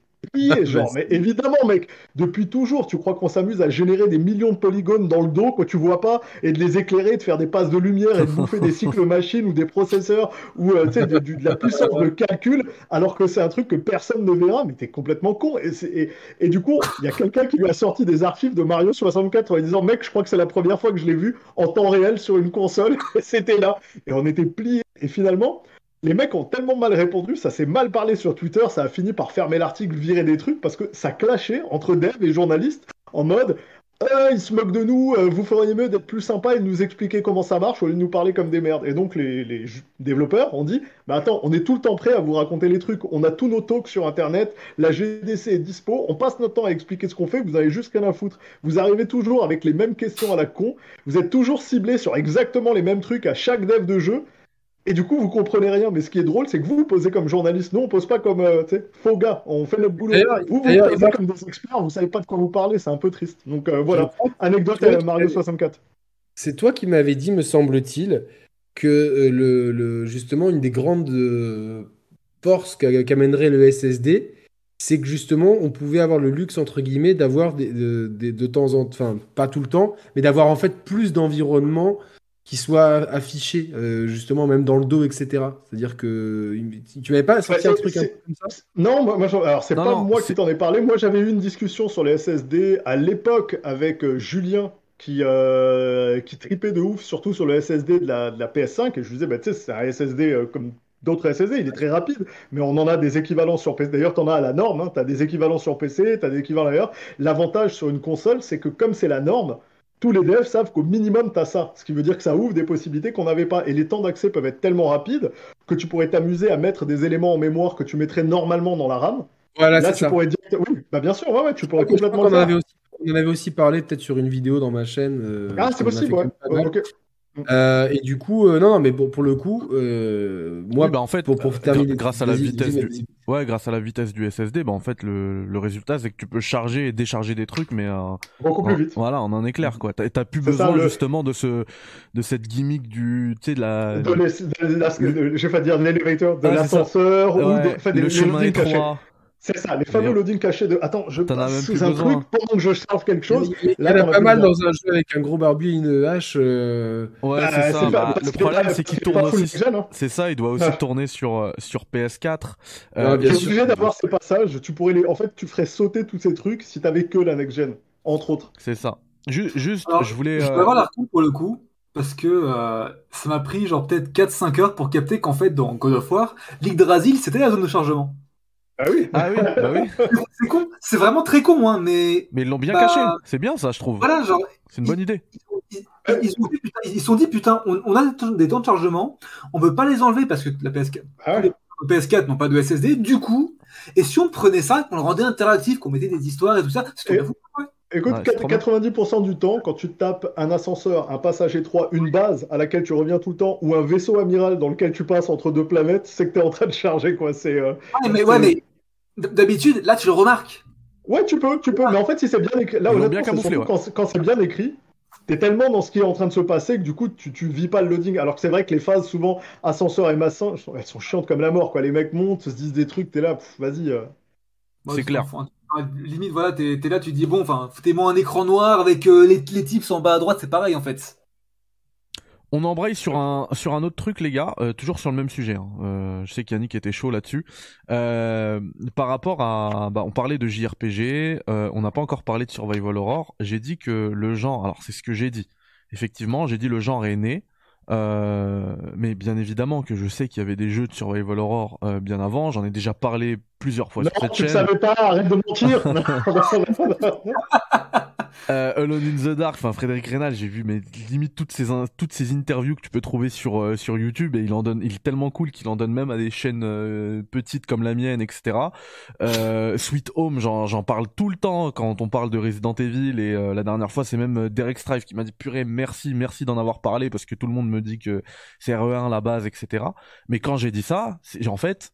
genre, mais évidemment, mec, depuis toujours, tu crois qu'on s'amuse à générer des millions de polygones dans le dos que tu vois pas et de les éclairer, de faire des passes de lumière et de bouffer des cycles machines ou des processeurs ou euh, tu sais, de, la puissance de calcul, alors que c'est un truc que personne ne verra, mais t'es complètement con. Et, et, du coup, il y a quelqu'un qui lui a sorti des archives de Mario 64 en disant, mec, je crois que c'est la première fois que je l'ai vu en temps réel sur une console, et c'était là. Et on était pliés. Et finalement, les mecs ont tellement mal répondu, ça s'est mal parlé sur Twitter, ça a fini par fermer l'article, virer des trucs, parce que ça clashait entre devs et journalistes en mode euh, ils se moquent de nous, euh, vous feriez mieux d'être plus sympa et de nous expliquer comment ça marche au lieu de nous parler comme des merdes. Et donc les, développeurs ont dit bah attends, on est tout le temps prêt à vous raconter les trucs, on a tous nos talks sur internet, la GDC est dispo, on passe notre temps à expliquer ce qu'on fait, vous avez juste rien à foutre. Vous arrivez toujours avec les mêmes questions à la con, vous êtes toujours ciblé sur exactement les mêmes trucs à chaque dev de jeu. Et du coup, vous comprenez rien. Mais ce qui est drôle, c'est que vous, vous posez comme journaliste. Nous, on pose pas comme euh, faux gars. On fait notre boulot. Vous, vous posez comme des experts. Vous savez pas de quoi vous parlez. C'est un peu triste. Donc euh, voilà. Anecdote à Mario 64. C'est toi qui m'avais dit, me semble-t-il, que euh, le, justement, une des grandes forces qu'amènerait le SSD, c'est que justement, on pouvait avoir le luxe, entre guillemets, d'avoir des, de temps en temps, enfin, pas tout le temps, mais d'avoir en fait plus d'environnement qui soit affiché euh, justement même dans le dos, etc. C'est-à-dire que tu n'avais pas sorti un truc comme ça Non, moi, alors c'est pas moi qui t'en ai parlé. Moi, j'avais eu une discussion sur les SSD à l'époque avec euh, Julien qui, euh, qui tripait de ouf, surtout sur le SSD de la, de la PS5. Et je lui disais, bah, tu sais, c'est un SSD comme d'autres SSD, il est très rapide, mais on en a des équivalents sur PC. D'ailleurs, tu en as à la norme, hein. tu as des équivalents sur PC, tu as des équivalents ailleurs. L'avantage sur une console, c'est que comme c'est la norme, tous les devs savent qu'au minimum, tu as ça. Ce qui veut dire que ça ouvre des possibilités qu'on n'avait pas. Et les temps d'accès peuvent être tellement rapides que tu pourrais t'amuser à mettre des éléments en mémoire que tu mettrais normalement dans la RAM. Voilà, Là, tu pourrais dire. Oui, bah bien sûr, ouais, ouais, tu pourrais complètement. On, en avait aussi, on en avait aussi parlé peut-être sur une vidéo dans ma chaîne. Euh, ah, c'est possible, ouais. Euh, et du coup, euh, non, non, mais pour, pour le coup, euh, moi, bah en fait, pour, pour terminer, grâce à la vitesse, du... ouais, grâce à la vitesse du SSD, bah en fait, le, le résultat, c'est que tu peux charger et décharger des trucs, mais beaucoup plus vite. Voilà, en un éclair, quoi. T'as plus besoin justement de ce, de cette gimmick du, tu sais, de la, de, je vais pas dire de l'élévateur, de l'ascenseur ou de, le chemin étroit. C'est ça, les fameux loading cachés de attends, je passe sous un truc pendant que je charge quelque chose. Il y, en a pas mal dans un jeu avec un gros barbu et une hache. Euh. Ouais, bah, c'est ça. Bah, le problème, c'est qu'il tourne aussi. Hein. C'est ça, il doit aussi tourner sur, euh, sur PS4. Euh, bien obligé d'avoir ces passages. Tu pourrais les... En fait, tu ferais sauter tous ces trucs si t'avais que la next gen, entre autres. C'est ça. Juste, je voulais. Je peux avoir l'article pour le coup parce que ça m'a pris genre peut-être 4-5 heures pour capter qu'en fait dans God of War, l'Yggdrasil c'était la zone de chargement. Ah oui Ah oui, bah oui. c'est con, c'est vraiment très con, hein, mais. Mais ils l'ont bien bah, caché, c'est bien ça, je trouve. Voilà, genre. C'est une bonne idée. Ils, se sont dit, putain, on, a des temps de chargement, on veut pas les enlever parce que la PS4, ah les PS4 n'ont pas de SSD, du coup, et si on prenait ça, qu'on le rendait interactif, qu'on mettait des histoires et tout ça, c'est tout Écoute, 90% du temps, quand tu tapes un ascenseur, un passage étroit, une base à laquelle tu reviens tout le temps, ou un vaisseau amiral dans lequel tu passes entre deux planètes, c'est que tu es en train de charger, quoi. C'est. Euh, mais, ouais, mais D'habitude, là, tu le remarques. Ouais, tu peux, tu peux. Mais en fait, si c'est bien écrit, là, honnêtement, bien quand, c'est bien écrit, t'es tellement dans ce qui est en train de se passer que du coup, tu, tu vis pas le loading. Alors que c'est vrai que les phases, souvent, ascenseur et massin, elles sont chiantes comme la mort, quoi. Les mecs montent, se disent des trucs, t'es là, vas-y. Euh. c'est clair. limite, voilà, t'es es là, tu dis, bon, enfin, foutez-moi un écran noir avec euh, les, les tips en bas à droite, c'est pareil, en fait. On embraye sur un sur un autre truc les gars, euh, toujours sur le même sujet. Hein. Euh, je sais qu'Yannick était chaud là-dessus. Euh, par rapport à, bah, on parlait de JRPG, on n'a pas encore parlé de Survival Horror. J'ai dit que le genre, alors c'est ce que j'ai dit. Effectivement, j'ai dit le genre est né, mais bien évidemment que je sais qu'il y avait des jeux de Survival Horror bien avant. J'en ai déjà parlé plusieurs fois non, sur cette tu chaîne. savais pas, arrête de mentir. euh, Alone in the Dark, enfin Frédéric Rénal, j'ai vu mais limite toutes ces toutes ces interviews que tu peux trouver sur euh, sur YouTube et il en donne, il est tellement cool qu'il en donne même à des chaînes euh, petites comme la mienne, etc. Euh, Sweet Home, j'en parle tout le temps quand on parle de Resident Evil et la dernière fois c'est même Derek Strive qui m'a dit purée merci merci d'en avoir parlé parce que tout le monde me dit que c'est RE1 la base, etc. Mais quand j'ai dit ça, en fait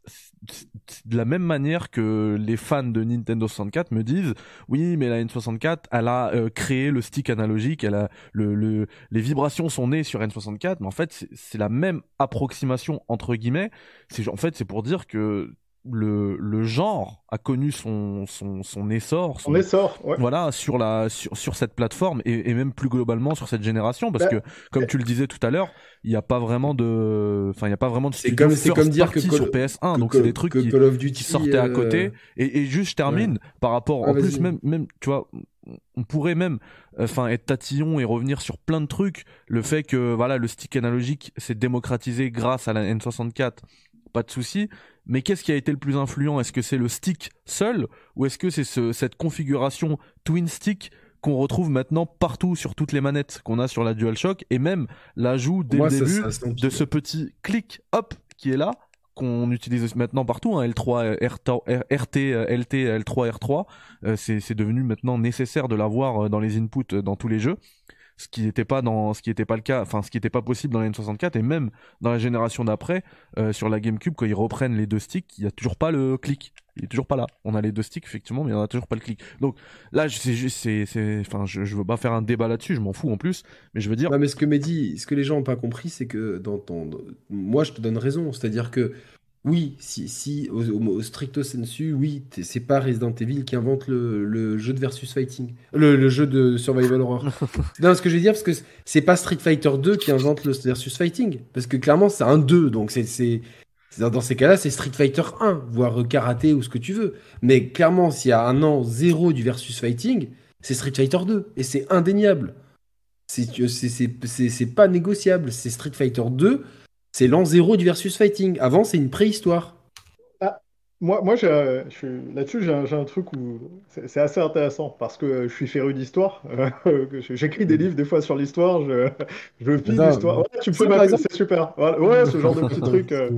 de la même manière que les fans de Nintendo 64 me disent oui mais la N64 elle a euh, créé le stick analogique elle a le, les vibrations sont nées sur N64 mais en fait c'est la même approximation entre guillemets. C'est en fait c'est pour dire que le, le genre a connu son, son, son essor, son, essor, voilà, sur la sur, sur cette plateforme et, et, même plus globalement sur cette génération, parce bah, que comme tu le disais tout à l'heure, il n'y a pas vraiment de, enfin il y a pas vraiment de c'est comme dire que sur PS1, donc c'est des trucs qui, qui, sortaient à côté. Euh, et, et, juste je termine par rapport, en plus même même tu vois, on pourrait même enfin être tatillon et revenir sur plein de trucs. Le fait que voilà le stick analogique s'est démocratisé grâce à la N64 pas de souci. Mais qu'est-ce qui a été le plus influent? Est-ce que c'est le stick seul ou est-ce que c'est ce, cette configuration twin stick qu'on retrouve maintenant partout sur toutes les manettes qu'on a sur la DualShock et même l'ajout dès le début de ce petit clic hop qui est là qu'on utilise maintenant partout, hein, L3, RT, LT, L3, R3, c'est devenu maintenant nécessaire de l'avoir euh, dans les inputs euh, dans tous les jeux ce qui n'était pas dans ce qui était pas le cas enfin ce qui n'était pas possible dans la N64 et même dans la génération d'après euh, sur la GameCube quand ils reprennent les deux sticks il y a toujours pas le clic. Il est toujours pas là. On a les deux sticks effectivement mais on a toujours pas le clic. Donc là c'est c'est c'est enfin je, je veux pas faire un débat là-dessus je m'en fous en plus mais je veux dire non, mais ce que Mehdi ce que les gens ont pas compris c'est que dans ton moi je te donne raison. C'est-à-dire que oui, si, si au, stricto sensu, oui, c'est pas Resident Evil qui invente le, jeu de versus fighting, le, jeu de survival horror. non, ce que je veux dire, parce que c'est pas Street Fighter 2 qui invente le versus fighting, parce que clairement c'est un 2, donc c'est dans ces cas-là, c'est Street Fighter 1, voire karaté ou ce que tu veux. Mais clairement, s'il y a un an zéro du versus fighting, c'est Street Fighter 2, et c'est indéniable. C'est pas négociable, c'est Street Fighter 2 c'est l'an zéro du versus fighting. Avant, c'est une préhistoire. Ah, moi, moi là-dessus, j'ai un, truc où c'est assez intéressant parce que je suis féru d'histoire. J'écris des livres des fois sur l'histoire. Je, je l'histoire. tu peux c'est super. Ouais, ce genre de petit truc. Euh,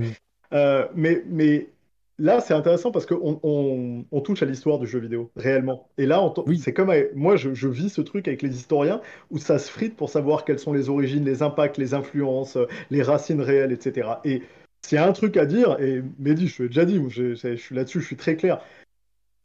euh, mais, mais Là, c'est intéressant parce qu'on on, touche à l'histoire du jeu vidéo, réellement. Et là, oui. c'est comme moi, je, vis ce truc avec les historiens où ça se frite pour savoir quelles sont les origines, les impacts, les influences, les racines réelles, etc. Et s'il y a un truc à dire, et Mehdi, je l'ai déjà dit, je, je suis là-dessus, je suis très clair,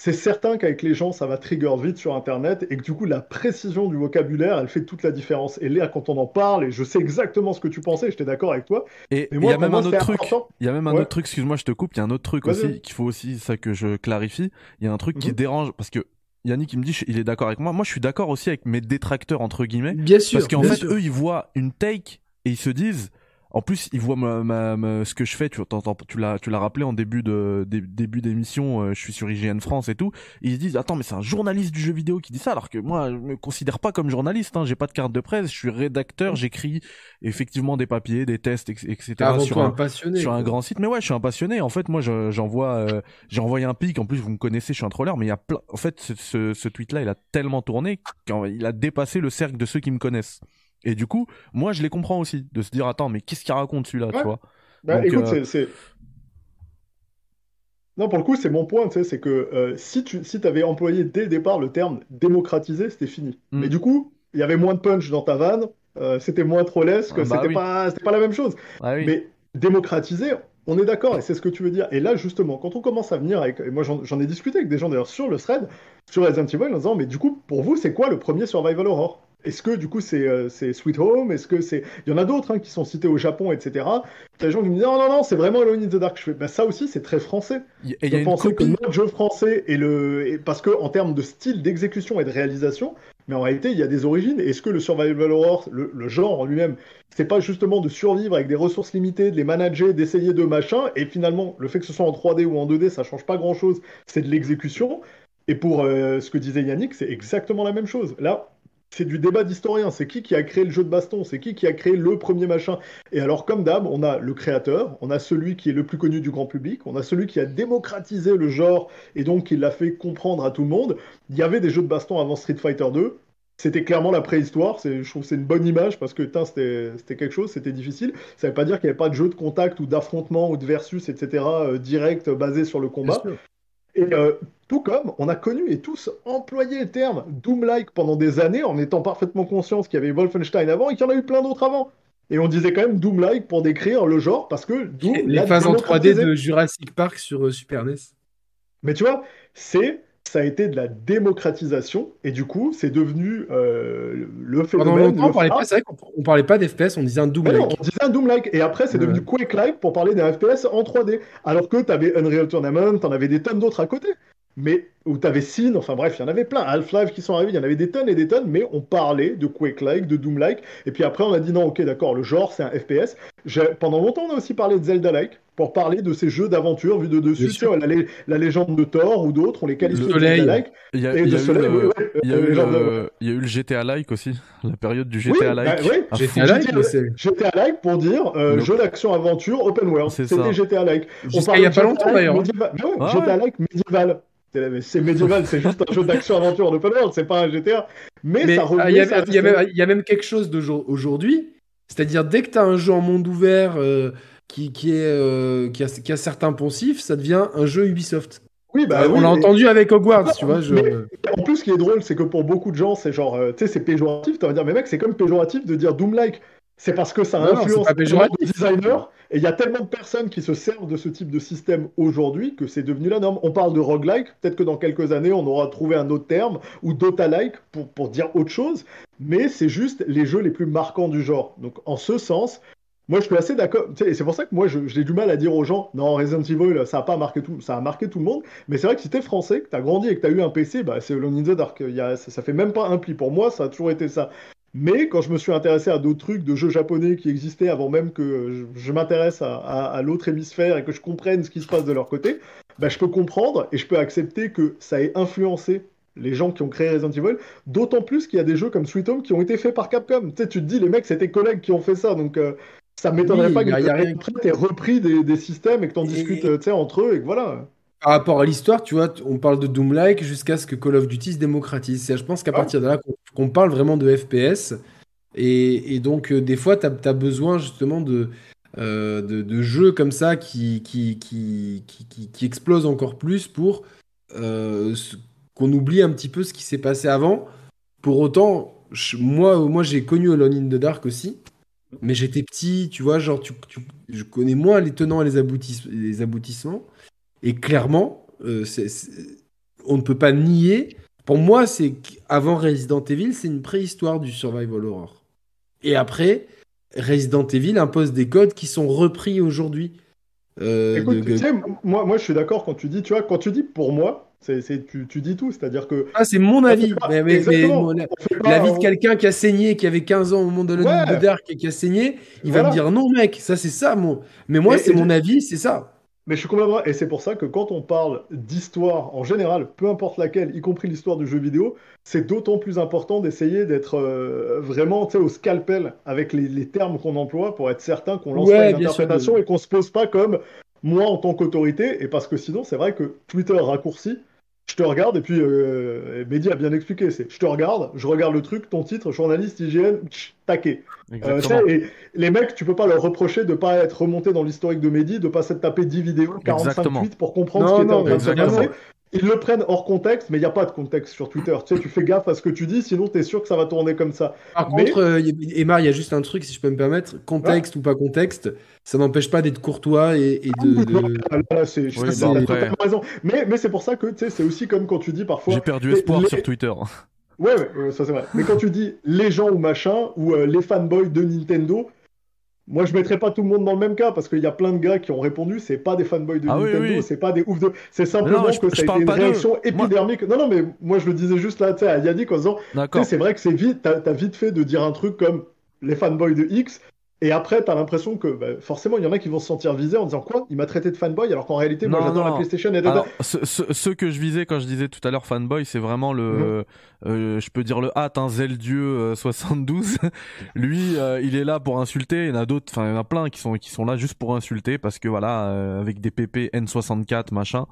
c'est certain qu'avec les gens, ça va trigger vite sur Internet et que du coup, la précision du vocabulaire, elle fait toute la différence. Et là, quand on en parle, et je sais exactement ce que tu pensais, j'étais d'accord avec toi. Et il y a même un autre truc. Il y a même un autre truc. Excuse-moi, je te coupe. Il y a un autre truc aussi qu'il faut aussi ça que je clarifie. Il y a un truc qui mhm. dérange parce que Yannick il me dit il est d'accord avec moi. Moi, je suis d'accord aussi avec mes détracteurs entre guillemets. Bien sûr. Parce qu'en fait, eux, ils voient une take et ils se disent en plus, il voit ma, ma, ce que je fais. Tu, tu l'as, tu l'as rappelé en début de, début d'émission. Euh, je suis sur IGN France et tout. ils se disent attends, mais c'est un journaliste du jeu vidéo qui dit ça, alors que moi, je me considère pas comme journaliste. Hein, j'ai pas de carte de presse. Je suis rédacteur. J'écris effectivement des papiers, des tests, etc. sur un, passionné, sur un grand site. Mais ouais, je suis un passionné. En fait, moi, j'envoie, euh, j'ai envoyé un pic. En plus, vous me connaissez, je suis un troller. Mais il y a plein. En fait, ce, ce tweet-là, il a tellement tourné qu'il a dépassé le cercle de ceux qui me connaissent. Et du coup, moi, je les comprends aussi, de se dire, attends, mais qu'est-ce qu'il raconte celui-là, tu vois bah, écoute, euh, c'est... Non, pour le coup, c'est mon point, tu sais, c'est que euh, si tu si avais employé dès le départ le terme démocratiser, c'était fini. Mm. Mais du coup, il y avait moins de punch dans ta vanne, euh, c'était moins trollesque, ah, bah c'était pas, pas la même chose. Ah mais démocratiser, on est d'accord, et c'est ce que tu veux dire. Et là, justement, quand on commence à venir avec. Et moi, j'en ai discuté avec des gens d'ailleurs sur le thread, sur Resident Evil, en disant Mais du coup, pour vous, c'est quoi le premier Survival Horror? Est-ce que du coup c'est euh, Sweet Home? Est-ce que c'est il y en a d'autres hein, qui sont cités au Japon, etc. Il y a des gens qui me disent non non non c'est vraiment Alone in the Dark. Je fais bah, ça aussi c'est très français. Et je pensais que notre jeu français est le parce que en termes de style d'exécution et de réalisation, mais en réalité il y a des origines. Est-ce que le survival horror, le, le genre en lui-même, c'est pas justement de survivre avec des ressources limitées, de les manager, d'essayer de machin, et finalement le fait que ce soit en 3D ou en 2D ça change pas grand-chose, c'est de l'exécution. Et pour euh, ce que disait Yannick, c'est exactement la même chose. Là, c'est du débat d'historien. C'est qui qui a créé le jeu de baston? C'est qui qui a créé le premier machin? Et alors, comme d'hab, on a le créateur, on a celui qui est le plus connu du grand public, on a celui qui a démocratisé le genre et donc qui l'a fait comprendre à tout le monde. Il y avait des jeux de baston avant Street Fighter 2. c'était clairement la préhistoire. Je trouve c'est une bonne image parce que c'était quelque chose, c'était difficile. Ça ne veut pas dire qu'il n'y avait pas de jeu de contact ou d'affrontement ou de versus, etc., euh, direct basé sur le combat. Et euh, tout comme on a connu et tous employé le terme Doom-like pendant des années en étant parfaitement conscients qu'il y avait Wolfenstein avant et qu'il y en a eu plein d'autres avant. Et on disait quand même Doom-like pour décrire le genre parce que Doom. Les phases en 3D de Jurassic Park sur euh, Super NES. Mais tu vois, c'est ça a été de la démocratisation et du coup, c'est devenu euh, le phénomène. Pendant longtemps, on parlait pas, qu'on parlait pas d'FPS, on disait un Doom-like. on disait un Doom-like et après, c'est devenu Quake-like pour parler d'un FPS en 3D. Alors que tu avais Unreal Tournament, tu en avais des tonnes d'autres à côté mais où tu avais Sin, enfin bref, il y en avait plein, Half-Life qui sont arrivés, il y en avait des tonnes et des tonnes, mais on parlait de Quake-like, de Doom-like, et puis après on a dit non, ok, d'accord, le genre c'est un FPS. Pendant longtemps on a aussi parlé de Zelda-like, pour parler de ces jeux d'aventure vus de dessus, tu la, la, légende de Thor ou d'autres, on les qualifie de Zelda-like. Il y a, eu le GTA-like aussi, la période du GTA-like. Oui, bah, GTA-like, GTA-like pour dire euh, jeu d'action-aventure open world. C'était GTA-like. Il n'y a pas longtemps d'ailleurs. GTA-like médiéval. C'est médiéval, c'est juste un jeu d'action-aventure en open world, c'est pas un GTA. Mais, ça ah, Il y, a même quelque chose d'aujourd'hui, c'est-à-dire dès que tu as un jeu en monde ouvert euh, qui, qui, est, euh, qui, a, qui, a, certains poncifs, ça devient un jeu Ubisoft. Oui, bah, euh, on l'a entendu avec Hogwarts, tu vois. Je... en plus, ce qui est drôle, c'est que pour beaucoup de gens, c'est genre, tu sais, c'est péjoratif. Tu vas dire, mais mec, c'est comme péjoratif de dire Doom-like. C'est parce que ça influence les designers. Et il y a tellement de personnes qui se servent de ce type de système aujourd'hui que c'est devenu la norme. On parle de roguelike, peut-être que dans quelques années, on aura trouvé un autre terme, ou dota-like pour, pour dire autre chose, mais c'est juste les jeux les plus marquants du genre. Donc en ce sens, moi, je suis assez d'accord. Et c'est pour ça que moi, j'ai du mal à dire aux gens, non, Resident Evil, ça a pas marqué tout, ça a marqué tout le monde. Mais c'est vrai que si t'es français, que t'as grandi et que t'as eu un PC, bah, c'est Alone in the Dark. Y a, ça, ça, fait même pas un pli. Pour moi, ça a toujours été ça. Mais quand je me suis intéressé à d'autres trucs de jeux japonais qui existaient avant même que je, m'intéresse à, l'autre hémisphère et que je comprenne ce qui se passe de leur côté, bah, je peux comprendre et je peux accepter que ça ait influencé les gens qui ont créé Resident Evil, d'autant plus qu'il y a des jeux comme Sweet Home qui ont été faits par Capcom. Tu, sais, tu te dis, les mecs, c'est tes collègues qui ont fait ça, donc euh, ça m'étonnerait pas que tu aies repris des, systèmes et que tu en discutes euh, entre eux et que voilà par rapport à l'histoire, tu vois, on parle de Doom-like jusqu'à ce que Call of Duty se démocratise. Je pense qu'à ah. partir de là, qu'on parle vraiment de FPS. Et, donc, euh, des fois, tu as, besoin justement euh, de, de, jeux comme ça qui, qui, qui, qui, explosent encore plus pour euh, qu'on oublie un petit peu ce qui s'est passé avant. Pour autant, moi, moi j'ai connu Alone in the Dark aussi. Mais j'étais petit, tu vois, genre, tu, je connais moins les tenants et les, les aboutissements. Et clairement, euh, on ne peut pas nier. Pour moi, c'est avant Resident Evil, c'est une préhistoire du survival horror. Et après, Resident Evil impose des codes qui sont repris aujourd'hui. Euh, Écoute, tu sais, moi, moi, je suis d'accord quand tu dis, tu vois, quand tu dis pour moi, c'est, tu, tu, dis tout, c'est-à-dire que. Ah, c'est mon avis. mais, mais, l'avis de quelqu'un qui a saigné, qui avait 15 ans au monde de Dark et qui a saigné, il va me dire non, mec, ça c'est ça, mon. Mais moi, c'est mon avis, c'est ça. Mais je suis complètement. Et c'est pour ça que quand on parle d'histoire en général, peu importe laquelle, y compris l'histoire du jeu vidéo, c'est d'autant plus important d'essayer d'être euh, vraiment au scalpel avec les, termes qu'on emploie pour être certain qu'on lance pas une interprétation et qu'on se pose pas comme moi en tant qu'autorité. Et parce que sinon, c'est vrai que Twitter raccourci je te regarde et puis euh, Mehdi a bien expliqué. C'est je te regarde, je regarde le truc, ton titre, journaliste, hygiène, taqué. Euh, et les mecs, tu peux pas leur reprocher de pas être remonté dans l'historique de Mehdi, de pas s'être tapé 10 vidéos, 45 tweets pour comprendre ce qui était en train de se passer. Ils le prennent hors contexte, mais il n'y a pas de contexte sur Twitter. Tu sais, tu fais gaffe à ce que tu dis, sinon tu es sûr que ça va tourner comme ça. Par contre, euh, Emma, il y a juste un truc, si je peux me permettre, contexte ou pas contexte, ça n'empêche pas d'être courtois et, de. c'est raison. Mais, mais c'est pour ça que c'est aussi comme quand tu dis parfois. J'ai perdu espoir sur Twitter. Ouais, ouais, ça c'est vrai. Mais quand tu dis les gens ou machin, ou euh, les fanboys de Nintendo, moi, je mettrais pas tout le monde dans le même cas parce qu'il y a plein de gars qui ont répondu. C'est pas des fanboys de ah Nintendo, c'est pas des ouf de. C'est simplement que ça a été une réaction épidermique. Non, non, mais moi je le disais juste là, tu sais, à Yannick en disant, c'est vrai que c'est vite, t'as as vite fait de dire un truc comme les fanboys de X. Et après, tu as l'impression que bah, forcément, il y en a qui vont se sentir visés en disant quoi? Il m'a traité de fanboy alors qu'en réalité, moi j'adore la PlayStation et Alors, ce, que je visais quand je disais tout à l'heure fanboy, c'est vraiment le, mhm. euh, je peux dire le hâte, un Zeldieu 72. Lui, euh, il est là pour insulter. Il y en a d'autres, enfin, il y en a plein qui sont qui sont là juste pour insulter parce que voilà, euh, avec des PP N64 machin.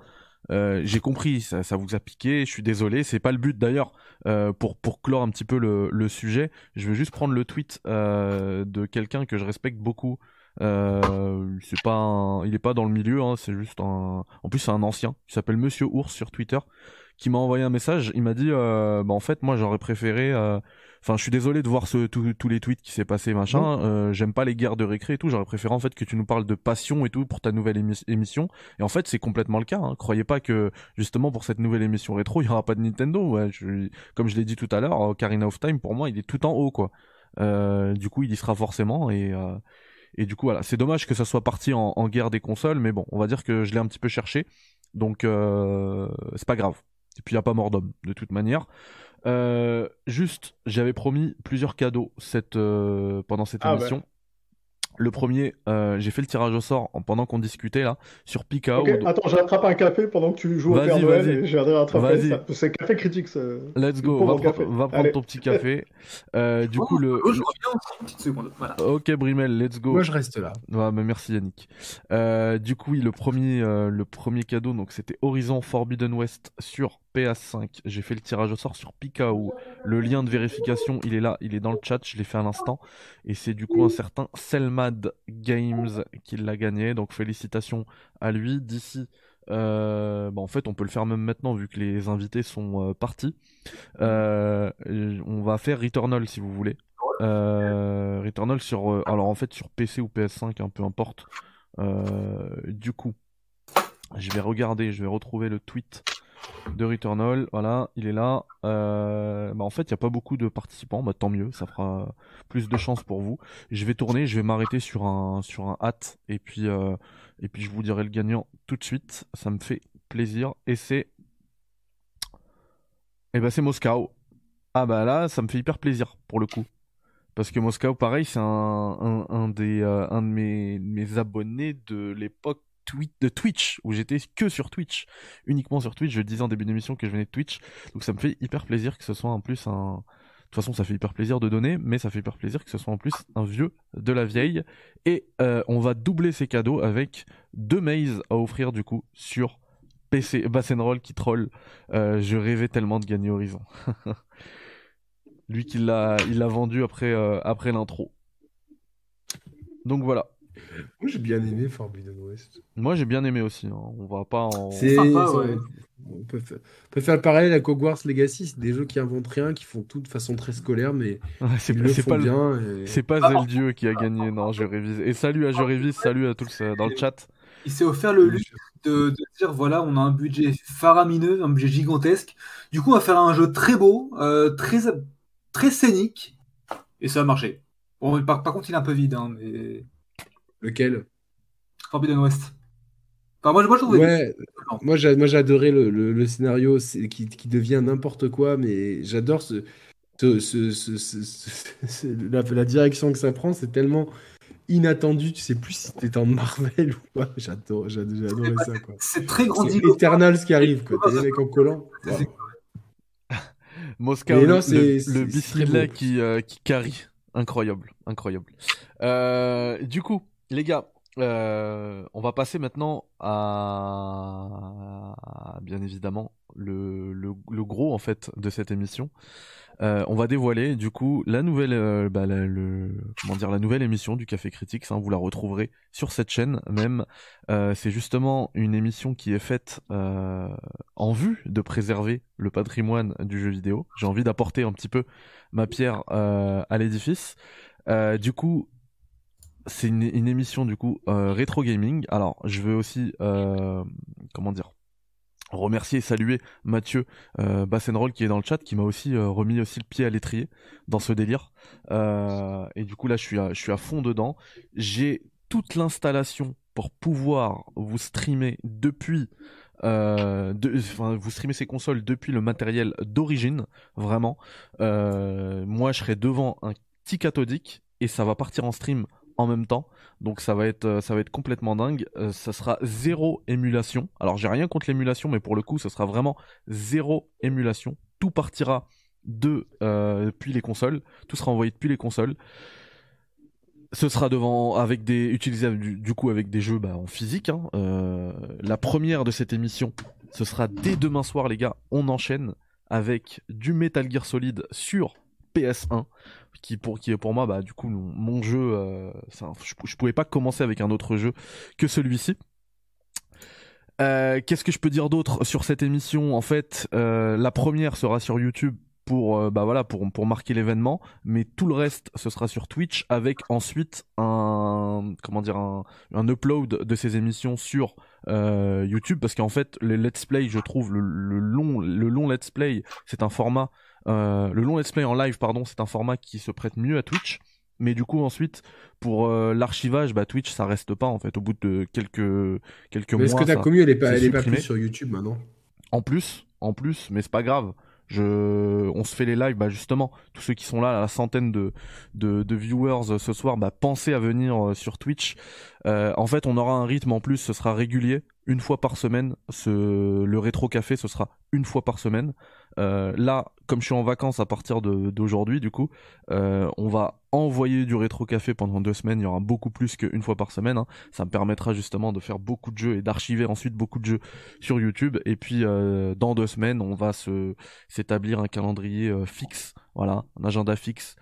Euh, j'ai compris, ça, ça, vous a piqué, je suis désolé, c'est pas le but d'ailleurs. Euh, pour, pour clore un petit peu le, le, sujet, je veux juste prendre le tweet euh, de quelqu'un que je respecte beaucoup. Euh, c'est pas il est pas dans le milieu, hein, c'est juste un. En plus, c'est un ancien qui s'appelle Monsieur Ours sur Twitter qui m'a envoyé un message. Il m'a dit, euh, bah en fait, moi j'aurais préféré. Euh, enfin, je suis désolé de voir ce, tous les tweets qui s'est passé machin. Euh, J'aime pas les guerres de récré et tout. J'aurais préféré en fait que tu nous parles de passion et tout pour ta nouvelle émission. Et en fait, c'est complètement le cas. Hein. Croyez pas que justement pour cette nouvelle émission rétro, il y aura pas de Nintendo. Ouais, je, comme je l'ai dit tout à l'heure, Ocarina of Time pour moi, il est tout en haut quoi. Euh, du coup, il y sera forcément et euh, et du coup voilà, c'est dommage que ça soit parti en, en, guerre des consoles, mais bon, on va dire que je l'ai un petit peu cherché, donc euh, c'est pas grave. Et puis il n'y a pas mort d'homme, de toute manière. Euh, juste, j'avais promis plusieurs cadeaux cette, euh, pendant cette ah émission. Le premier, euh, j'ai fait le tirage au sort pendant qu'on discutait là sur Pika. Attends, j'attrape un café pendant que tu joues au Père Noël et j'ai rattraper. C'est café critique. Ça. Let's go, va, prendre ton petit café. euh, du coup, le. Oh, je reviens une petite seconde. Voilà. Ok, Brimel, let's go. Moi, je reste là. Ouais, mais merci Yannick. Euh, du coup, oui, le premier, euh, le premier cadeau, donc c'était Horizon Forbidden West sur PS5. J'ai fait le tirage au sort sur Pikaou. Le lien de vérification, il est là, il est dans le chat, je l'ai fait à l'instant. Et c'est du coup un certain Selmad Games qui l'a gagné. Donc félicitations à lui. D'ici, euh, bah, en fait, on peut le faire même maintenant vu que les invités sont euh, partis. Euh, on va faire Returnal si vous voulez. Returnal sur, alors en fait sur PC ou PS5, un peu importe. du coup, je vais regarder, je vais retrouver le tweet de Returnal. Voilà, il est là. Euh, bah en fait, il n'y a pas beaucoup de participants. Bah, tant mieux, ça fera plus de chance pour vous. Je vais tourner, je vais m'arrêter sur un sur un hâte et puis euh, et puis je vous dirai le gagnant tout de suite. Ça me fait plaisir et c'est et eh bah c'est Moscow. Ah bah là, ça me fait hyper plaisir pour le coup. Parce que Moscow, pareil, c'est un, un, des, euh, un de mes, mes abonnés de l'époque de Twitch où j'étais que sur Twitch, uniquement sur Twitch. Je disais en début d'émission que je venais de Twitch, donc ça me fait hyper plaisir que ce soit en plus un. De toute façon, ça fait hyper plaisir de donner, mais ça fait hyper plaisir que ce soit en plus un vieux de la vieille. Et euh, on va doubler ces cadeaux avec deux mazes à offrir du coup sur PC Roll qui troll. Euh, je rêvais tellement de gagner Horizon. Lui qui l'a, l'a vendu après, euh, après l'intro. Donc voilà. Moi j'ai bien aimé Forbidden West. Moi j'ai bien aimé aussi. Hein. On va pas en. C'est on, peut faire, le parallèle à Hogwarts Legacy. C'est des jeux qui inventent rien, qui font tout de façon très scolaire, mais c'est pas bien. C'est pas ah. Zeldieu qui a gagné. Non, je révise. Et salut à Je révise, salut à tous euh, dans le chat. Il s'est offert le luxe de, dire voilà, on a un budget faramineux, un budget gigantesque. Du coup, on va faire un jeu très beau, euh, très très scénique, et ça a marché. Bon, par, par contre, il est un peu vide, hein, mais Lequel? Forbidden West. Enfin, moi, moi, je ouais, moi, j'ai, moi, adoré le, le, scénario qui, qui, devient n'importe quoi, mais j'adore ce, ce, ce, la, la, direction que ça prend. C'est tellement inattendu. Tu sais plus si t'es en Marvel ou pas. J'adore, j'adore, adoré ça. Quoi. C'est très grand. C'est Eternals qui arrive. Quoi. T'as les mecs en collant. Moscou, le, le bismillah qui, euh, qui carry. Incroyable, incroyable. Euh, du coup, les gars, euh, on va passer maintenant à, bien évidemment le, le, gros en fait de cette émission. Euh, on va dévoiler du coup la nouvelle, euh, bah, la, comment dire, la nouvelle émission du Café Critique. Hein, vous la retrouverez sur cette chaîne même. c'est justement une émission qui est faite en vue de préserver le patrimoine du jeu vidéo. J'ai envie d'apporter un petit peu ma pierre à l'édifice. du coup, c'est une, émission du coup euh, rétro gaming. Alors, je veux aussi, euh, comment dire, remercier et saluer Mathieu euh, Bassenroll qui est dans le chat, qui m'a aussi euh, remis aussi le pied à l'étrier dans ce délire. et du coup là, je suis à, je suis à fond dedans. J'ai toute l'installation pour pouvoir vous streamer depuis. de, enfin, vous streamer ces consoles depuis le matériel d'origine, vraiment. moi, je serai devant un petit cathodique et ça va partir en stream en même temps. Donc ça va être, euh, ça va être complètement dingue. Euh, ça sera zéro émulation. Alors j'ai rien contre l'émulation, mais pour le coup, ce sera vraiment zéro émulation. Tout partira de euh, depuis les consoles. Tout sera envoyé depuis les consoles. Ce sera devant avec des utilisable du, coup avec des jeux bah, en physique. Hein. la première de cette émission ce sera dès demain soir, les gars. On enchaîne avec du Metal Gear Solid sur PS1 qui pour qui pour moi bah du coup mon, jeu euh, je, je, pouvais pas commencer avec un autre jeu que celui-ci. Euh, qu'est-ce que je peux dire d'autre sur cette émission? En fait, euh, la première sera sur YouTube pour bah voilà pour pour marquer l'événement, mais tout le reste ce sera sur Twitch avec ensuite un comment dire un, un upload de ces émissions sur YouTube parce qu'en fait les let's play je trouve le, le long le long let's play c'est un format le long let's play en live pardon c'est un format qui se prête mieux à Twitch. Mais du coup ensuite pour euh, l'archivage bah Twitch ça reste pas en fait. Au bout de quelques quelques mois est-ce que ta commu elle est pas elle est pas plus sur YouTube maintenant? En plus en plus mais c'est pas grave. Je on se fait les lives bah justement tous ceux qui sont là la centaine de de, de viewers euh, ce soir bah pensez à venir euh, sur Twitch. Euh, en fait on aura un rythme en plus ce sera régulier. Une fois par semaine ce le rétro café ce sera une fois par semaine euh, là, comme je suis en vacances à partir d'aujourd'hui, du coup, euh, on va envoyer du rétro café pendant deux semaines. Il y aura beaucoup plus qu'une fois par semaine. Hein. Ça me permettra justement de faire beaucoup de jeux et d'archiver ensuite beaucoup de jeux sur YouTube. Et puis euh, dans deux semaines, on va s'établir un calendrier fixe, voilà, un agenda fixe.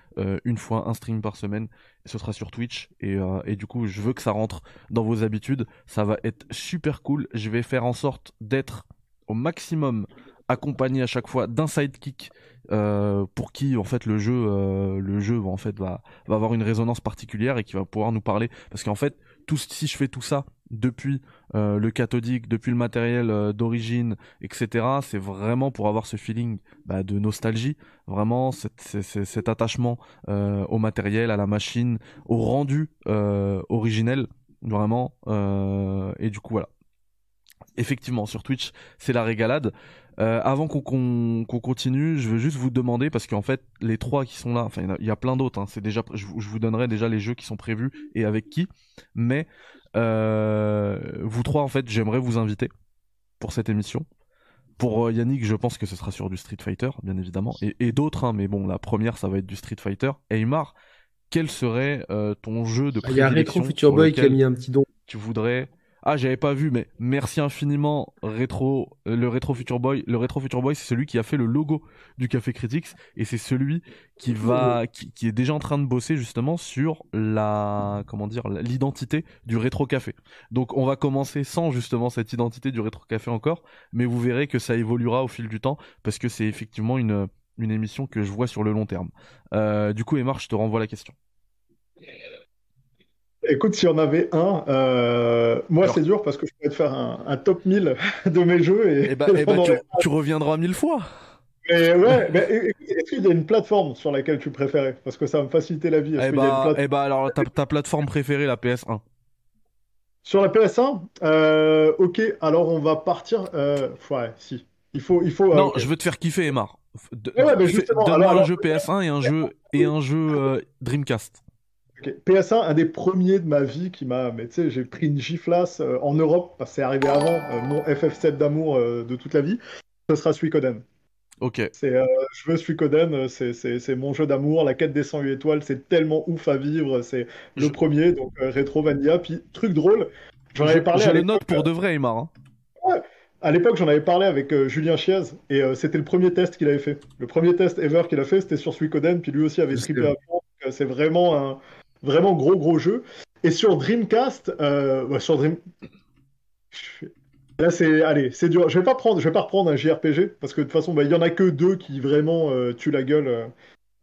une fois un stream par semaine ce sera sur Twitch et du coup je veux que ça rentre dans vos habitudes ça va être super cool je vais faire en sorte d'être au maximum accompagné à chaque fois d'un sidekick euh, pour qui en fait le jeu euh, le jeu en fait va va avoir une résonance particulière et qui va pouvoir nous parler. Parce qu'en fait tout si je fais tout ça depuis euh, le cathodique depuis le matériel d'origine etc c'est vraiment pour avoir ce feeling bah, de nostalgie. Vraiment cet attachement au matériel à la machine au rendu originel. Vraiment et du coup voilà effectivement sur Twitch c'est la régalade euh, avant qu'on continue, je veux juste vous demander parce qu'en fait les trois qui sont là, enfin il y, a plein d'autres. Hein, c'est déjà, je, vous donnerai déjà les jeux qui sont prévus et avec qui. Mais euh, vous trois en fait, j'aimerais vous inviter pour cette émission. Pour euh, Yannick, je pense que ce sera sur du Street Fighter, bien évidemment, et, d'autres. Hein, mais bon, la première, ça va être du Street Fighter. Aymar, quel serait ton jeu de ah, Il y a Retro Future Boy qui a mis un petit don. Tu voudrais ah, j'avais pas vu, mais merci infiniment, Retro, euh, le Retro Future Boy. Le Retro Future Boy, c'est celui qui a fait le logo du Café Critics et c'est celui qui va, qui, est déjà en train de bosser justement sur la, comment dire, l'identité du Rétro Café. Donc, on va commencer sans justement cette identité du Rétro Café encore, mais vous verrez que ça évoluera au fil du temps parce que c'est effectivement une, une émission que je vois sur le long terme. Euh, du coup, Emar, je te renvoie la question. Écoute, s'il y en avait un, euh, moi c'est dur parce que je pourrais te faire un, top 1000 de mes jeux et, ben, ben, tu, reviendras mille fois. Mais ouais, mais est-ce qu'il y a une plateforme sur laquelle tu préférais? Parce que ça va me faciliter la vie. Eh bah, eh bah, alors ta, plateforme préférée, la PS1 Sur la PS1 euh, Ok, alors on va partir. Euh, ouais, si. Il faut, il faut. Non, je veux te faire kiffer, Emar. Donne-moi un jeu PS1 et un jeu et un jeu Dreamcast. PS1, un des premiers de ma vie qui m'a. Mais tu sais, j'ai pris une giflasse euh, en Europe, parce que c'est arrivé avant, euh, mon FF7 d'amour euh, de toute la vie. Ce sera Suikoden. Ok. C'est, je veux Suikoden, c'est mon jeu d'amour. La quête des 108 étoiles, c'est tellement ouf à vivre. C'est le premier, donc Retro Vanilla. Puis, truc drôle, j'en avais parlé. J'ai le note pour de vrai, Imar. Hein. Ouais. À l'époque, j'en avais parlé avec Julien Chiez et c'était le premier test qu'il avait fait. Le premier test ever qu'il a fait, c'était sur Suikoden, puis lui aussi avait triplé. C'est vraiment un, Vraiment gros gros jeu. Et sur Dreamcast, euh, sur Dream... Là, c'est. Allez, c'est dur. Je vais prendre, vais pas reprendre un JRPG, parce que de toute façon, bah, il y en a que deux qui vraiment euh, tuent la gueule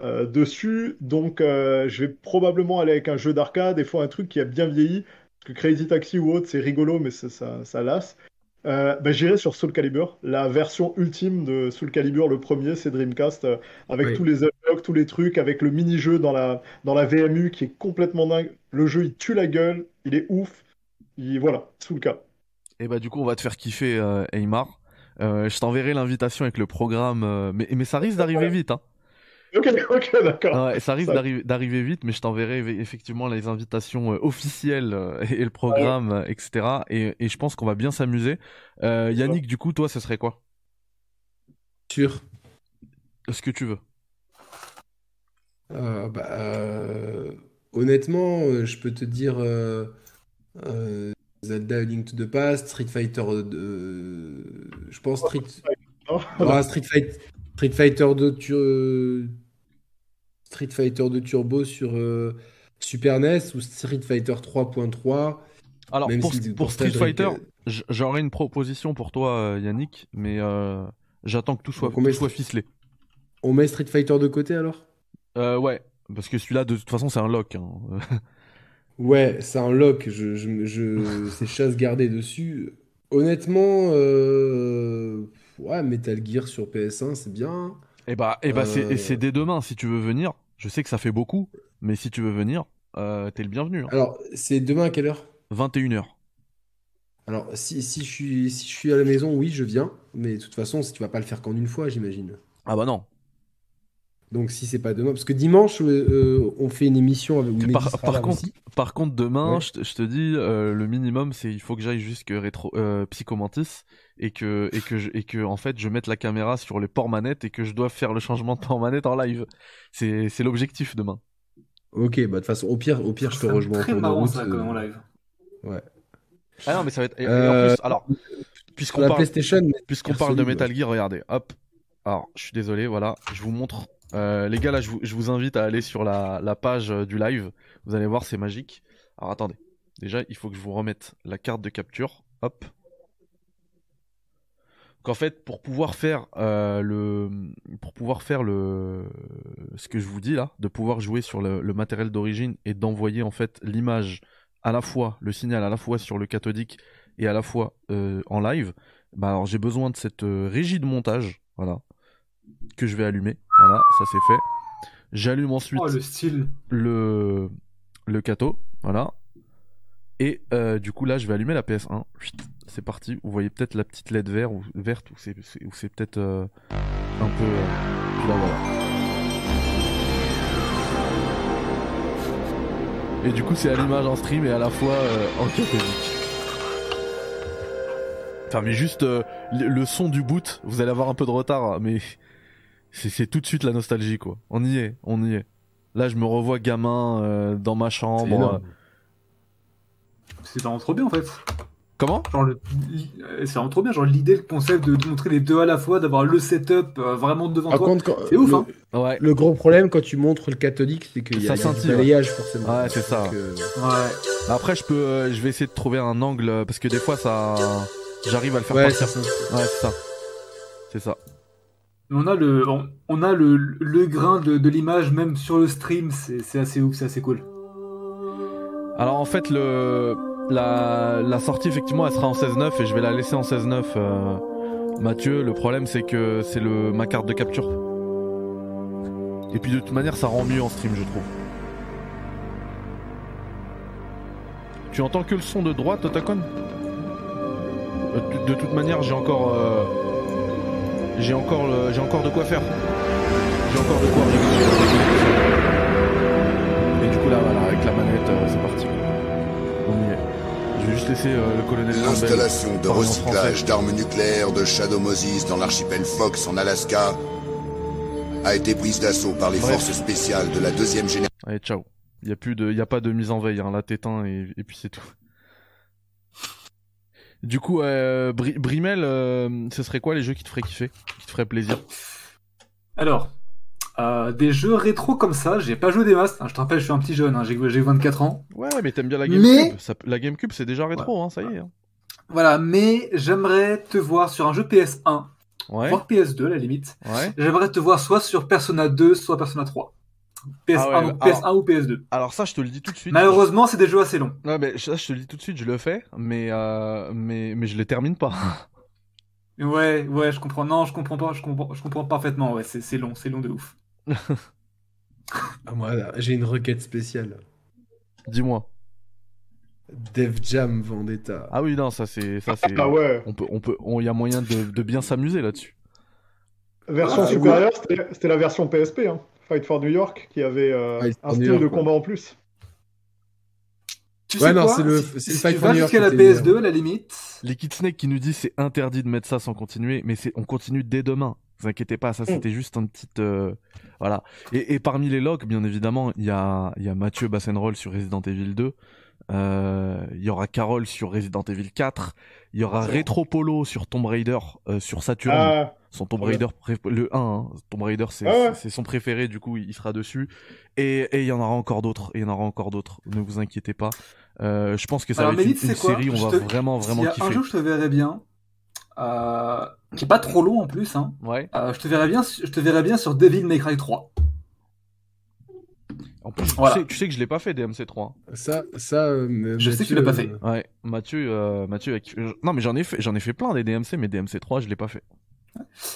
euh, dessus. Donc, je vais probablement aller avec un jeu d'arcade, des fois un truc qui a bien vieilli. Parce que Crazy Taxi ou autre, c'est rigolo, mais ça, ça lasse. Euh, bah, J'irai sur Soul Calibur. La version ultime de Soul Calibur, le premier, c'est Dreamcast, euh, avec tous les unlocks, tous les trucs, avec le mini-jeu dans la, dans la VMU qui est complètement dingue. Le jeu, il tue la gueule, il est ouf. Il, voilà, Soul K. Et bah du coup, on va te faire kiffer, euh, Aymar. je t'enverrai l'invitation avec le programme, mais, mais ça risque d'arriver vite. Hein. Ok, ok, d'accord. ça risque d'arriver vite, mais je t'enverrai effectivement les invitations euh, officielles euh, et, le programme, euh, etc. Et, je pense qu'on va bien s'amuser. Yannick, du coup, toi, ce serait quoi? Sûr. Ce que tu veux? bah, honnêtement, je peux te dire Zelda Link to the Past, Street Fighter, Je pense Street, Non? Ah, Street, Fight- Street Fighter 2 tu- euh, Street Fighter 2 Turbo sur euh, Super NES ou Street Fighter 3.3. Alors pour, si le pour Street Fighter, j'aurais une proposition pour toi, euh, Yannick, mais euh, j'attends que tout soit, Donc on met tout soit ficelé. On met Street Fighter de côté alors? Euh, ouais, parce que celui-là, de toute façon, c'est un lock. hein. Ouais, c'est un lock, je, je, je- c'est chasse gardée dessus. Honnêtement, euh, ouais, Metal Gear sur PS1, c'est bien. Et bah, et bah c'est Euh. et c'est dès demain, si tu veux venir. Je sais que ça fait beaucoup, mais si tu veux venir, euh, t'es le bienvenu. hein. Alors, c'est demain à quelle heure? 21h. Alors, si, si je suis, si je suis à la maison, oui, je viens. Mais de toute façon, si tu vas pas le faire qu'en une fois, j'imagine. Ah bah non. Donc, si c'est pas demain, parce que dimanche, euh, euh, on fait une émission avec Par, par contre, aussi. par contre, demain, Ouais. je, te- je te dis, euh, le minimum, c'est il faut que j'aille jusque rétro euh, Psychomantis et que et que je, et que en fait, je mette la caméra sur les ports manettes et que je dois faire le changement de port manette en live. C'est c'est l'objectif demain. Ok, bah de toute façon, au pire, au pire, je te rejoins en très cours de marrant route. ça quand même en live. ouais. Ah non, mais ça va être. et- et en plus, alors, puisqu'on la parle, puisqu'on parle de Metal Gear, regardez, hop. Alors, je suis désolé, voilà, je vous montre. Euh, les gars, là, je vous, invite à aller sur la, page euh, du live. Vous allez voir, c'est magique. Alors, attendez. Déjà, il faut que je vous remette la carte de capture. Hop. qu'en fait pour pouvoir faire euh, le pour pouvoir faire le ce que je vous dis là de pouvoir jouer sur le, matériel d'origine et d'envoyer en fait l'image à la fois le signal à la fois sur le cathodique et à la fois en live bah alors j'ai besoin de cette régie de montage voilà que je vais allumer. Voilà ça c'est fait. J'allume ensuite Oh, le style. le le cato voilà. Et euh, du coup là je vais allumer la PS1 Chut, c'est parti. Vous voyez peut-être la petite LED vert ou verte ou c'est c'est- ou c'est peut-être euh, un peu euh, puis là voilà. Et du coup c'est à l'image en stream et à la fois en cathodique. Enfin mais juste le son du boot vous allez avoir un peu de retard mais c'est c'est tout de suite la nostalgie quoi on y est on y est là je me revois gamin euh, dans ma C'est chambre. C'est vraiment trop bien en fait. comment? Genre le... C'est vraiment trop bien, genre l'idée, le concept de, de montrer les deux à la fois, d'avoir le setup euh, vraiment devant Par toi. contre, quand- C'est ouf, le, hein. ouais le gros problème quand tu montres le catholique, c'est qu'il y a, Ça y a ouais. balayage forcément. Ouais, c'est ça. Donc, euh, Ouais. après je peux euh, je vais essayer de trouver un angle parce que des fois ça j'arrive à le faire ouais, partir c'est ça. ouais c'est ça c'est ça On a le, on, a le, grain de, l'image même sur le stream, c'est assez ouf, c'est assez cool. alors en fait le la, sortie effectivement elle sera en 16.9 et je vais la laisser en 16.9 euh, Mathieu. Le problème c'est que c'est ma carte de capture. Et puis de toute manière ça rend mieux en stream je trouve. Tu entends que le son de droite Otakon Euh, de, de toute manière j'ai encore euh, j'ai encore j'ai encore de quoi faire j'ai encore de quoi et du coup là voilà avec la manette euh, c'est parti on y est je vais juste laisser euh, le colonel L'installation de recyclage d'armes nucléaires de Shadow Moses dans l'archipel Fox en Alaska a été prise d'assaut par les Bref. forces spéciales de la deuxième génération. Allez, ciao. Il y a plus de, il y a pas de mise en veille. Hein. Là, t'éteins et, et puis c'est tout. Du coup, euh, Bri- Brimel, euh, ce serait quoi les jeux qui te feraient kiffer, qui te feraient plaisir? Alors, euh, des jeux rétro comme ça, j'ai pas joué des masses. Hein, je te rappelle, je suis un petit jeune, hein, j'ai j'ai 24 ans. Ouais, mais t'aimes bien la Mais- GameCube. Ça la GameCube, c'est déjà rétro, hein, ça y est. hein. Voilà, mais j'aimerais te voir sur un jeu PS1, Ouais, voire PS2 à la limite. ouais. J'aimerais te voir soit sur Persona 2, soit Persona 3. PS1, Ah ouais, donc alors- PS1 ou PS2. Alors ça, je te le dis tout de suite. Malheureusement, c'est des jeux assez longs. Ouais, mais ça, je te le dis tout de suite, je le fais, mais euh, mais mais je les termine pas. Ouais, ouais, je comprends. Non, je comprends pas, je comprends, je comprends parfaitement. Ouais, c'est c'est long, c'est long de ouf. Ah, moi, là, j'ai une requête spéciale. Dis-moi. Def Jam Vendetta. Ah oui, non, ça c'est ça c'est. Ah ouais. On peut on peut il y a moyen de, de bien s'amuser là-dessus. Version Ah, supérieure, c'était c'était la version PSP, hein. Fight for New York, qui avait euh, un style York, de ouais. combat en plus. Tu Ouais, sais non, quoi c'est le- Si- Fight tu for vas New York jusqu'à la qui était PS2, à la limite. Liquid Snake qui nous dit c'est interdit de mettre ça sans continuer, mais c'est on continue dès demain. Vous inquiétez pas, ça Mm. c'était juste un petit euh, voilà. Et, et parmi les logs, bien évidemment, il y a il y a Mathieu Bassenroll sur Resident Evil 2. Euh, Il y aura Carole sur Resident Evil 4. Il y aura C'est Retro Polo sur Tomb Raider euh, sur Saturn. Ah, Son Tomb Raider, le 1, hein. Tomb Raider, c'est Ah ouais. c'est- son préféré, du coup, il sera dessus. Et il y en aura encore d'autres, il y en aura encore d'autres. Ne vous inquiétez pas. Euh, je pense que ça Alors, va être une, série, on Je va te- vraiment, vraiment S'il y a kiffer. un que je te verrais bien, euh, qui est pas trop long en plus, hein, Ouais. euh, je, te verrais bien, je te verrais bien sur Devil May Cry 3. En plus, Voilà. tu, sais, tu sais que je l'ai pas fait DMC3. hein. Ça, ça. euh, Je sais que tu l'as pas fait. Ouais, Mathieu, euh, Mathieu, non mais j'en ai fait, j'en ai fait plein des DMC, mais DMC3, je l'ai pas fait.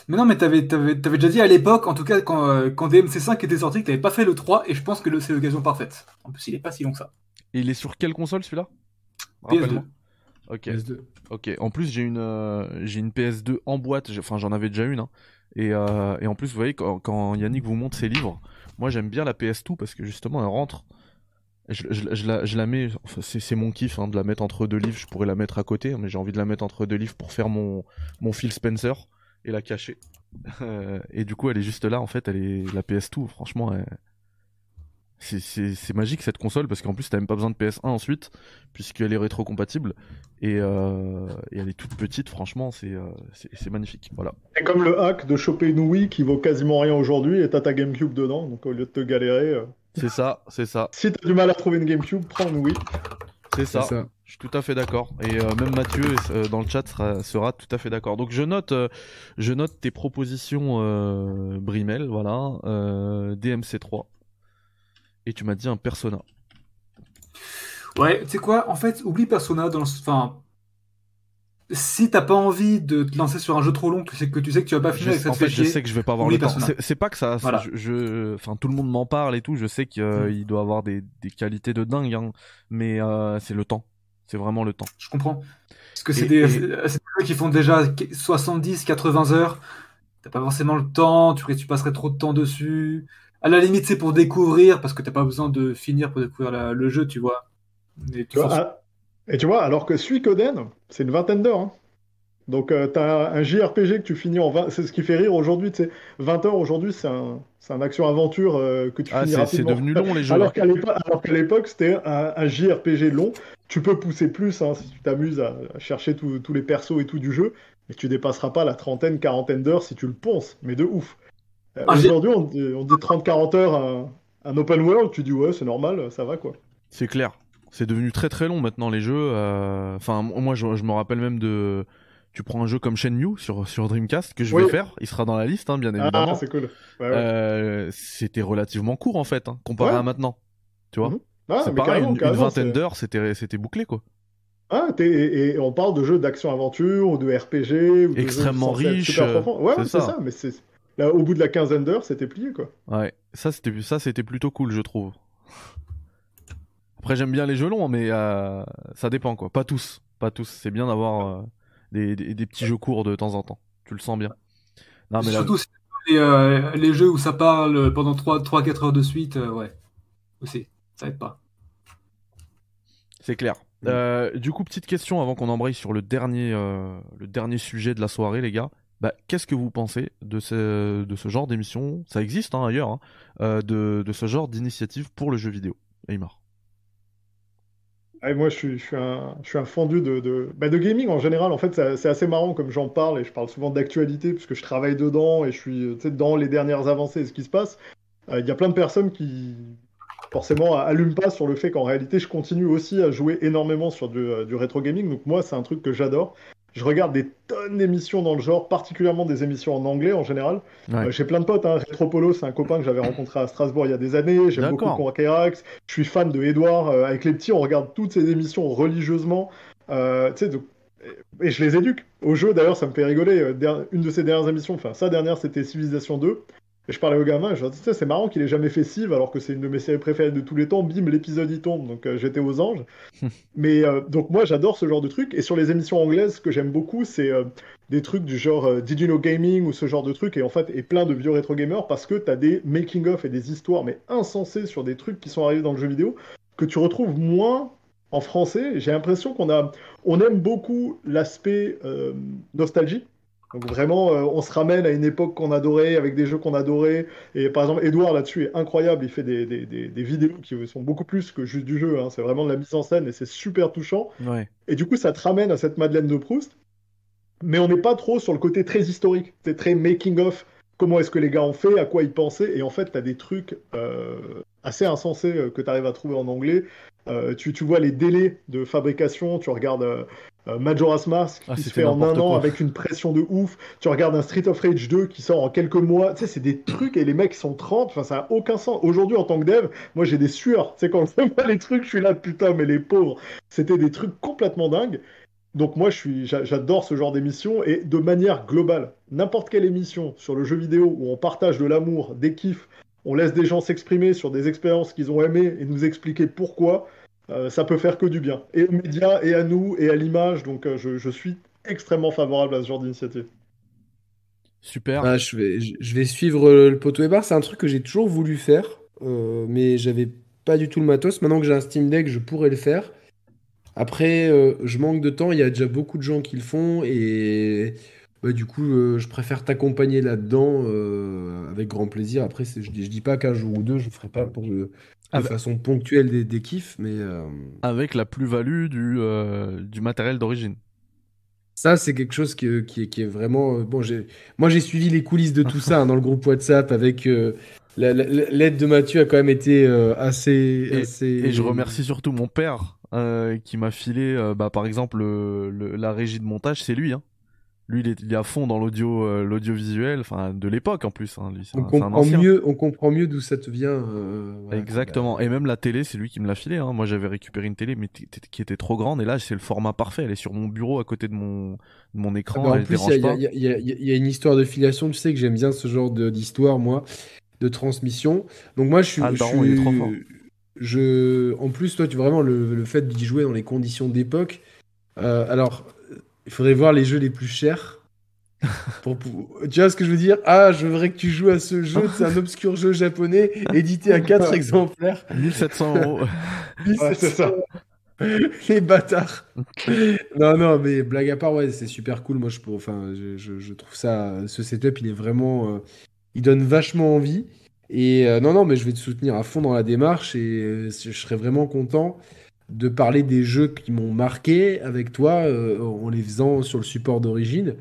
Mais non, mais t'avais, t'avais, t'avais déjà dit à l'époque, en tout cas quand, euh, quand DMC5 était sorti, que t'avais pas fait le 3, et je pense que c'est l'occasion parfaite. En plus, il est pas si long que ça. Et il est sur quelle console celui-là? PS2. Rappelle-moi. Ok, PS2. ok. En plus, j'ai une, euh, j'ai une PS2 en boîte. Enfin, j'en avais déjà une. hein. Et, euh, et en plus, vous voyez, quand, quand Yannick vous montre ses livres, moi j'aime bien la PS2 parce que justement, elle rentre. Je, la, mets, c'est mon kiff hein, de la mettre entre deux livres. Je pourrais la mettre à côté, hein, mais j'ai envie de la mettre entre deux livres pour faire mon, mon Phil Spencer et la cacher. Euh, et du coup, elle est juste là, en fait, elle est la PS2. Franchement, elle- c'est- magique cette console parce qu'en plus, t'as même pas besoin de PS1 ensuite, puisqu'elle est rétro-compatible. Et, euh, et elle est toute petite, franchement, c'est euh, c'est magnifique. Voilà. C'est comme le hack de choper une Wii qui vaut quasiment rien aujourd'hui et t'as ta GameCube dedans. Donc au lieu de te galérer, euh, C'est ça, c'est ça, si t'as du mal à trouver une GameCube, prends une Wii. c'est ça. Je suis tout à fait d'accord. Et euh, même Mathieu euh, dans le chat sera, sera tout à fait d'accord. Donc je note, euh, je note tes propositions, euh, Brimel, voilà, euh, DMC3. Et tu m'as dit un Persona. Ouais, tu sais quoi, en fait, oublie Persona dans le... Enfin, si t'as pas envie de te lancer sur un jeu trop long, que, c'est que tu sais que tu vas pas Je, finir et que ça en fait je sais que je vais pas avoir le temps. Persona. C'est pas que ça. Voilà. Je, je- enfin, tout le monde m'en parle et tout. Je sais qu'il Mm. doit avoir des, des qualités de dingue, hein, mais euh, c'est le temps. C'est vraiment le temps. je comprends. Parce que c'est des, et- des jeux qui font déjà 70, 80 heures, t'as pas forcément le temps, tu, tu passerais trop de temps dessus. À la limite, c'est pour découvrir, parce que t'as pas besoin de finir pour découvrir la- le jeu, tu vois. Tu Tu forces- ah, et tu vois, alors que Suikoden, c'est une vingtaine d'heures. hein. Donc euh, t'as un, un JRPG que tu finis en 20... C'est ce qui fait rire aujourd'hui, tu sais. 20 heures aujourd'hui, c'est un, c'est un action-aventure euh, que tu Ah, finis c'est c'est rapidement. devenu long les jeux. Alors là. qu'à l'époque, alors qu'à l'époque, c'était un, un JRPG long. Tu peux pousser plus hein, si tu t'amuses à, à chercher tous tous les persos et tout du jeu, mais tu dépasseras pas la trentaine, quarantaine d'heures si tu le ponces, mais de ouf. Ah, Aujourd'hui, on, dit- on dit 30-40 heures un, un open world, tu dis ouais, c'est normal, ça va quoi. C'est clair. C'est devenu très très long maintenant les jeux. euh, Enfin, moi je, je me rappelle même de. Tu prends un jeu comme Shenmue sur, sur Dreamcast que je vais faire. Il sera dans la liste, hein, bien évidemment. Ah, c'est cool. Ouais, ouais. Euh, C'était relativement court en fait, hein, comparé Ouais. à maintenant. Tu vois Mhm. Ah, C'est pareil, une, vingtaine d'heures, c'était bouclé quoi. Ah, et, et on parle de jeux d'action-aventure ou de RPG ou de Extrêmement jeux euh, c'est ouais, c'est ça. ça. Mais c'est là, au bout de la quinzaine d'heures, c'était plié quoi. Ouais, ça c'était ça c'était plutôt cool, je trouve. Après j'aime bien les jeux longs, mais euh, ça dépend quoi. Pas tous, pas tous. C'est bien d'avoir euh, des, des, des petits jeux courts de temps en temps. Tu le sens bien. Non mais là, Surtout les, euh, les jeux où ça parle pendant 3-4 heures de suite, euh, ouais. Aussi, ça aide pas. c'est clair. Euh, du coup, petite question avant qu'on embraye sur le dernier, euh, le dernier sujet de la soirée, les gars. Bah, qu'est-ce que vous pensez de ce, genre d'émission? Ça existe hein, ailleurs, hein, euh, de, ce genre d'initiative pour le jeu vidéo. Aymar. Ah, moi, je suis, un, je fendu bah, de gaming en général. En fait, c'est assez marrant comme j'en parle et je parle souvent d'actualité puisque je travaille dedans et je suis sais, dans les dernières avancées et ce qui se passe. Euh, Il y a plein de personnes qui, forcément, allument pas sur le fait qu'en réalité, je continue aussi à jouer énormément sur du, euh, du rétro gaming. Donc, moi, c'est un truc que j'adore. Je regarde des tonnes d'émissions dans le genre, particulièrement des émissions en anglais en général. Ouais. Euh, J'ai plein de potes, hein. Retropolo, c'est un copain que j'avais rencontré à Strasbourg il y a des années. J'aime beaucoup. Conquerax. Je suis fan de Edouard. Euh, avec les petits, on regarde toutes ces émissions religieusement. Euh, donc- et je les éduque. Au jeu, d'ailleurs, ça me fait rigoler. Une de ses dernières émissions, enfin, sa dernière, c'était Civilization 2. Et je parlais au gamin, je leur disais, c'est marrant qu'il ait jamais fait Civ, alors que c'est une de mes séries préférées de tous les temps. Bim, l'épisode y tombe. Donc euh, j'étais aux anges. Mais euh, donc moi, j'adore ce genre de truc. Et sur les émissions anglaises, ce que j'aime beaucoup, c'est euh, des trucs du genre Did You Know Gaming ou ce genre de trucs. Et en fait, et plein de vieux rétro gamers parce que t'as des making-of et des histoires, mais insensées sur des trucs qui sont arrivés dans le jeu vidéo que tu retrouves moins en français. J'ai l'impression qu'on a, on aime beaucoup l'aspect nostalgie. Donc vraiment, euh, on se ramène à une époque qu'on adorait, avec des jeux qu'on adorait. Et par exemple, Edouard là-dessus est incroyable. Il fait des, des, des, des, vidéos qui sont beaucoup plus que juste du jeu. Hein. C'est vraiment de la mise en scène et c'est super touchant. Ouais. Et du coup, ça te ramène à cette Madeleine de Proust. Mais on n'est pas trop sur le côté très historique. C'est très making of. Comment est-ce que les gars ont fait, à quoi ils pensaient? Et en fait, tu as des trucs euh, assez insensés euh, que tu arrives à trouver en anglais. Euh, tu, tu, vois les délais de fabrication, tu regardes euh, Majora's Mask Ah, qui se fait en un an quoi. avec une pression de ouf, tu regardes un Street of Rage 2 qui sort en quelques mois, tu sais, c'est des trucs et les mecs sont 30, enfin ça a aucun sens. Aujourd'hui en tant que dev, moi j'ai des sueurs, tu sais, quand je vois les trucs, je suis là, putain, mais les pauvres, c'était des trucs complètement dingues. Donc moi je suis, j'a- j'adore ce genre d'émission et de manière globale, n'importe quelle émission sur le jeu vidéo où on partage de l'amour, des kiffs, on laisse des gens s'exprimer sur des expériences qu'ils ont aimées et nous expliquer pourquoi, euh, ça peut faire que du bien. Et aux médias, et à nous, et à l'image. Donc euh, je, je suis extrêmement favorable à ce genre d'initiative. Super. Ah, je vais, je je vais suivre euh, le poteau et bar. C'est un truc que j'ai toujours voulu faire, euh, mais j'avais pas du tout le matos. Maintenant que j'ai un Steam Deck, je pourrais le faire. Après, euh, je manque de temps. Il y a déjà beaucoup de gens qui le font et bah, du coup, euh, je préfère t'accompagner là-dedans euh, avec grand plaisir. Après, je dis, je dis pas qu'un jour ou deux, je ferai pas pour Ah de façon ponctuelle des, des kiffs, mais euh, Avec la plus-value du, euh, du matériel d'origine. Ça, c'est quelque chose qui, est- qui qui est vraiment. euh, Bon, j'ai, moi, j'ai suivi les coulisses de tout ça hein, dans le groupe WhatsApp avec. euh, la- la- la- l'aide de Mathieu a quand même été euh, assez, Et- assez. Et je remercie surtout mon père euh, qui m'a filé, bah, par exemple, le- le- la régie de montage, c'est lui. Hein. Lui, il est, il est à fond dans l'audio, euh, l'audiovisuel, enfin de l'époque en plus. Hein, lui, On un, comprend mieux, on comprend mieux d'où ça te vient. euh, Exactement. Et même la télé, c'est lui qui me l'a filé. Hein. Moi, j'avais récupéré une télé mais qui était trop grande. Et là, c'est le format parfait. Elle est sur mon bureau à côté de mon, de mon Ah écran. bah, en plus, il y, y a- y y une histoire de filiation. Tu sais que j'aime bien ce genre d'histoire, moi, de transmission. Donc moi, je suis. Ah, le je daron, il est trop fort. Je, en plus, toi, tu vraiment le, le fait d'y jouer dans les conditions d'époque. euh, alors, il faudrait voir les jeux les plus chers. Pour, pour- tu vois ce que je veux dire? Ah, je voudrais que tu joues à ce jeu. C'est un obscur jeu japonais édité à 4 exemplaires. 1700 euros. Ouais, c'est ça. Les bâtards. Non, non, mais blague à part, ouais, c'est super cool. Moi, je, pour- enfin, je, je- je trouve ça, ce setup, il est vraiment, euh, il donne vachement envie. Et euh, non, non, mais je vais te soutenir à fond dans la démarche et euh, je serais vraiment content de parler des jeux qui m'ont marqué avec toi euh, en les faisant sur le support d'origine.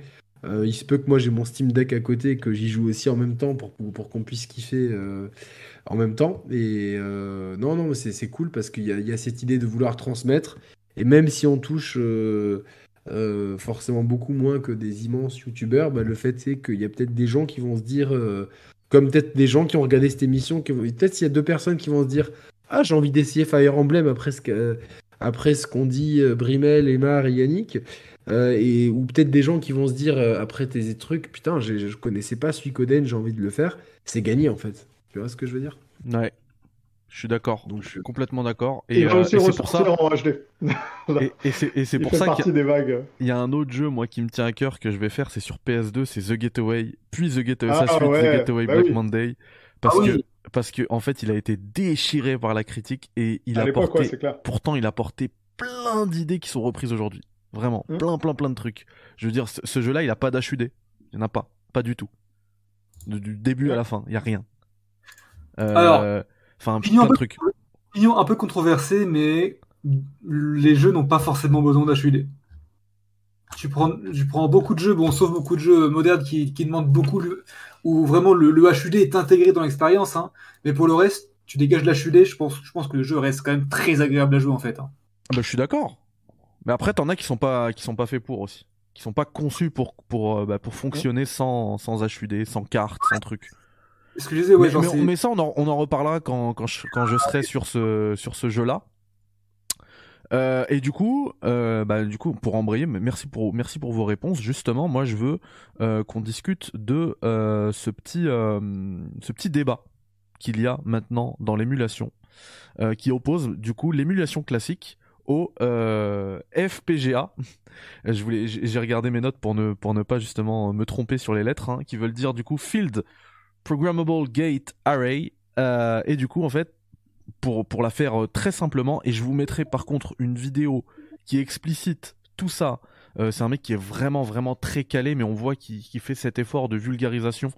Euh, il se peut que moi j'ai mon Steam Deck à côté et que j'y joue aussi en même temps pour, pour, qu'on puisse kiffer euh, en même temps. Et non, non, c'est cool parce qu'il y a, cette idée de vouloir transmettre. Et même si on touche forcément beaucoup moins que des immenses youtubeurs, bah, le fait c'est qu'il y a peut-être des gens qui vont se dire, comme peut-être des gens qui ont regardé cette émission, peut-être s'il y a deux personnes qui vont se dire Ah, j'ai envie d'essayer Fire Emblem après ce que- après ce qu'ont dit euh, Brimel, Emar et Yannick. Euh, et, ou peut-être des gens qui vont se dire euh, après tes trucs, putain, je connaissais pas Suikoden, j'ai envie de le faire. C'est gagné en fait. Tu vois ce que je veux dire? Ouais. Je suis d'accord. Donc, Je suis complètement d'accord. Et, euh, c'est pour ça. en HD. Et, et c'est et c'est Il pour fait ça qu'il y a- partie des vagues. Il y a un autre jeu, moi, qui me tient à cœur que je vais faire, c'est sur PS2, c'est The Getaway, puis The Getaway, Ah, sa suite, ouais, The Getaway bah Black oui. Monday, parce Ah oui. que parce que en fait, il a été déchiré par la critique et il à a porté, ouais, c'est clair. pourtant, il a porté plein d'idées qui sont reprises aujourd'hui, vraiment, Hmm. plein, plein, plein de trucs. Je veux dire, ce, ce jeu-là, il a pas d'HUD, il y en a pas, pas du tout, De- du début à la fin, il y a rien. Euh, Alors, enfin, plein un de trucs. Opinion un peu controversée, mais les jeux n'ont pas forcément besoin d'HUD. Tu prends, tu prends beaucoup de jeux, bon, sauf beaucoup de jeux modernes qui, qui demandent beaucoup, le- où vraiment le, le HUD est intégré dans l'expérience, hein. mais pour le reste, tu dégages l'HUD, je pense, je pense que le jeu reste quand même très agréable à jouer en fait. hein. Ah bah, je suis d'accord. Mais après, t'en as qui sont pas, qui sont pas faits pour aussi. Qui sont pas conçus pour, pour, euh, bah, pour fonctionner sans, sans HUD, sans carte, sans truc. Ce que je disais, ouais, mais, genre, mais- c'est- mais ça, on en, on en reparlera quand, quand, je, quand je serai sur ce, sur ce jeu-là. Euh, et du coup, euh, bah, du coup, pour embrayer, merci pour, merci pour vos réponses. Justement, moi, je veux euh, qu'on discute de euh, ce petit, euh, ce petit débat qu'il y a maintenant dans l'émulation, euh, qui oppose du coup l'émulation classique au FPGA. Je voulais, j'ai regardé mes notes pour ne, pour ne pas justement me tromper sur les lettres, hein, qui veulent dire du coup Field Programmable Gate Array. Et du coup, en fait, pour, pour la faire euh, très simplement, et je vous mettrai par contre une vidéo qui explicite tout ça Euh, c'est un mec qui est vraiment vraiment très calé, mais on voit qu'il fait cet effort de vulgarisation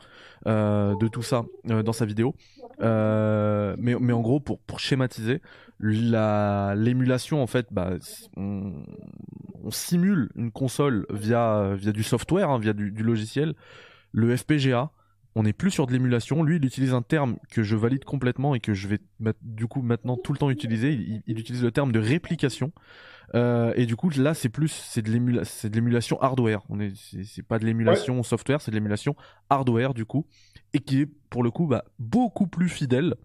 euh, de tout ça dans sa vidéo. mais, mais en gros, pour, pour schématiser, l'émulation en fait, bah, on, simule une console via via du software, hein, via du logiciel. Le FPGA, on n'est plus sur de l'émulation. Lui, il utilise un terme que je valide complètement et que je vais du coup maintenant tout le temps utiliser. Il, utilise le terme de réplication. Euh, et du coup, là, c'est plus c'est de l'émulation hardware. On est c'est pas de l'émulation software, c'est de l'émulation hardware du coup, et qui est pour le coup bah, beaucoup plus fidèle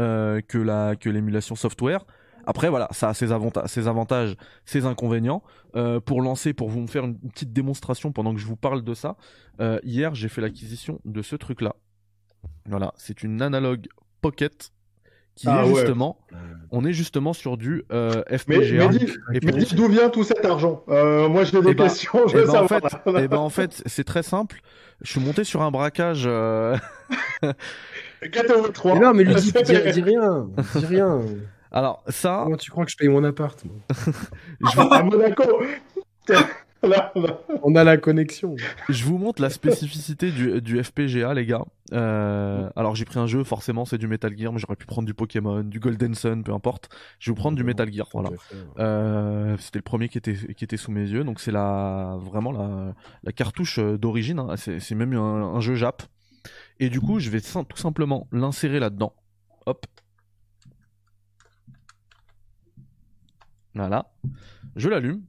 euh, que la que l'émulation software. Après, voilà, ça a ses, avantages, ses avantages, ses inconvénients. Euh, pour lancer, pour vous faire une petite démonstration pendant que je vous parle de ça, euh, hier, j'ai fait l'acquisition de ce truc-là. Voilà, c'est une analogue pocket qui ah est justement, on est justement sur du euh, FPGA. Mais, dis, d'où vient tout cet argent? Moi, j'ai des eh ben, questions. Je eh ben, En fait, eh ben, en fait, c'est très simple. Je suis monté sur un braquage. Euh... 3. non, mais lui dis, dis, dis rien, dis rien. Alors, ça. Comment tu crois que je paye mon appart je vais... À Monaco On a la connexion. Je vous montre la spécificité du, du FPGA, les gars. Euh, alors, j'ai pris un jeu, forcément, c'est du Metal Gear, mais j'aurais pu prendre du Pokémon, du Golden Sun, peu importe. Je vais vous prendre du Metal Gear, voilà. Euh, C'était le premier qui était, qui était sous mes yeux, donc c'est la, vraiment la, la cartouche euh, d'origine. Hein. C'est même un, un jeu Jap. Et du coup, je vais tout simplement l'insérer là-dedans. Hop, Voilà. Je l'allume.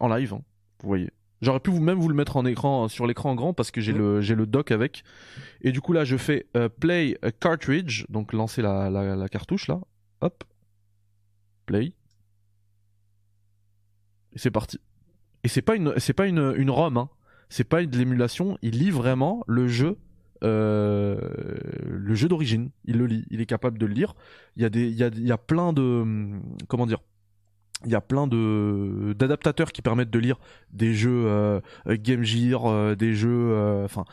En live, hein, vous voyez. J'aurais pu vous même vous le mettre en écran sur l'écran grand parce que j'ai le j'ai le dock avec. Et du coup là je fais euh, play a cartridge, donc lancer la, la, cartouche là. Hop. Play. Et c'est parti. Et c'est pas une c'est pas une, une ROM, hein. C'est pas de l'émulation, il lit vraiment le jeu euh, le jeu d'origine. Il le lit, il est capable de le lire. Il y a des, il y a, il y a plein de, comment dire, il y a plein de d'adaptateurs qui permettent de lire des jeux euh, Game Gear, euh, des jeux, enfin.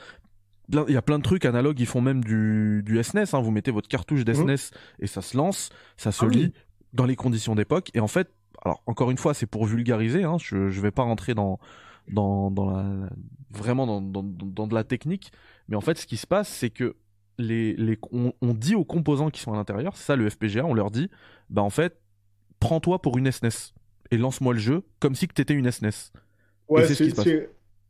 il y a plein de trucs analogues, ils font même du, du SNES. Hein. Vous mettez votre cartouche d'SNES mmh. et ça se lance, ça se ah lit dans les conditions d'époque. Et en fait, alors encore une fois, c'est pour vulgariser. Hein. Je, je vais pas rentrer dans dans, dans la, vraiment dans, dans, dans, de la technique. Mais en fait, ce qui se passe, c'est que les, les, on, dit aux composants qui sont à l'intérieur, c'est ça le FPGA, on leur dit, bah en fait, prends-toi pour une SNES et lance-moi le jeu comme si que t'étais une SNES. Ouais, c'est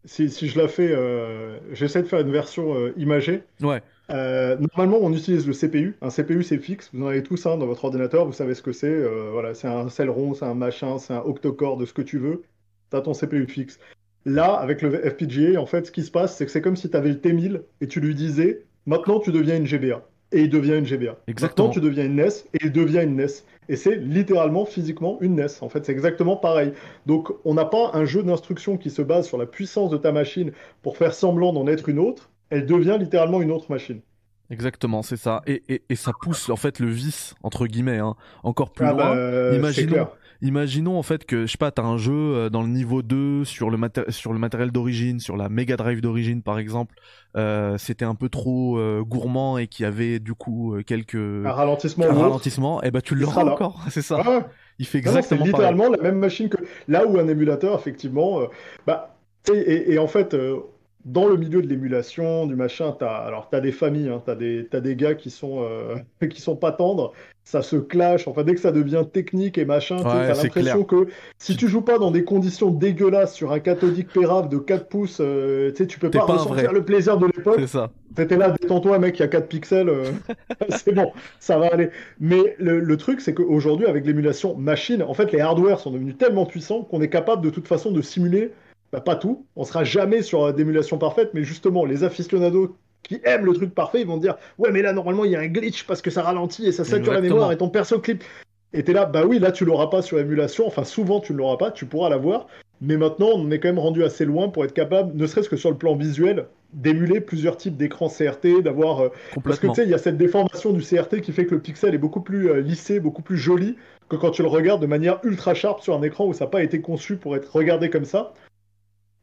si, si, je la fais, euh, j'essaie de faire une version euh, imagée. Ouais. Euh, normalement, on utilise le CPU. Un CPU, c'est fixe. Vous en avez tous un dans votre ordinateur. Vous savez ce que c'est. voilà, c'est un Celeron, c'est un machin, c'est un octocore de ce que tu veux. T'as ton CPU fixe. Là, avec le FPGA, en fait, ce qui se passe, c'est que c'est comme si tu avais le T1000 et tu lui disais maintenant tu deviens une GBA. Et il devient une GBA. Exactement. Maintenant tu deviens une NES et il devient une NES. Et c'est littéralement physiquement une NES. En fait, c'est exactement pareil. Donc, on n'a pas un jeu d'instruction qui se base sur la puissance de ta machine pour faire semblant d'en être une autre. Elle devient littéralement une autre machine. Exactement, c'est ça. Et, et, et, ça pousse en fait le vice entre guillemets hein, encore plus ah loin. Bah, imaginons, imaginons en fait que je sais pas, t'as un jeu euh, dans le niveau 2 sur le sur le matériel d'origine, sur la Mega Drive d'origine par exemple, euh, c'était un peu trop euh, gourmand et qui avait du coup quelques un ralentissement, un ralentissement, et eh bah tu l'auras encore, c'est ça. Ah Il fait exactement C'est littéralement la même machine que là où un émulateur effectivement, bah et, et, en fait dans le milieu de l'émulation, du machin, t'as alors t'as des familles, hein, t'as des as des gars qui sont qui sont pas tendres ça se clash. Enfin, dès que ça devient technique et machin, tu as l'impression que si tu joues pas dans des conditions dégueulasses sur un cathodique pérave de 4 pouces, euh, tu sais, tu peux pas, ressentir le plaisir de l'époque. C'est ça. T'étais là, détends-toi, mec, il y a 4 pixels, euh, c'est bon, ça va aller. Mais le, truc, c'est qu'aujourd'hui, avec l'émulation machine, en fait, les hardware sont devenus tellement puissants qu'on est capable de toute façon de simuler bah, pas tout, on sera jamais sur d'émulation parfaite, mais justement, les aficionados qui aiment le truc parfait, ils vont dire ouais mais là normalement il y a un glitch parce que ça ralentit et ça sature la mémoire et ton perso clip. Et t'es là, bah oui, là tu l'auras pas sur émulation, enfin souvent tu ne l'auras pas, tu pourras l'avoir, mais maintenant on est quand même rendu assez loin pour être capable, ne serait-ce que sur le plan visuel, d'émuler plusieurs types d'écrans CRT, d'avoir... Euh, parce que tu sais, il y a cette déformation du CRT qui fait que le pixel est beaucoup plus euh, lissé, beaucoup plus joli que quand tu le regardes de manière ultra sharp sur un écran où ça n'a pas été conçu pour être regardé comme ça.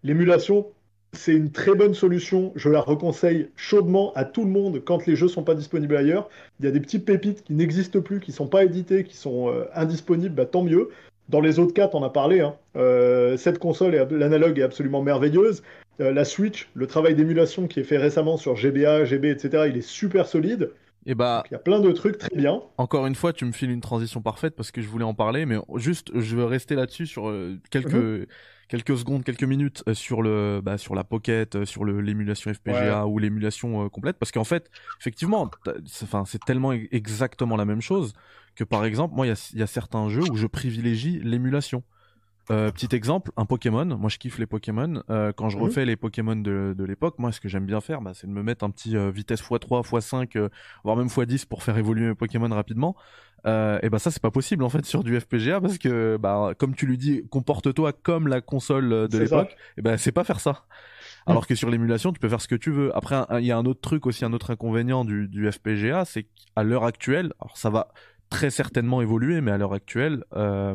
L'émulation c'est une très bonne solution. Je la reconseille chaudement à tout le monde quand les jeux sont pas disponibles ailleurs. Il y a des petites pépites qui n'existent plus, qui sont pas éditées, qui sont euh, indisponibles, bah, tant mieux. Dans les autres cas, on a parlé. Hein. Euh, cette console, l'analogue est absolument merveilleuse. Euh, la Switch, le travail d'émulation qui est fait récemment sur GBA, GB, etc., il est super solide. Et bah, il y a plein de trucs très bien. Encore une fois, tu me files une transition parfaite parce que je voulais en parler, mais juste, je veux rester là-dessus sur euh, quelques mhm. quelques secondes, quelques minutes sur le bah, sur la Pocket, sur l'émulation FPGA ou l'émulation complète, parce qu'en fait, effectivement, enfin, c'est tellement e-, exactement la même chose que par exemple, moi, il y a, certains jeux où je privilégie l'émulation. Euh, petit exemple, un Pokémon. Moi, je kiffe les Pokémon. Euh, quand je mhm. refais les Pokémon de, de l'époque, moi, ce que j'aime bien faire, bah, c'est de me mettre un petit euh, vitesse x3, x5, voire même x10 pour faire évoluer mes Pokémon rapidement. et bah ça, c'est pas possible en fait sur du FPGA parce que, bah, comme tu lui dis, comporte-toi comme la console de l'époque. Et bah, c'est pas faire ça. Alors que sur l'émulation, tu peux faire ce que tu veux. Après, il y a un autre truc aussi, un autre inconvénient du, du FPGA, c'est qu'à l'heure actuelle, alors ça va, très certainement évolué, mais à l'heure actuelle, euh,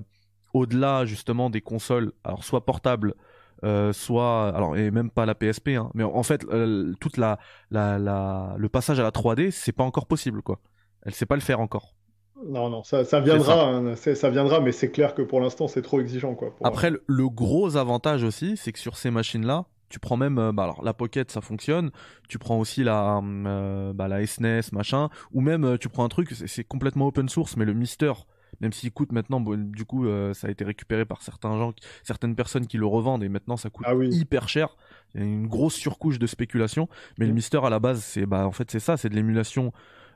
au-delà justement des consoles, alors soit portables, euh, soit alors et même pas la PSP, hein, mais en fait euh, toute la, la, la, le passage à la 3D, c'est pas encore possible quoi. Elle sait pas le faire encore. Non, non, ça, ça viendra, hein, ça. viendra, mais c'est clair que pour l'instant c'est trop exigeant quoi. Après, le gros avantage aussi, c'est que sur ces machines-là, tu prends même euh, bah alors la Pocket ça fonctionne tu prends aussi la euh, bah, la SNES e machin ou même euh, tu prends un truc c'est complètement open source mais le Mister même s'il coûte maintenant du coup ça a été récupéré par certains gens certaines personnes qui le revendent et maintenant ça coûte ah hyper cher. Il y a une grosse surcouche de spéculation. Mais le Mister à la base c'est bah en fait c'est ça c'est de l'émulation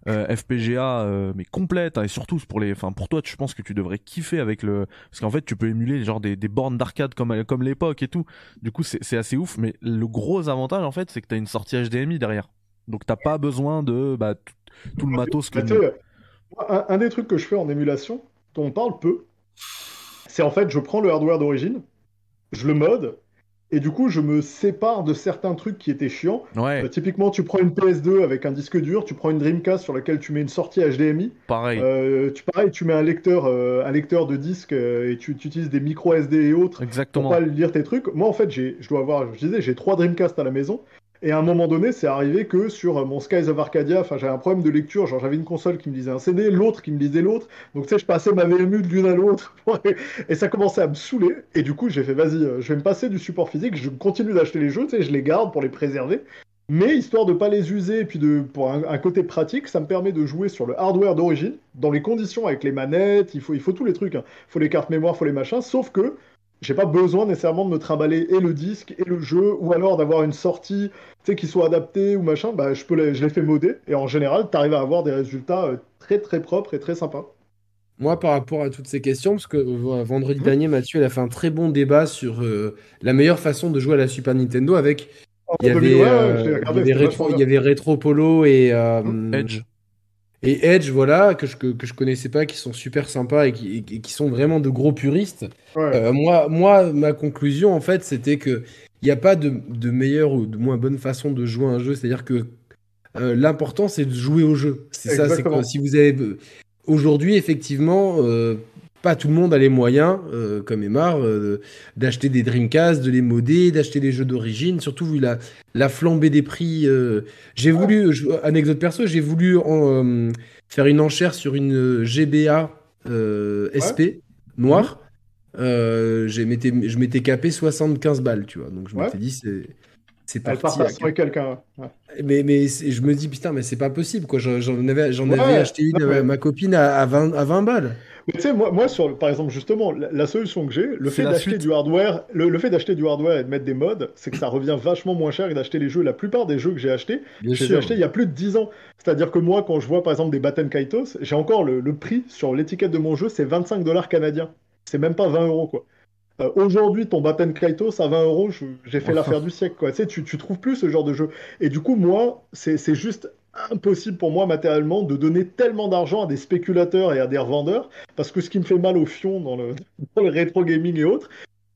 euh, FPGA euh, mais complète hein, et surtout pour les enfin pour toi je pense que tu devrais kiffer avec le parce qu'en fait tu peux émuler genre des, des bornes d'arcade comme comme l'époque et tout. Du coup c'est assez ouf mais le gros avantage en fait c'est que tu as une sortie HDMI derrière. Donc t'as pas besoin de bah, tout le matos que un, un, des trucs que je fais en émulation dont on parle peu c'est en fait je prends le hardware d'origine je le mode et du coup, je me sépare de certains trucs qui étaient chiants. Ouais. Euh, typiquement, tu prends une PS2 avec un disque dur, tu prends une Dreamcast sur laquelle tu mets une sortie HDMI. Pareil. Euh, tu, pareil, tu mets un lecteur, euh, un lecteur de disque et tu, tu, utilises des micro SD et autres Exactement. pour pas lire tes trucs. Moi, en fait, j'ai, je dois avoir, je disais, j'ai trois Dreamcast à la maison. Et à un moment donné, c'est arrivé que sur mon Skies of Arcadia, enfin, j'avais un problème de lecture. J'avais une console qui me lisait un CD, l'autre qui me lisait l'autre. Donc, tu sais, je passais ma VMU de l'une à l'autre. et ça commençait à me saouler. Et du coup, j'ai fait, vas-y, euh, je vais me passer du support physique. Je continue d'acheter les jeux, tu sais, je les garde pour les préserver. Mais histoire de pas les user, et puis de, pour un, côté pratique, ça me permet de jouer sur le hardware d'origine, dans les conditions avec les manettes, il faut, il faut tous les trucs. Hein. Il faut les cartes mémoire, il faut les machins. Sauf que j'ai pas besoin nécessairement de me trimballer et le disque et le jeu, ou alors d'avoir une sortie qui soit adaptée ou machin, bah, je, peux les, je les fais modder, et en général, tu arrives à avoir des résultats euh, très très propres et très sympas. Moi, par rapport à toutes ces questions, parce que euh, vendredi mmh. dernier, Mathieu il a fait un très bon débat sur euh, la meilleure façon de jouer à la Super Nintendo avec. Il y, avait, il, y avait Retro Polo et Edge et Edge, voilà, que je, que, je connaissais pas, qui sont super sympas et qui, qui sont vraiment de gros puristes. Euh, moi, moi, ma conclusion, en fait, c'était que il n'y a pas de, de, meilleure ou de moins bonne façon de jouer un jeu. C'est-à-dire que euh, l'important, c'est de jouer au jeu. C'est ça, c'est si vous avez. Aujourd'hui, effectivement, euh, pas tout le monde a les moyens, euh, comme Emar, euh, d'acheter des Dreamcast, de les modder, d'acheter des jeux d'origine, surtout vu la, la flambée des prix. Euh. j'ai voulu, anecdote perso, j'ai voulu en, faire une enchère sur une GBA SP noire. je m'étais capé 75 balles, tu vois. Donc je m'étais dit, c'est. C'est parti. quelqu'un. Mais, mais je me dis, putain, mais c'est pas possible, quoi. J'en avais, j'en avais acheté une, ma copine, à, à, 20, à 20 balles. Mais tu sais, moi, moi sur, par exemple, justement, la, solution que j'ai, le fait d'acheter du hardware, le, fait d'acheter du hardware et de mettre des mods, c'est que ça revient vachement moins cher que d'acheter les jeux. La plupart des jeux que j'ai achetés, je les ai achetés il y a plus de 10 ans. C'est-à-dire que moi, quand je vois par exemple des Batten Kaitos, j'ai encore le, prix sur l'étiquette de mon jeu, c'est 25 dollars canadiens. C'est même pas 20 euros, quoi. Euh, aujourd'hui, ton Batten Kaitos à 20 euros, j'ai fait l'affaire du siècle. Quoi. Tu, sais, tu, tu trouves plus ce genre de jeu. Et du coup, moi, c'est juste impossible pour moi matériellement de donner tellement d'argent à des spéculateurs et à des revendeurs, parce que ce qui me fait mal au fion dans le, dans le rétro gaming et autres,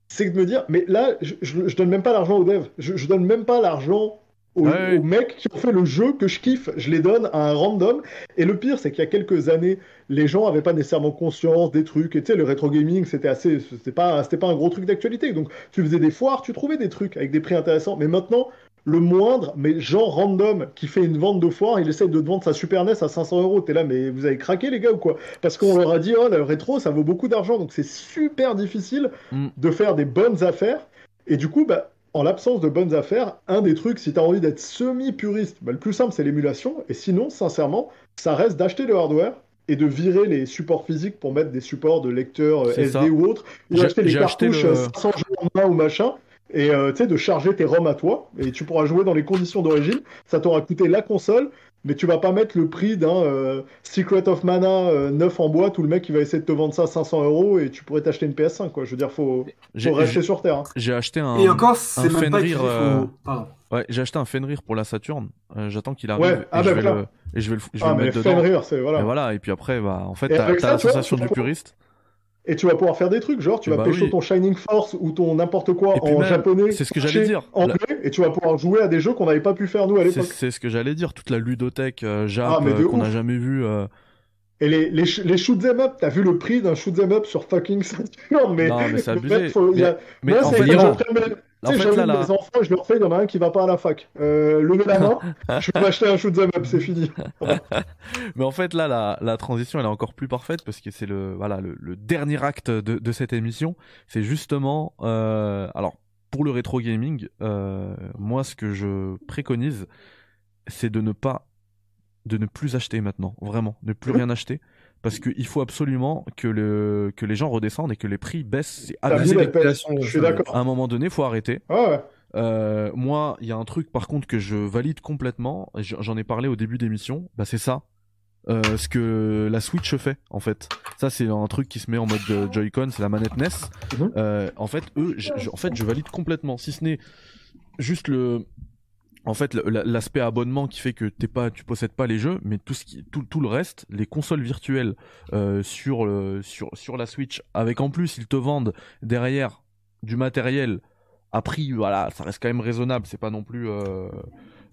c'est de me dire, mais là, je, je, donne même pas l'argent aux devs, je, je donne même pas l'argent aux, mecs qui ont fait le jeu que je kiffe, je les donne à un random. Et le pire, c'est qu'il y a quelques années, les gens avaient pas nécessairement conscience des trucs. Et tu sais, le rétro gaming, c'était assez, c'était pas, c'était pas un gros truc d'actualité. Donc, tu faisais des foires, tu trouvais des trucs avec des prix intéressants. Mais maintenant, le moindre, mais genre random, qui fait une vente de foire, il essaye de te vendre sa Super NES à 500 euros. T'es là, mais vous avez craqué les gars ou quoi? Parce qu'on leur a dit, oh, le rétro, ça vaut beaucoup d'argent, donc c'est super difficile Mm. de faire des bonnes affaires. Et du coup, bah, en l'absence de bonnes affaires, un des trucs, si tu as envie d'être semi-puriste, bah, le plus simple, c'est l'émulation. Et sinon, sincèrement, ça reste d'acheter le hardware et de virer les supports physiques pour mettre des supports de lecteurs euh, SD ça. ou autres, ou J'ai- acheter les cartouches le- euh, 500 jeux en main ou machin. Et euh, tu sais, de charger tes ROM à toi, et tu pourras jouer dans les conditions d'origine. Ça t'aura coûté la console, mais tu vas pas mettre le prix d'un euh, Secret of Mana euh, neuf en boîte où le mec il va essayer de te vendre ça à 500 euros et tu pourrais t'acheter une PS5 quoi. Je veux dire, faut, faut rester j'ai- sur terre. hein. J'ai acheté un. Et encore, c'est même pas Fenrir, faut- euh. Ouais, j'ai acheté un Fenrir pour la Saturn. Euh, J'attends qu'il arrive. Ouais, et, ah je bah vais le... et je vais le, je vais Ah le mais mettre dedans. Fenrir, c'est voilà. Et voilà. Et puis après, bah, en fait, t'as la sensation du puriste. Et tu vas pouvoir faire des trucs, genre tu Eh vas bah oui. ton Shining Force ou ton n'importe quoi en même, japonais, c'est ce que j'allais dire. anglais, et tu vas pouvoir jouer à des jeux qu'on n'avait pas pu faire nous à l'époque. c'est ce que j'allais dire. Toute la ludothèque euh, Jap Ah, euh, qu'on n'a jamais vu. euh, Et les, les, les shoot 'em up, t'as vu le prix d'un shoot 'em up sur fucking Saturn, mais Non, mais c'est abusé. mec, faut- y a- Mais Moi, en c'est fait, En fait, là, j'amène là- mes enfants, je leur fais, il y en a un qui va pas à la fac. Euh, levez la main, je vais m'acheter un shoot 'em up, c'est fini. Mais en fait, là, la, la transition, elle est encore plus parfaite parce que c'est le, voilà, le, le dernier acte de, de cette émission. C'est justement, euh, alors, pour le rétro gaming, euh, moi, ce que je préconise, c'est de ne pas, de ne plus acheter maintenant, vraiment, ne plus Mhm. rien acheter. Parce qu'il faut absolument que, le, que les gens redescendent et que les prix baissent. C'est Je suis d'accord. À un moment donné, faut arrêter. Ouais, ouais. Euh, moi, il y a un truc par contre que je valide complètement. J'en ai parlé au début d'émission. Bah c'est ça. Euh, ce que la Switch fait en fait. Ça c'est un truc qui se met en mode euh, Joy-Con, c'est la manette NES. Mhm. Euh, en fait, eux, en fait, je valide complètement. Si ce n'est juste le, en fait, l'aspect abonnement qui fait que t'es pas, tu possèdes pas les jeux, mais tout ce qui, tout, le reste, les consoles virtuelles euh, sur sur la Switch, avec en plus ils te vendent derrière du matériel à prix, voilà, ça reste quand même raisonnable. C'est pas non plus, euh,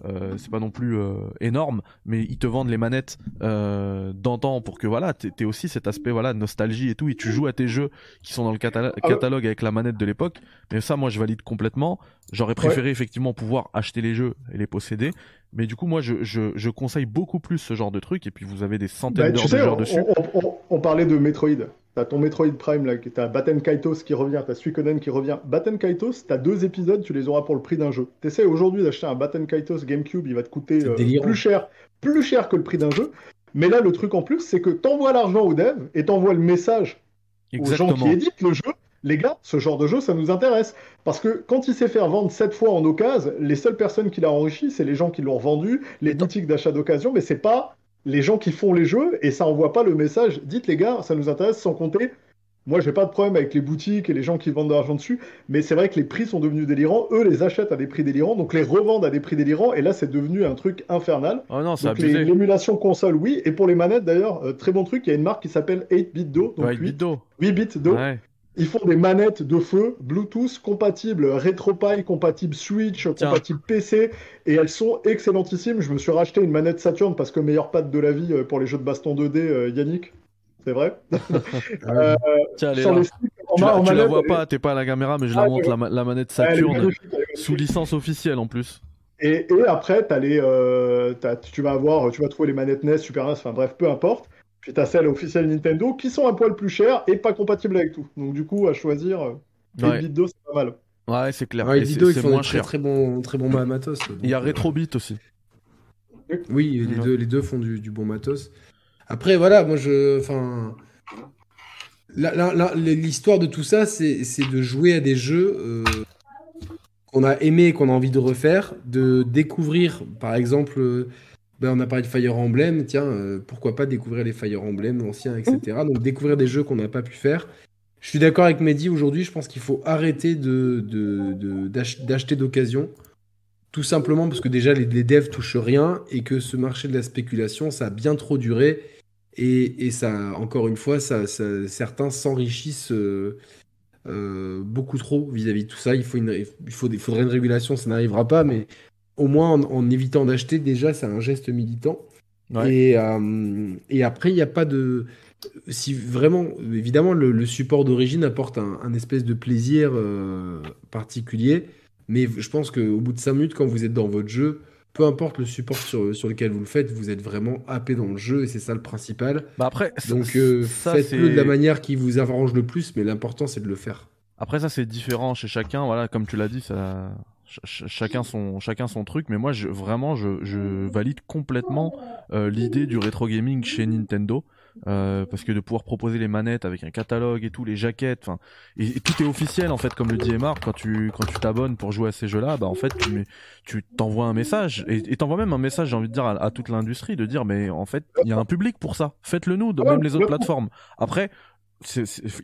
euh, c'est pas non plus euh, énorme, mais ils te vendent les manettes euh, d'antan pour que voilà, t'aies aussi cet aspect voilà nostalgie et tout, et tu joues à tes jeux qui sont dans le Ah catalogue avec la manette de l'époque. Mais ça, moi, je valide complètement. J'aurais préféré effectivement pouvoir acheter les jeux et les posséder. Mais du coup, moi, je, je, je conseille beaucoup plus ce genre de truc. Et puis, vous avez des centaines Bah, d'heures de on, dessus. on- on- on parlait de Metroid. T'as ton Metroid Prime là, t'as Batten Kaitos qui revient, t'as Suikoden qui revient. Batten Kaitos, t'as deux épisodes, tu les auras pour le prix d'un jeu. T'essaies aujourd'hui d'acheter un Batten Kaitos GameCube, il va te coûter euh, plus cher, plus cher que le prix d'un jeu. Mais là, le truc en plus, c'est que t'envoies l'argent aux devs et t'envoies le message aux gens qui éditent le jeu. Les gars, ce genre de jeu, ça nous intéresse. Parce que quand il s'est fait vendre 7 fois en occasion, les seules personnes qui l'ont enrichi, c'est les gens qui l'ont revendu, les boutiques d'achat d'occasion, mais c'est pas les gens qui font les jeux et ça envoie pas le message. Dites les gars, ça nous intéresse sans compter. Moi, j'ai pas de problème avec les boutiques et les gens qui vendent de l'argent dessus, mais c'est vrai que les prix sont devenus délirants. Eux les achètent à des prix délirants, donc les revendent à des prix délirants, et là, c'est devenu un truc infernal. Oh non, abusé. l'émulation console, oui, et pour les manettes d'ailleurs, euh, très bon truc, il y a une marque qui s'appelle 8-bit Do, donc Ouais, 8, Bido. 8 bits Do. Ouais. Ils font des manettes de feu Bluetooth compatibles RetroPie, compatibles Switch, compatibles PC, et elles sont excellentissimes. Je me suis racheté une manette Saturn parce que meilleur pad de la vie euh, pour les jeux de baston 2D, euh, Yannick. C'est vrai? Euh, Tiens, elle est sur là. les sticks, en Tu, la, en tu la vois pas, t'es pas à la caméra, mais je Ah, la montre, je- la, ma- la manette Saturn, sous licence officielle en plus. Et, et après, les, euh, tu vas avoir, tu vas trouver les manettes NES, Super NES, enfin bref, peu importe. Puis t'as celles officielles Nintendo qui sont un poil plus chères et pas compatibles avec tout. Donc du coup, à choisir, euh, Ouais, 8 bits d'eau, c'est pas mal. ouais c'est clair. Ouais, Et les Dido, ils font moins très cher. très bons, très bons matos. donc, Il y a euh, Retrobit aussi. Oui, les Ouais. deux, les deux font du, du bon matos. Après, voilà, moi je. Enfin. L'histoire de tout ça, c'est c'est de jouer à des jeux euh, qu'on a aimés et qu'on a envie de refaire, de découvrir, par exemple, euh, ben, on a parlé de Fire Emblem, tiens, euh, pourquoi pas découvrir les Fire Emblem anciens, etc. Donc découvrir des jeux qu'on n'a pas pu faire. Je suis d'accord avec Mehdi, aujourd'hui, je pense qu'il faut arrêter de, d'acheter d'occasion. Tout simplement parce que déjà les, les devs touchent rien et que ce marché de la spéculation, ça a bien trop duré. Et, et ça, encore une fois, ça, ça- certains s'enrichissent euh, euh, beaucoup trop vis-à-vis de tout ça. Il, faut une, il, faut, il faudrait une régulation, ça n'arrivera pas, mais au moins en, en évitant d'acheter, déjà, c'est un geste militant. Ouais. Et, euh, et après, il n'y a pas de. Si vraiment, évidemment, le, le support d'origine apporte un, un espèce de plaisir euh, particulier, Mais je pense qu'au bout de 5 minutes, quand vous êtes dans votre jeu, peu importe le support sur, sur lequel vous le faites, vous êtes vraiment happé dans le jeu et c'est ça le principal. Bah après, Donc euh, faites-le de la manière qui vous arrange le plus, mais l'important c'est de le faire. Après ça c'est différent chez chacun, voilà, comme tu l'as dit, ça, ch- ch- chacun son, chacun son truc. Mais moi, je, vraiment, je, valide complètement euh, l'idée du rétro gaming chez Nintendo. Euh, parce que de pouvoir proposer les manettes avec un catalogue et tout, les jaquettes, enfin, et, tout est officiel en fait, comme le dit Emar, quand tu quand tu t'abonnes pour jouer à ces jeux-là, bah en fait tu mets, tu t'envoies un message et t'envoies même un message, j'ai envie de dire à, toute l'industrie, de dire mais en fait il y a un public pour ça, faites-le nous, de même les autres plateformes. Après,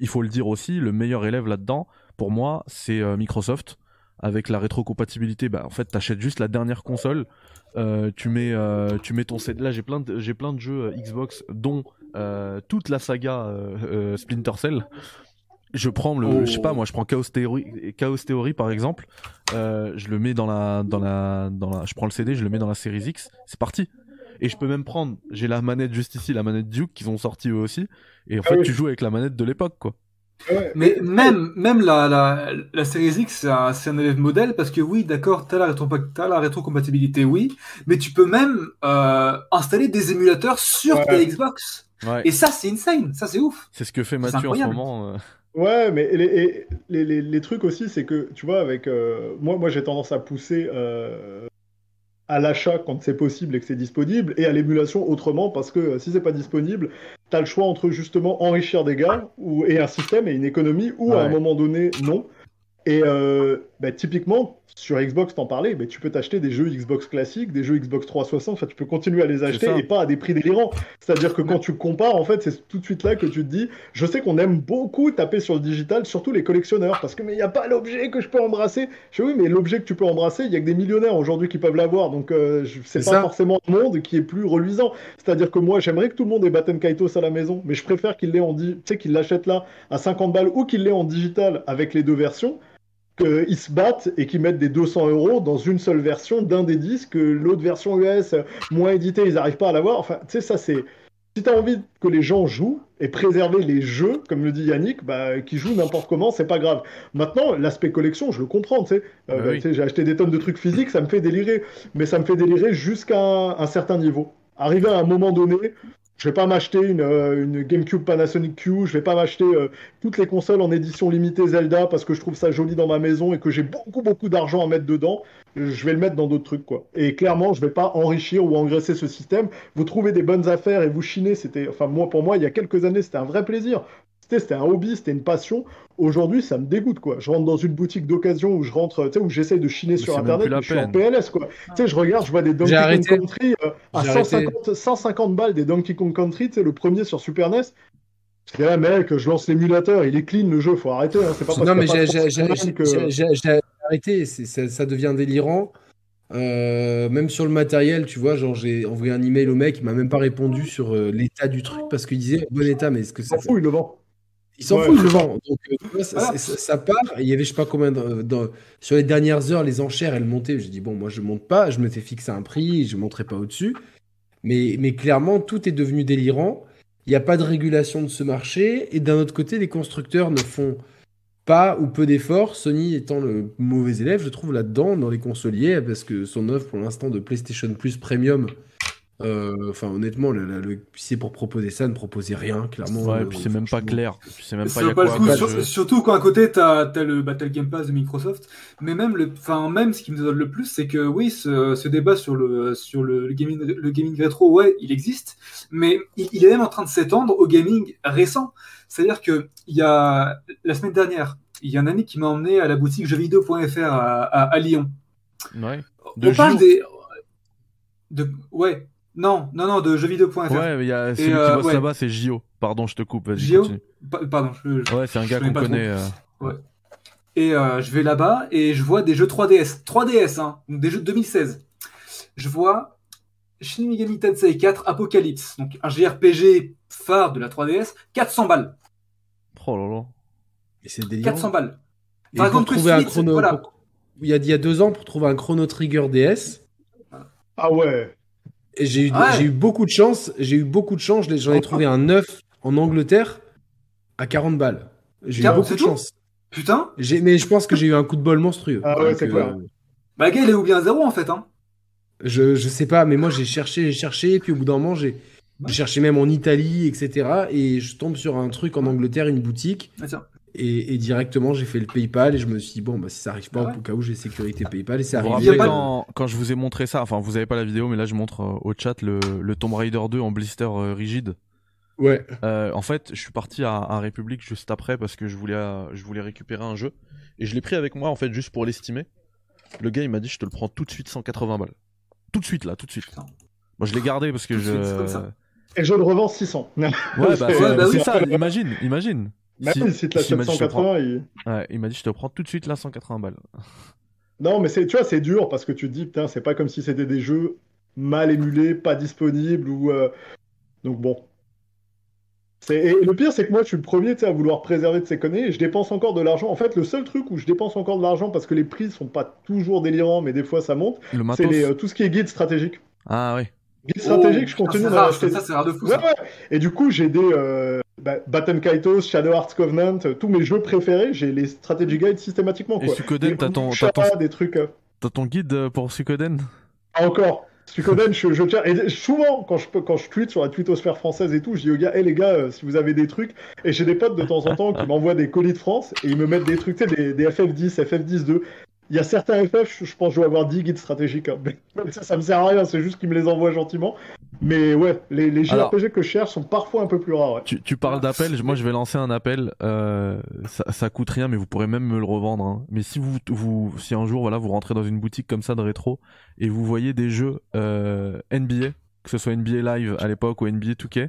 il faut le dire aussi, le meilleur élève là-dedans, pour moi, c'est euh, Microsoft. Avec la rétrocompatibilité, bah en fait t'achètes juste la dernière console, euh, tu mets euh, tu mets ton CD. Là j'ai plein de j'ai plein de jeux euh, Xbox dont euh, toute la saga Splinter Cell. Je prends le, Oh. je sais pas moi, je prends Chaos Theory, Chaos Theory par exemple. je le mets dans la, dans la, dans la, je prends le CD, je le mets dans la Series X, c'est parti. Et je peux même prendre, j'ai la manette juste ici, la manette Duke qu'ils ont sorti eux aussi. Et en Ah fait, oui. tu joues avec la manette de l'époque quoi. Ouais. Mais même, même la, la, la Series X, c'est un, c'est un élève modèle parce que oui, d'accord, t'as la, rétro, t'as la rétrocompatibilité, oui, mais tu peux même euh, installer des émulateurs sur Ouais. ta Xbox. Ouais. Et ça, c'est insane, ça, c'est ouf. C'est ce que fait Mathieu en ce moment. euh. Ouais, mais les, les, les, les trucs aussi, c'est que, tu vois, avec euh, moi, moi j'ai tendance à pousser euh, à l'achat quand c'est possible et que c'est disponible, et à l'émulation autrement, parce que euh, si c'est pas disponible, t'as le choix entre justement enrichir des gars ou, et un système et une économie, ou à un moment donné, non. Et euh, bah, typiquement, sur Xbox, t'en parlais, bah, tu peux t'acheter des jeux Xbox classiques, des jeux Xbox 360, enfin, tu peux continuer à les acheter et pas à des prix délirants. C'est-à-dire que quand tu compares, en fait, c'est tout de suite là que tu te dis, je sais qu'on aime beaucoup taper sur le digital, surtout les collectionneurs, parce que mais il n'y a pas l'objet que je peux embrasser. Je dis oui, mais l'objet que tu peux embrasser, il y a que des millionnaires aujourd'hui qui peuvent l'avoir, donc euh, c'est pas ça. forcément un monde qui est plus reluisant. C'est-à-dire que moi, j'aimerais que tout le monde ait Batten Kaitos à la maison, mais je préfère qu'il l'ait en tu sais, qu'il l'achète là à 50 balles ou qu'il l'ait en digital avec les deux versions qu'ils se battent et qu'ils mettent des 200 euros dans une seule version d'un des disques, que l'autre version US, euh, moins éditée, ils n'arrivent pas à l'avoir. Enfin, tu sais, ça c'est. Si tu as envie que les gens jouent et préserver les jeux, comme le dit Yannick, bah, qui jouent n'importe comment, c'est pas grave. Maintenant, l'aspect collection, je le comprends, tu sais. Euh, Bah oui. tu sais, J'ai acheté des tonnes de trucs physiques, ça me fait délirer. Mais ça me fait délirer jusqu'à un, un certain niveau. Arrivé à un moment donné, je vais pas m'acheter une, euh, une GameCube Panasonic Q, je vais pas m'acheter euh, toutes les consoles en édition limitée Zelda parce que je trouve ça joli dans ma maison et que j'ai beaucoup beaucoup d'argent à mettre dedans. Je vais le mettre dans d'autres trucs quoi. Et clairement, je vais pas enrichir ou engraisser ce système. Vous trouvez des bonnes affaires et vous chinez, c'était, enfin moi pour moi il y a quelques années c'était un vrai plaisir. C'était un hobby, c'était une passion. Aujourd'hui, ça me dégoûte quoi. Je rentre dans une boutique d'occasion où je rentre, tu sais, où j'essaie de chiner Mais sur c'est internet, mais je suis en. PLS quoi. Tu sais, je regarde, je vois des Donkey Kong. Country euh, à J'ai arrêté. 150, 150 balles des Donkey Kong Country, tu sais, le premier sur Super NES. Je dis, ah mec, je lance l'émulateur, il est clean le jeu, faut arrêter. hein. C'est pas parce Non, mais j'ai que- arrêté. c'est- Ça, ça devient délirant. Euh, même sur le matériel, tu vois, genre j'ai envoyé un email au mec, il m'a même pas répondu sur euh, l'état du truc parce qu'il disait bon état, mais est-ce que s'en fout, il le vend. Il s'en Ouais. fout, il le vend. Donc, euh, vois, ça, Voilà. ça- ça part. Il y avait, je sais pas combien, de- sur les dernières heures, les enchères, elles montaient. Je dis, bon, moi, je monte pas. Je m'étais fixé un prix. Je monterai pas au-dessus. Mais, mais clairement, tout est devenu délirant. Il n'y a pas de régulation de ce marché. Et d'un autre côté, les constructeurs ne font pas ou peu d'efforts. Sony étant le mauvais élève, je trouve, là-dedans, dans les consoliers, parce que son offre, pour l'instant, de PlayStation Plus Premium, euh, enfin, honnêtement, le, le, le PC pour proposer ça ne proposait rien, clairement. Ouais, Euh, puis c'est même pas franchement. clair. Sais même Ça pas, y vaut a pas quoi le coup, sur- surtout quand à côté t'as as le Battle Game Pass de Microsoft, mais même le, enfin même ce qui me donne le plus, c'est que oui, ce, ce débat sur le sur le, le gaming le gaming rétro, ouais, il existe, mais il, il est même en train de s'étendre au gaming récent. C'est-à-dire que il y a la semaine dernière, il y a un ami qui m'a emmené à la boutique jeuxvideo.fr à, à, à Lyon. Ouais. De On parle des de ouais non non non de jeuxvideo.fr. Ouais, mais il y a celui euh, qui bosse ouais. là-bas, c'est Gio. Pardon, je te coupe. Pa- Pardon, je, je- Ouais, c'est un gars qu'on connaît. euh, Et euh, je vais là-bas et je vois des jeux 3DS. 3DS, hein, donc des jeux de 2016. Je vois Shin Megami Tensei 4 Apocalypse, donc un JRPG phare de la 3DS, 400 balles. Oh là là. Mais c'est délirant. 400 balles. Et Dragon Quest un chrono, voilà. il, y a, il y a deux ans, pour trouver un Chrono Trigger DS, Ah ouais. J'ai eu, Ouais. j'ai eu beaucoup de chance. J'ai eu beaucoup de chance. J'en ai trouvé un neuf en Angleterre à 40 balles. J'ai eu beaucoup de chance. Putain Mais je pense que j'ai eu un coup de bol monstrueux. Ah ouais, c'est clair. Bah, le gars, il est ou bien à zéro en fait, hein. Je, je sais pas, mais moi j'ai cherché, j'ai cherché, et puis au bout d'un moment j'ai cherché même en Italie, etc. Et je tombe sur un truc en Angleterre, une boutique, tiens. Et, et directement j'ai fait le PayPal et je me suis dit, bon, bah si ça arrive pas, Ah ouais. au cas où j'ai sécurité PayPal, et c'est Vous vous arrivé. quand, quand je vous ai montré ça, enfin vous avez pas la vidéo, mais là je montre euh, au chat le, le Tomb Raider 2 en blister euh, rigide. Ouais. Euh, en fait, je suis parti à, à République juste après parce que je voulais, euh, je voulais récupérer un jeu et je l'ai pris avec moi en fait juste pour l'estimer. Le gars il m'a dit je te le prends tout de suite 180 balles. Tout de suite là, tout de suite. Moi je l'ai gardé parce que Tout je. suite, c'est comme ça. Et je le revends 600. Ouais bah c'est Ouais, bah c'est oui. ça. Imagine, imagine. Même Si- si tu l'as si il m'a dit, je te prends- 780, il... Ouais, il m'a dit je te prends tout de suite là 180 balles. Non, mais c'est, tu vois, c'est dur parce que tu te dis, putain, c'est pas comme si c'était des jeux mal émulés, pas disponibles ou. euh, Donc bon. Et le pire, c'est que moi, je suis le premier à vouloir préserver de ces conneries et je dépense encore de l'argent. En fait, le seul truc où je dépense encore de l'argent parce que les prix sont pas toujours délirants, mais des fois ça monte, c'est euh, tout ce qui est guide stratégique. Ah ouais. Guide stratégique, Oh, je continue d'en acheter. Ça, c'est rare de fou. Ouais, ça. ouais. Et du coup, j'ai des euh, bah, Batten Kaitos, Shadow Hearts Covenant, euh, tous mes jeux préférés, j'ai les strategy guides systématiquement. Et Quoi. Suikoden, Des t'as ton, ton, des trucs. euh, t'as ton guide euh, pour Suikoden? Pas encore. Suikoden, je, je tiens. Et souvent, quand je, quand je tweete sur la tweetosphère française et tout, je dis aux gars, hé les gars, euh, si vous avez des trucs. Et j'ai des potes de temps en temps qui m'envoient des colis de France et ils me mettent des trucs, tu sais, des, des FF10, FF10-2. Il y a certains FF, je, pense que je dois avoir 10 guides stratégiques. hein. Mais ça, ça me sert à rien, c'est juste qu'ils me les envoient gentiment. Mais ouais, les, les Alors- JRPG que je cherche sont parfois un peu plus rares. ouais. Tu, tu parles d'appel, moi je vais lancer un appel. Euh, ça, ça coûte rien, mais vous pourrez même me le revendre. hein. Mais si vous, vous, si un jour voilà, vous rentrez dans une boutique comme ça de rétro et vous voyez des jeux euh, NBA, que ce soit NBA Live à l'époque ou NBA 2K,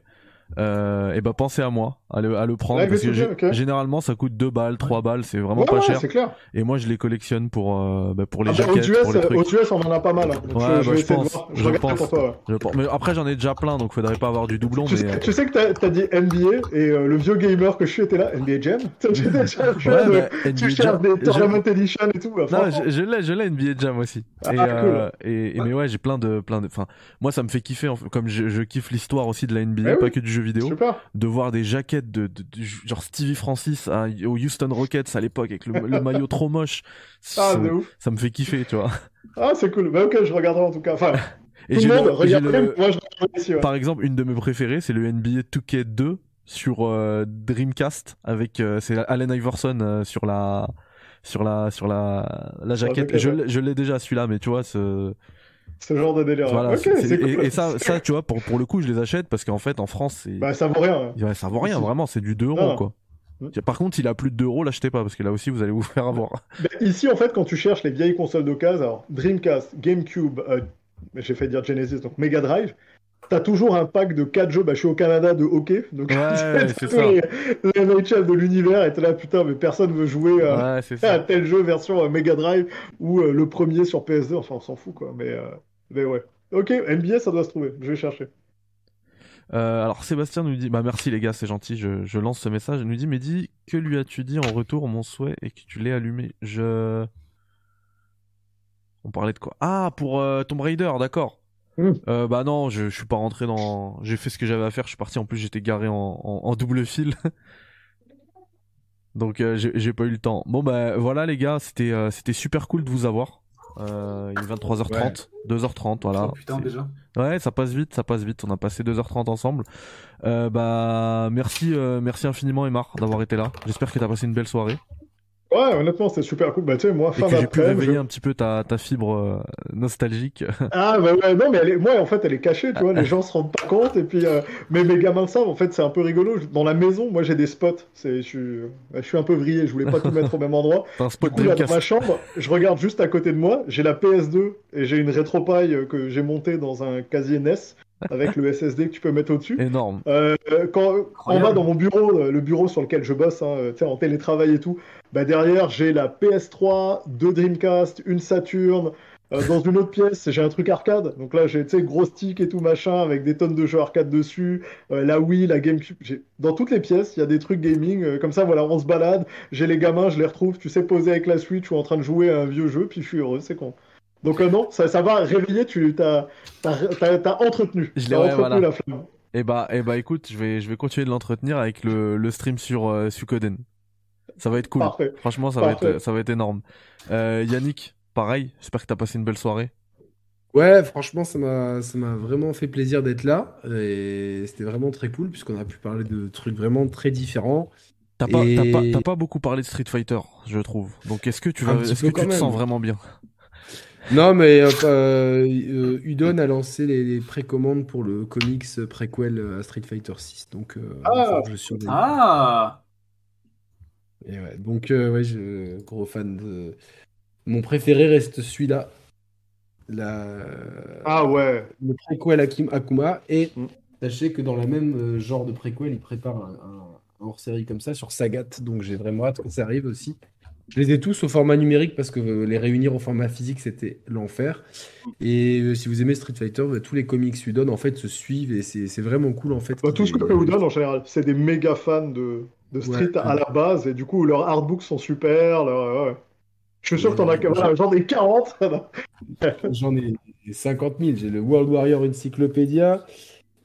euh, et ben pensez à moi, à le, à le prendre parce que 2K, gé- ok. généralement ça coûte 2 balles, 3 balles, c'est vraiment Ouais, pas ouais, cher. clair. Et moi je les collectionne pour, euh, bah, pour les Ah bah, jaquettes, aux, US, pour les trucs. aux US, on en a pas mal. hein. Donc Ouais, je, bah, je je pense, je Je pense. pour toi. Je pense- Mais après j'en ai déjà plein, donc faudrait pas avoir du doublon. Tu, mais, sais, euh, tu sais que t'as as dit NBA et euh, le vieux gamer que je suis était là, NBA Jam. Déjà bah, tu NBA cherches des je- Tournament Edition et tout. bah, Non, je, je l'ai, je l'ai NBA Jam aussi. Ah, et, euh, et, mais ouais, j'ai plein de, plein de. Enfin, moi, ça me fait kiffer. Comme je, je kiffe l'histoire aussi de la NBA, Eh pas que du jeu vidéo, Super. de voir des jaquettes de, de- de- genre Stevie Francis à- au Houston Rockets à l'époque avec le, le maillot trop moche. Ah, ça, de ouf. ça me fait kiffer, tu vois. Ah, c'est cool. Bah, ok, je regarderai en tout cas. Enfin, Et tout le monde regarde le- Moi, je ouais. Par exemple, une de mes préférées, c'est le NBA 2K2 sur euh, Dreamcast avec euh, c'est Allen Iverson euh, sur la sur la sur la la jaquette. je ouais. je l'ai déjà celui-là, mais tu vois ce Ce genre de délire. Voilà, ok, c'est- c'est- c'est et, cool. et ça, ça, tu vois, pour, pour le coup, je les achète parce qu'en fait, en France, c'est, Bah, ça vaut rien. Ouais, ça vaut rien, vraiment, c'est du 2 euros, quoi. Par contre, s'il a plus de 2 euros, l'achetez pas parce que là aussi, vous allez vous faire avoir. Bah, ici, en fait, quand tu cherches les vieilles consoles d'occasion, alors Dreamcast, GameCube, euh, j'ai fait dire Genesis, donc Mega Drive, t'as toujours un pack de 4 jeux. Bah, je suis au Canada de hockey, donc Ouais, c'est tous ça. les, les NHL de l'univers, et t'es là, putain, mais personne veut jouer à, Ouais, c'est à tel jeu version euh, Mega Drive ou euh, le premier sur PS2, enfin, on s'en fout, quoi. Mais, euh, mais ouais. Ok, NBA, ça doit se trouver, je vais chercher. Euh, alors, Sébastien nous dit, bah merci les gars, c'est gentil, je, je lance ce message. Il nous dit, mais dis, que lui as-tu dit en retour, mon souhait, et que tu l'aies allumé? Je. On parlait de quoi? Ah, pour euh, Tomb Raider, d'accord. Mm. Euh, bah non, je, je suis pas rentré dans. J'ai fait ce que j'avais à faire. Je suis parti. En plus, j'étais garé en, en, en double fil. Donc euh, j'ai pas eu le temps. Bon bah voilà les gars, c'était c'était super cool de vous avoir. Euh, il est 23h30, 2h30 voilà. Oh, putain, déjà. Ouais, ça passe vite, ça passe vite. On a passé 2h30 ensemble. Euh, bah merci euh, merci infiniment Emar d'avoir été là. J'espère que t'as passé une belle soirée Ouais, honnêtement, c'était super cool. Bah, tu sais, moi, fin que j'ai pu d'après, réveiller je- un petit peu ta, ta fibre euh, nostalgique. Ah bah ouais, non mais elle est- moi en fait elle est cachée, tu vois, les gens se rendent pas compte et puis euh, mais mes gamins le savent, en fait c'est un peu rigolo. Dans la maison, moi j'ai des spots, c'est je suis je suis un peu vrillé, je voulais pas tout mettre au même endroit. T'as un Du spot coup là dans ma chambre, je regarde juste à côté de moi, j'ai la PS2 et j'ai une rétropaille euh, que j'ai montée dans un casier NES avec le SSD que tu peux mettre au-dessus. Énorme. Euh, quand on va dans mon bureau, euh, le bureau sur lequel je bosse, hein, tu sais, en télétravail et tout, bah derrière j'ai la PS3, deux Dreamcast, une Saturn. Euh, dans une autre pièce, j'ai un truc arcade. Donc là, j'ai tu gros stick et tout machin avec des tonnes de jeux arcade dessus. Euh, la Wii, la GameCube. Dans toutes les pièces, il y a des trucs gaming. euh, comme ça, voilà, on se balade. J'ai les gamins, je les retrouve. Tu sais, posés avec la Switch ou en train de jouer à un vieux jeu, puis je suis heureux. C'est con. Donc non, ça, ça va réveiller. Tu t'as entretenu. Je l'ai- ouais, entretenu voilà. la flamme. Et bah et bah écoute, je vais je vais continuer de l'entretenir avec le, le stream sur Suikoden. Ça va être cool. Parfait. Franchement, ça va, être, ça va être énorme. Euh, Yannick, pareil, j'espère que t'as passé une belle soirée. Ouais, franchement, ça m'a, ça m'a vraiment fait plaisir d'être là. Et c'était vraiment très cool, puisqu'on a pu parler de trucs vraiment très différents. T'as pas, Et- t'as pas, t'as pas beaucoup parlé de Street Fighter, je trouve. Donc est-ce que tu, vas, est-ce peu que tu te sens vraiment bien? Non, mais euh, euh, Udon a lancé les, les précommandes pour le comics préquel à Street Fighter 6. Donc, euh, Ah. je surveille. Ah Et ouais, donc, euh, ouais, je, gros fan de. Mon préféré reste celui-là. La... Ah ouais. Le préquel Akim- Akuma. Et Mm. sachez que dans la même euh, genre de préquel, il prépare un, hors-série comme ça sur Sagat. Donc, j'ai vraiment hâte que ça arrive aussi. Je les ai tous au format numérique parce que euh, les réunir au format physique, c'était l'enfer. Et euh, si vous aimez Street Fighter, bah, tous les comics Udon en fait se suivent et c'est vraiment cool en fait. Bah, tout ce que ait- fait Udon en général, c'est des méga fans de, de Street Ouais. à la base, et du coup, leurs artbooks sont super. leur- ouais. Je suis sûr que t'en as voilà, genre des 40. J'en ai 50 000. J'ai le World Warrior Encyclopedia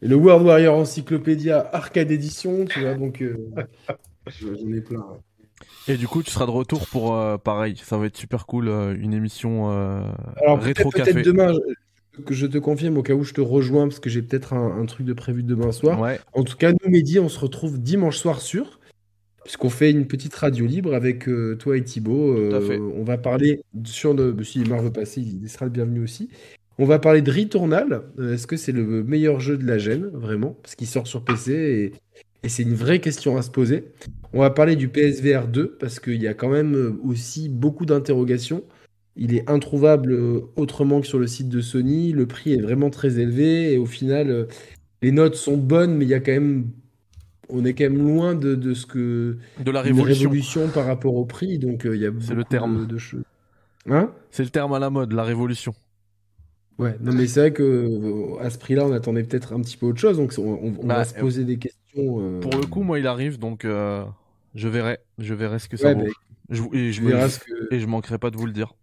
et le World Warrior Encyclopedia Arcade Edition, tu vois, donc euh, j'en ai plein. ouais. Et du coup, tu seras de retour pour euh, pareil. Ça va être super cool, euh, une émission euh, Alors rétro peut-être café. peut-être demain, je- que je te confirme au cas où je te rejoins, parce que j'ai peut-être un, un truc de prévu demain soir. Ouais. En tout cas, nous, Mehdi, on se retrouve dimanche soir sûr, puisqu'on fait une petite radio libre avec euh, toi et Thibaut. Euh, on va parler sur le. Si Mar veut passer, il sera le bienvenu aussi. On va parler de Returnal. Euh, Est-ce que c'est le meilleur jeu de la gêne, vraiment? Parce qu'il sort sur PC et, et c'est une vraie question à se poser. On va parler du PSVR 2 parce qu'il y a quand même aussi beaucoup d'interrogations. Il est introuvable autrement que sur le site de Sony. Le prix est vraiment très élevé et au final, les notes sont bonnes, mais il y a quand même, on est quand même loin de, de ce que De la révolution. révolution par rapport au prix. Donc euh, il y a C'est le terme. de, de choses. Hein? C'est le terme à la mode, la révolution. Ouais, non mais c'est vrai que euh, à ce prix-là, on attendait peut-être un petit peu autre chose. Donc on, on- on Bah, va se poser des questions. euh, Pour le coup, moi, il arrive, donc euh, je verrai. Je verrai ce que ça Ouais, vaut. bah, Je, et, je verras ce que et je manquerai pas de vous le dire.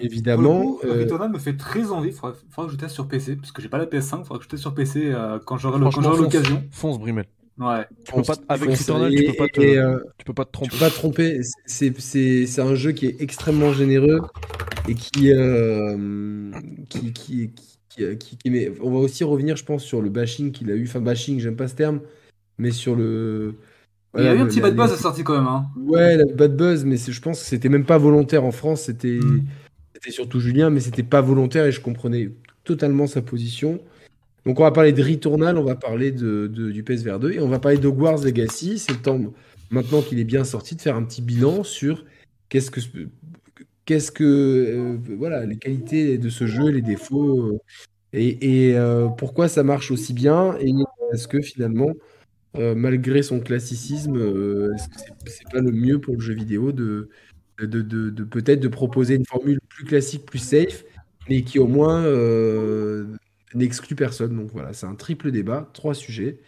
Évidemment. coup, euh, Returnal me fait très envie. Faudra, faudra que je teste sur PC, parce que j'ai pas la PS5. Faudra que je teste sur PC euh, quand j'aurai j'aurai fonce. l'occasion. Fonce, Brimel. Ouais. Tu peux pas, avec. Returnal, tu peux pas te, Et, euh, tu peux pas te Tu tromper. peux pas te tromper, c'est c'est- c'est un jeu qui est extrêmement généreux et qui, euh, qui, qui, qui, qui- qui- mais on va aussi revenir, je pense, sur le bashing qu'il a eu. Enfin, bashing, j'aime pas ce terme, mais sur le. Il y a eu un petit bad buzz à sortie quand même. Hein. Ouais, la bad buzz, mais je pense que c'était même pas volontaire en France. C'était Mm. c'était surtout Julien, mais c'était pas volontaire et je comprenais totalement sa position. Donc on va parler de Returnal, on va parler de, du PSVR 2 et on va parler de Hogwarts Legacy. C'est temps, maintenant qu'il est bien sorti, de faire un petit bilan sur qu'est-ce que qu'est-ce que euh, voilà les qualités de ce jeu, les défauts euh, et, euh, pourquoi ça marche aussi bien et est-ce que finalement malgré son classicisme, est-ce que c'est pas le mieux pour le jeu vidéo de, de, peut-être de proposer une formule plus classique, plus safe, mais qui au moins n'exclut personne. Donc voilà, c'est un triple débat, trois sujets.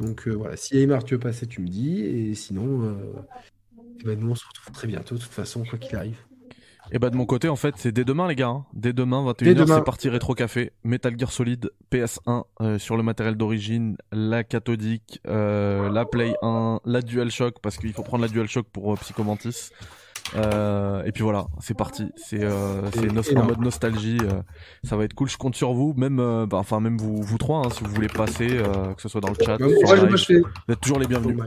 Donc euh, voilà, si Aymar tu veux passer, tu me dis, et sinon, euh, ben, nous on se retrouve très bientôt, de toute façon, quoi qu'il arrive. Et bah de mon côté, en fait, c'est dès demain, les gars. hein. Dès demain, 21h, Dès demain. c'est parti Rétro Café. Metal Gear Solid, PS1, euh, sur le matériel d'origine, la cathodique, la Play 1, la DualShock, parce qu'il faut prendre la DualShock pour euh, Psychomantis. Euh, et puis voilà, c'est parti. C'est euh, c'est en mode nostalgie. euh, ça va être cool. Je compte sur vous, même, euh, bah, enfin même vous, vous trois, hein, si vous voulez passer, euh, que ce soit dans le chat, sur live, vous êtes toujours les bienvenus.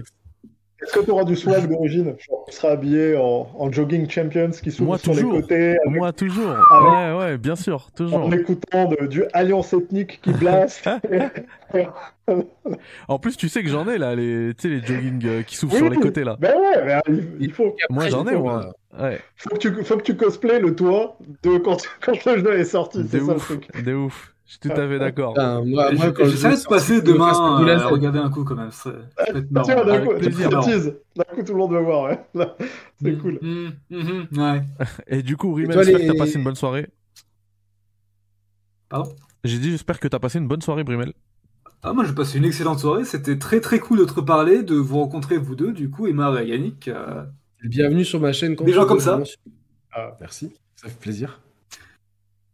Est-ce que tu auras du swag d'origine Tu seras habillé en, en jogging champions qui s'ouvre sur toujours. les côtés avec- Moi toujours. Avec- Ouais, ouais, bien sûr, toujours. en écoutant de- du Alliance Ethnique qui blast. En plus, tu sais que j'en ai là, les, tu sais, les jogging euh, qui s'ouvrent Oui, sur les côtés là. Ben ouais, mais il, faut, Moi, j'en ai, moi. Ouais, faut, que tu, faut que tu cosplays le toit de quand, quand le jeu est sorti. C'est ça le truc. de ouf. Je suis tout à fait d'accord. Enfin, moi, moi, quand passer je me fasse demain de euh, regarder un coup quand même. Être Ah, tiens, d'un coup. D'un coup, tout le monde va voir. Ouais. C'est Mm, cool. mm, mhm, ouais. Et du coup, Rimmel, toi, j'espère les- que t'as passé une bonne soirée. Pardon? J'ai dit, j'espère que t'as passé une bonne soirée, Brimel. Ah, moi, j'ai passé une excellente soirée. C'était très très cool de te reparler, de vous rencontrer vous deux, du coup, Emma et Yannick. euh, Bienvenue sur ma chaîne. Des gens comme ça. Ah, merci, ça fait plaisir.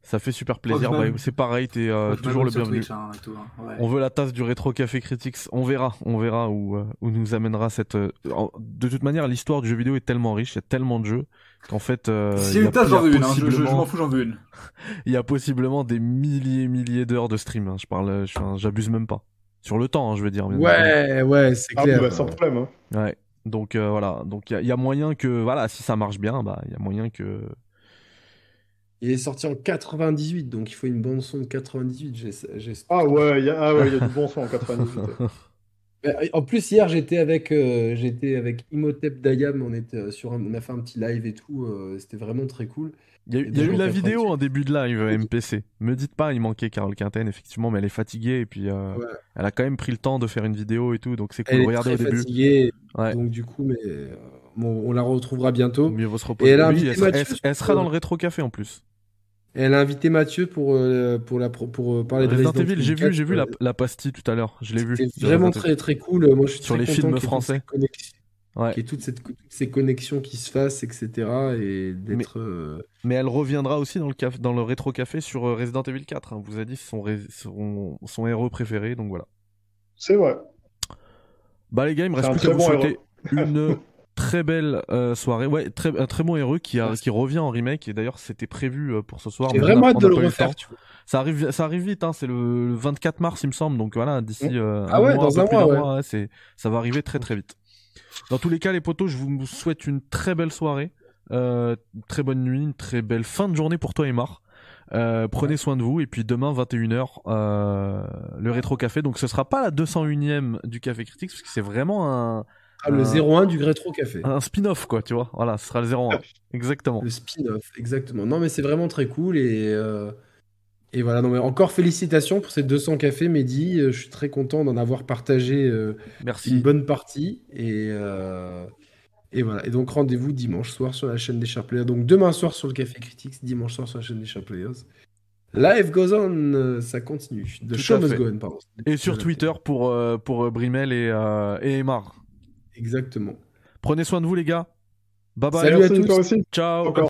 Ça fait super plaisir. Bah, c'est pareil, t'es euh, toujours le bienvenu. Twitch, hein, tout, hein, ouais. On veut la tasse du rétro café critiques. On verra, on verra où, euh, où nous amènera cette. euh, De toute manière, l'histoire du jeu vidéo est tellement riche, il y a tellement de jeux qu'en fait. euh, Si il y une a- tasse, j'en veux une. hein, je- je m'en fous, j'en veux une. Il y a possiblement des milliers et milliers d'heures de stream. hein. Je parle, j'abuse même pas. Sur le temps, hein, je veux dire. Ouais, ouais, c'est Ah, clair. bah, sans problème. hein. Ouais. Donc euh, voilà. Donc il y, y a moyen que, voilà, si ça marche bien, bah il y a moyen que. Il est sorti en 98, donc il faut une bande son de 98. j'ai- j'ai- Ah ouais, il y a, ah ouais, y a du bon son en 98. ouais. Euh, En plus, hier, j'étais avec, euh, j'étais avec Imhotep Dayam. On, était euh, sur un- on a fait un petit live et tout. euh, C'était vraiment très cool. Il y a, y a eu la vidéo 98. en début de live euh, MPC. Me dites pas, il manquait Carole Quinten, effectivement, mais elle est fatiguée et puis euh, Ouais. elle a quand même pris le temps de faire une vidéo et tout, donc c'est Elle cool. est Regardez très au début. fatiguée. Ouais. Donc, du coup, mais, euh, bon, on la retrouvera bientôt. Mieux vaut se reposer. Et elle a Oui, elle, Mathieu elle- sera dans le rétro café en plus. Elle a invité Mathieu pour, euh, pour, la, pour euh, parler de Resident Resident Evil, j'ai vu, 4, j'ai vu euh, la, la pastille tout à l'heure. Je l'ai vu. Vraiment très très cool. Moi, je suis Sur très les content films français. Ouais. ait toutes, cette- toutes ces connexions qui se fassent, etc. Et d'être. euh, Mais elle reviendra aussi dans le, caf- dans le rétro café sur euh, Resident Evil 4. hein. Vous a dit son, ré- son, son héros préféré, donc voilà. C'est vrai. Bah les gars, il me reste plus qu'à vous bon souhaiter une très belle euh, soirée. Ouais, très, un très bon héros qui, a, qui revient en remake. Et d'ailleurs, c'était prévu euh, pour ce soir. J'ai vraiment hâte de le refaire. temps. tu vois. Ça arrive, ça arrive vite, hein, c'est le, le 24 mars, il me semble. Donc voilà, d'ici euh, Ah un ouais, mois, dans un mois, ouais. mois, c'est, ça va arriver très très vite. Dans tous les cas, les potos, je vous souhaite une très belle soirée, euh, une très bonne nuit, une très belle fin de journée pour toi, Emar. Euh, prenez soin de vous et puis demain 21h euh, le rétro café donc ce sera pas la 201ème du café critique parce que c'est vraiment un, Ah, le Euh, 01 du Rétro Café. un spin-off quoi tu vois voilà ce sera le 01 exactement Le spin-off, exactement. Non, mais c'est vraiment très cool et, euh, et voilà. Non, mais encore félicitations pour ces 200 cafés, Mehdi. Euh, Je suis très content d'en avoir partagé euh, merci une bonne partie et euh, et voilà. Et donc rendez-vous dimanche soir sur la chaîne des Sharp Players. Donc demain soir sur le Café Critics, dimanche soir sur la chaîne des Sharp Players. Live goes on, euh, ça continue. The show must go on, pardon. et sur Twitter pour euh, pour euh, Brimel et euh, et Emar Exactement. prenez soin de vous les gars bye bye Salut à tous. aussi. ciao Encore.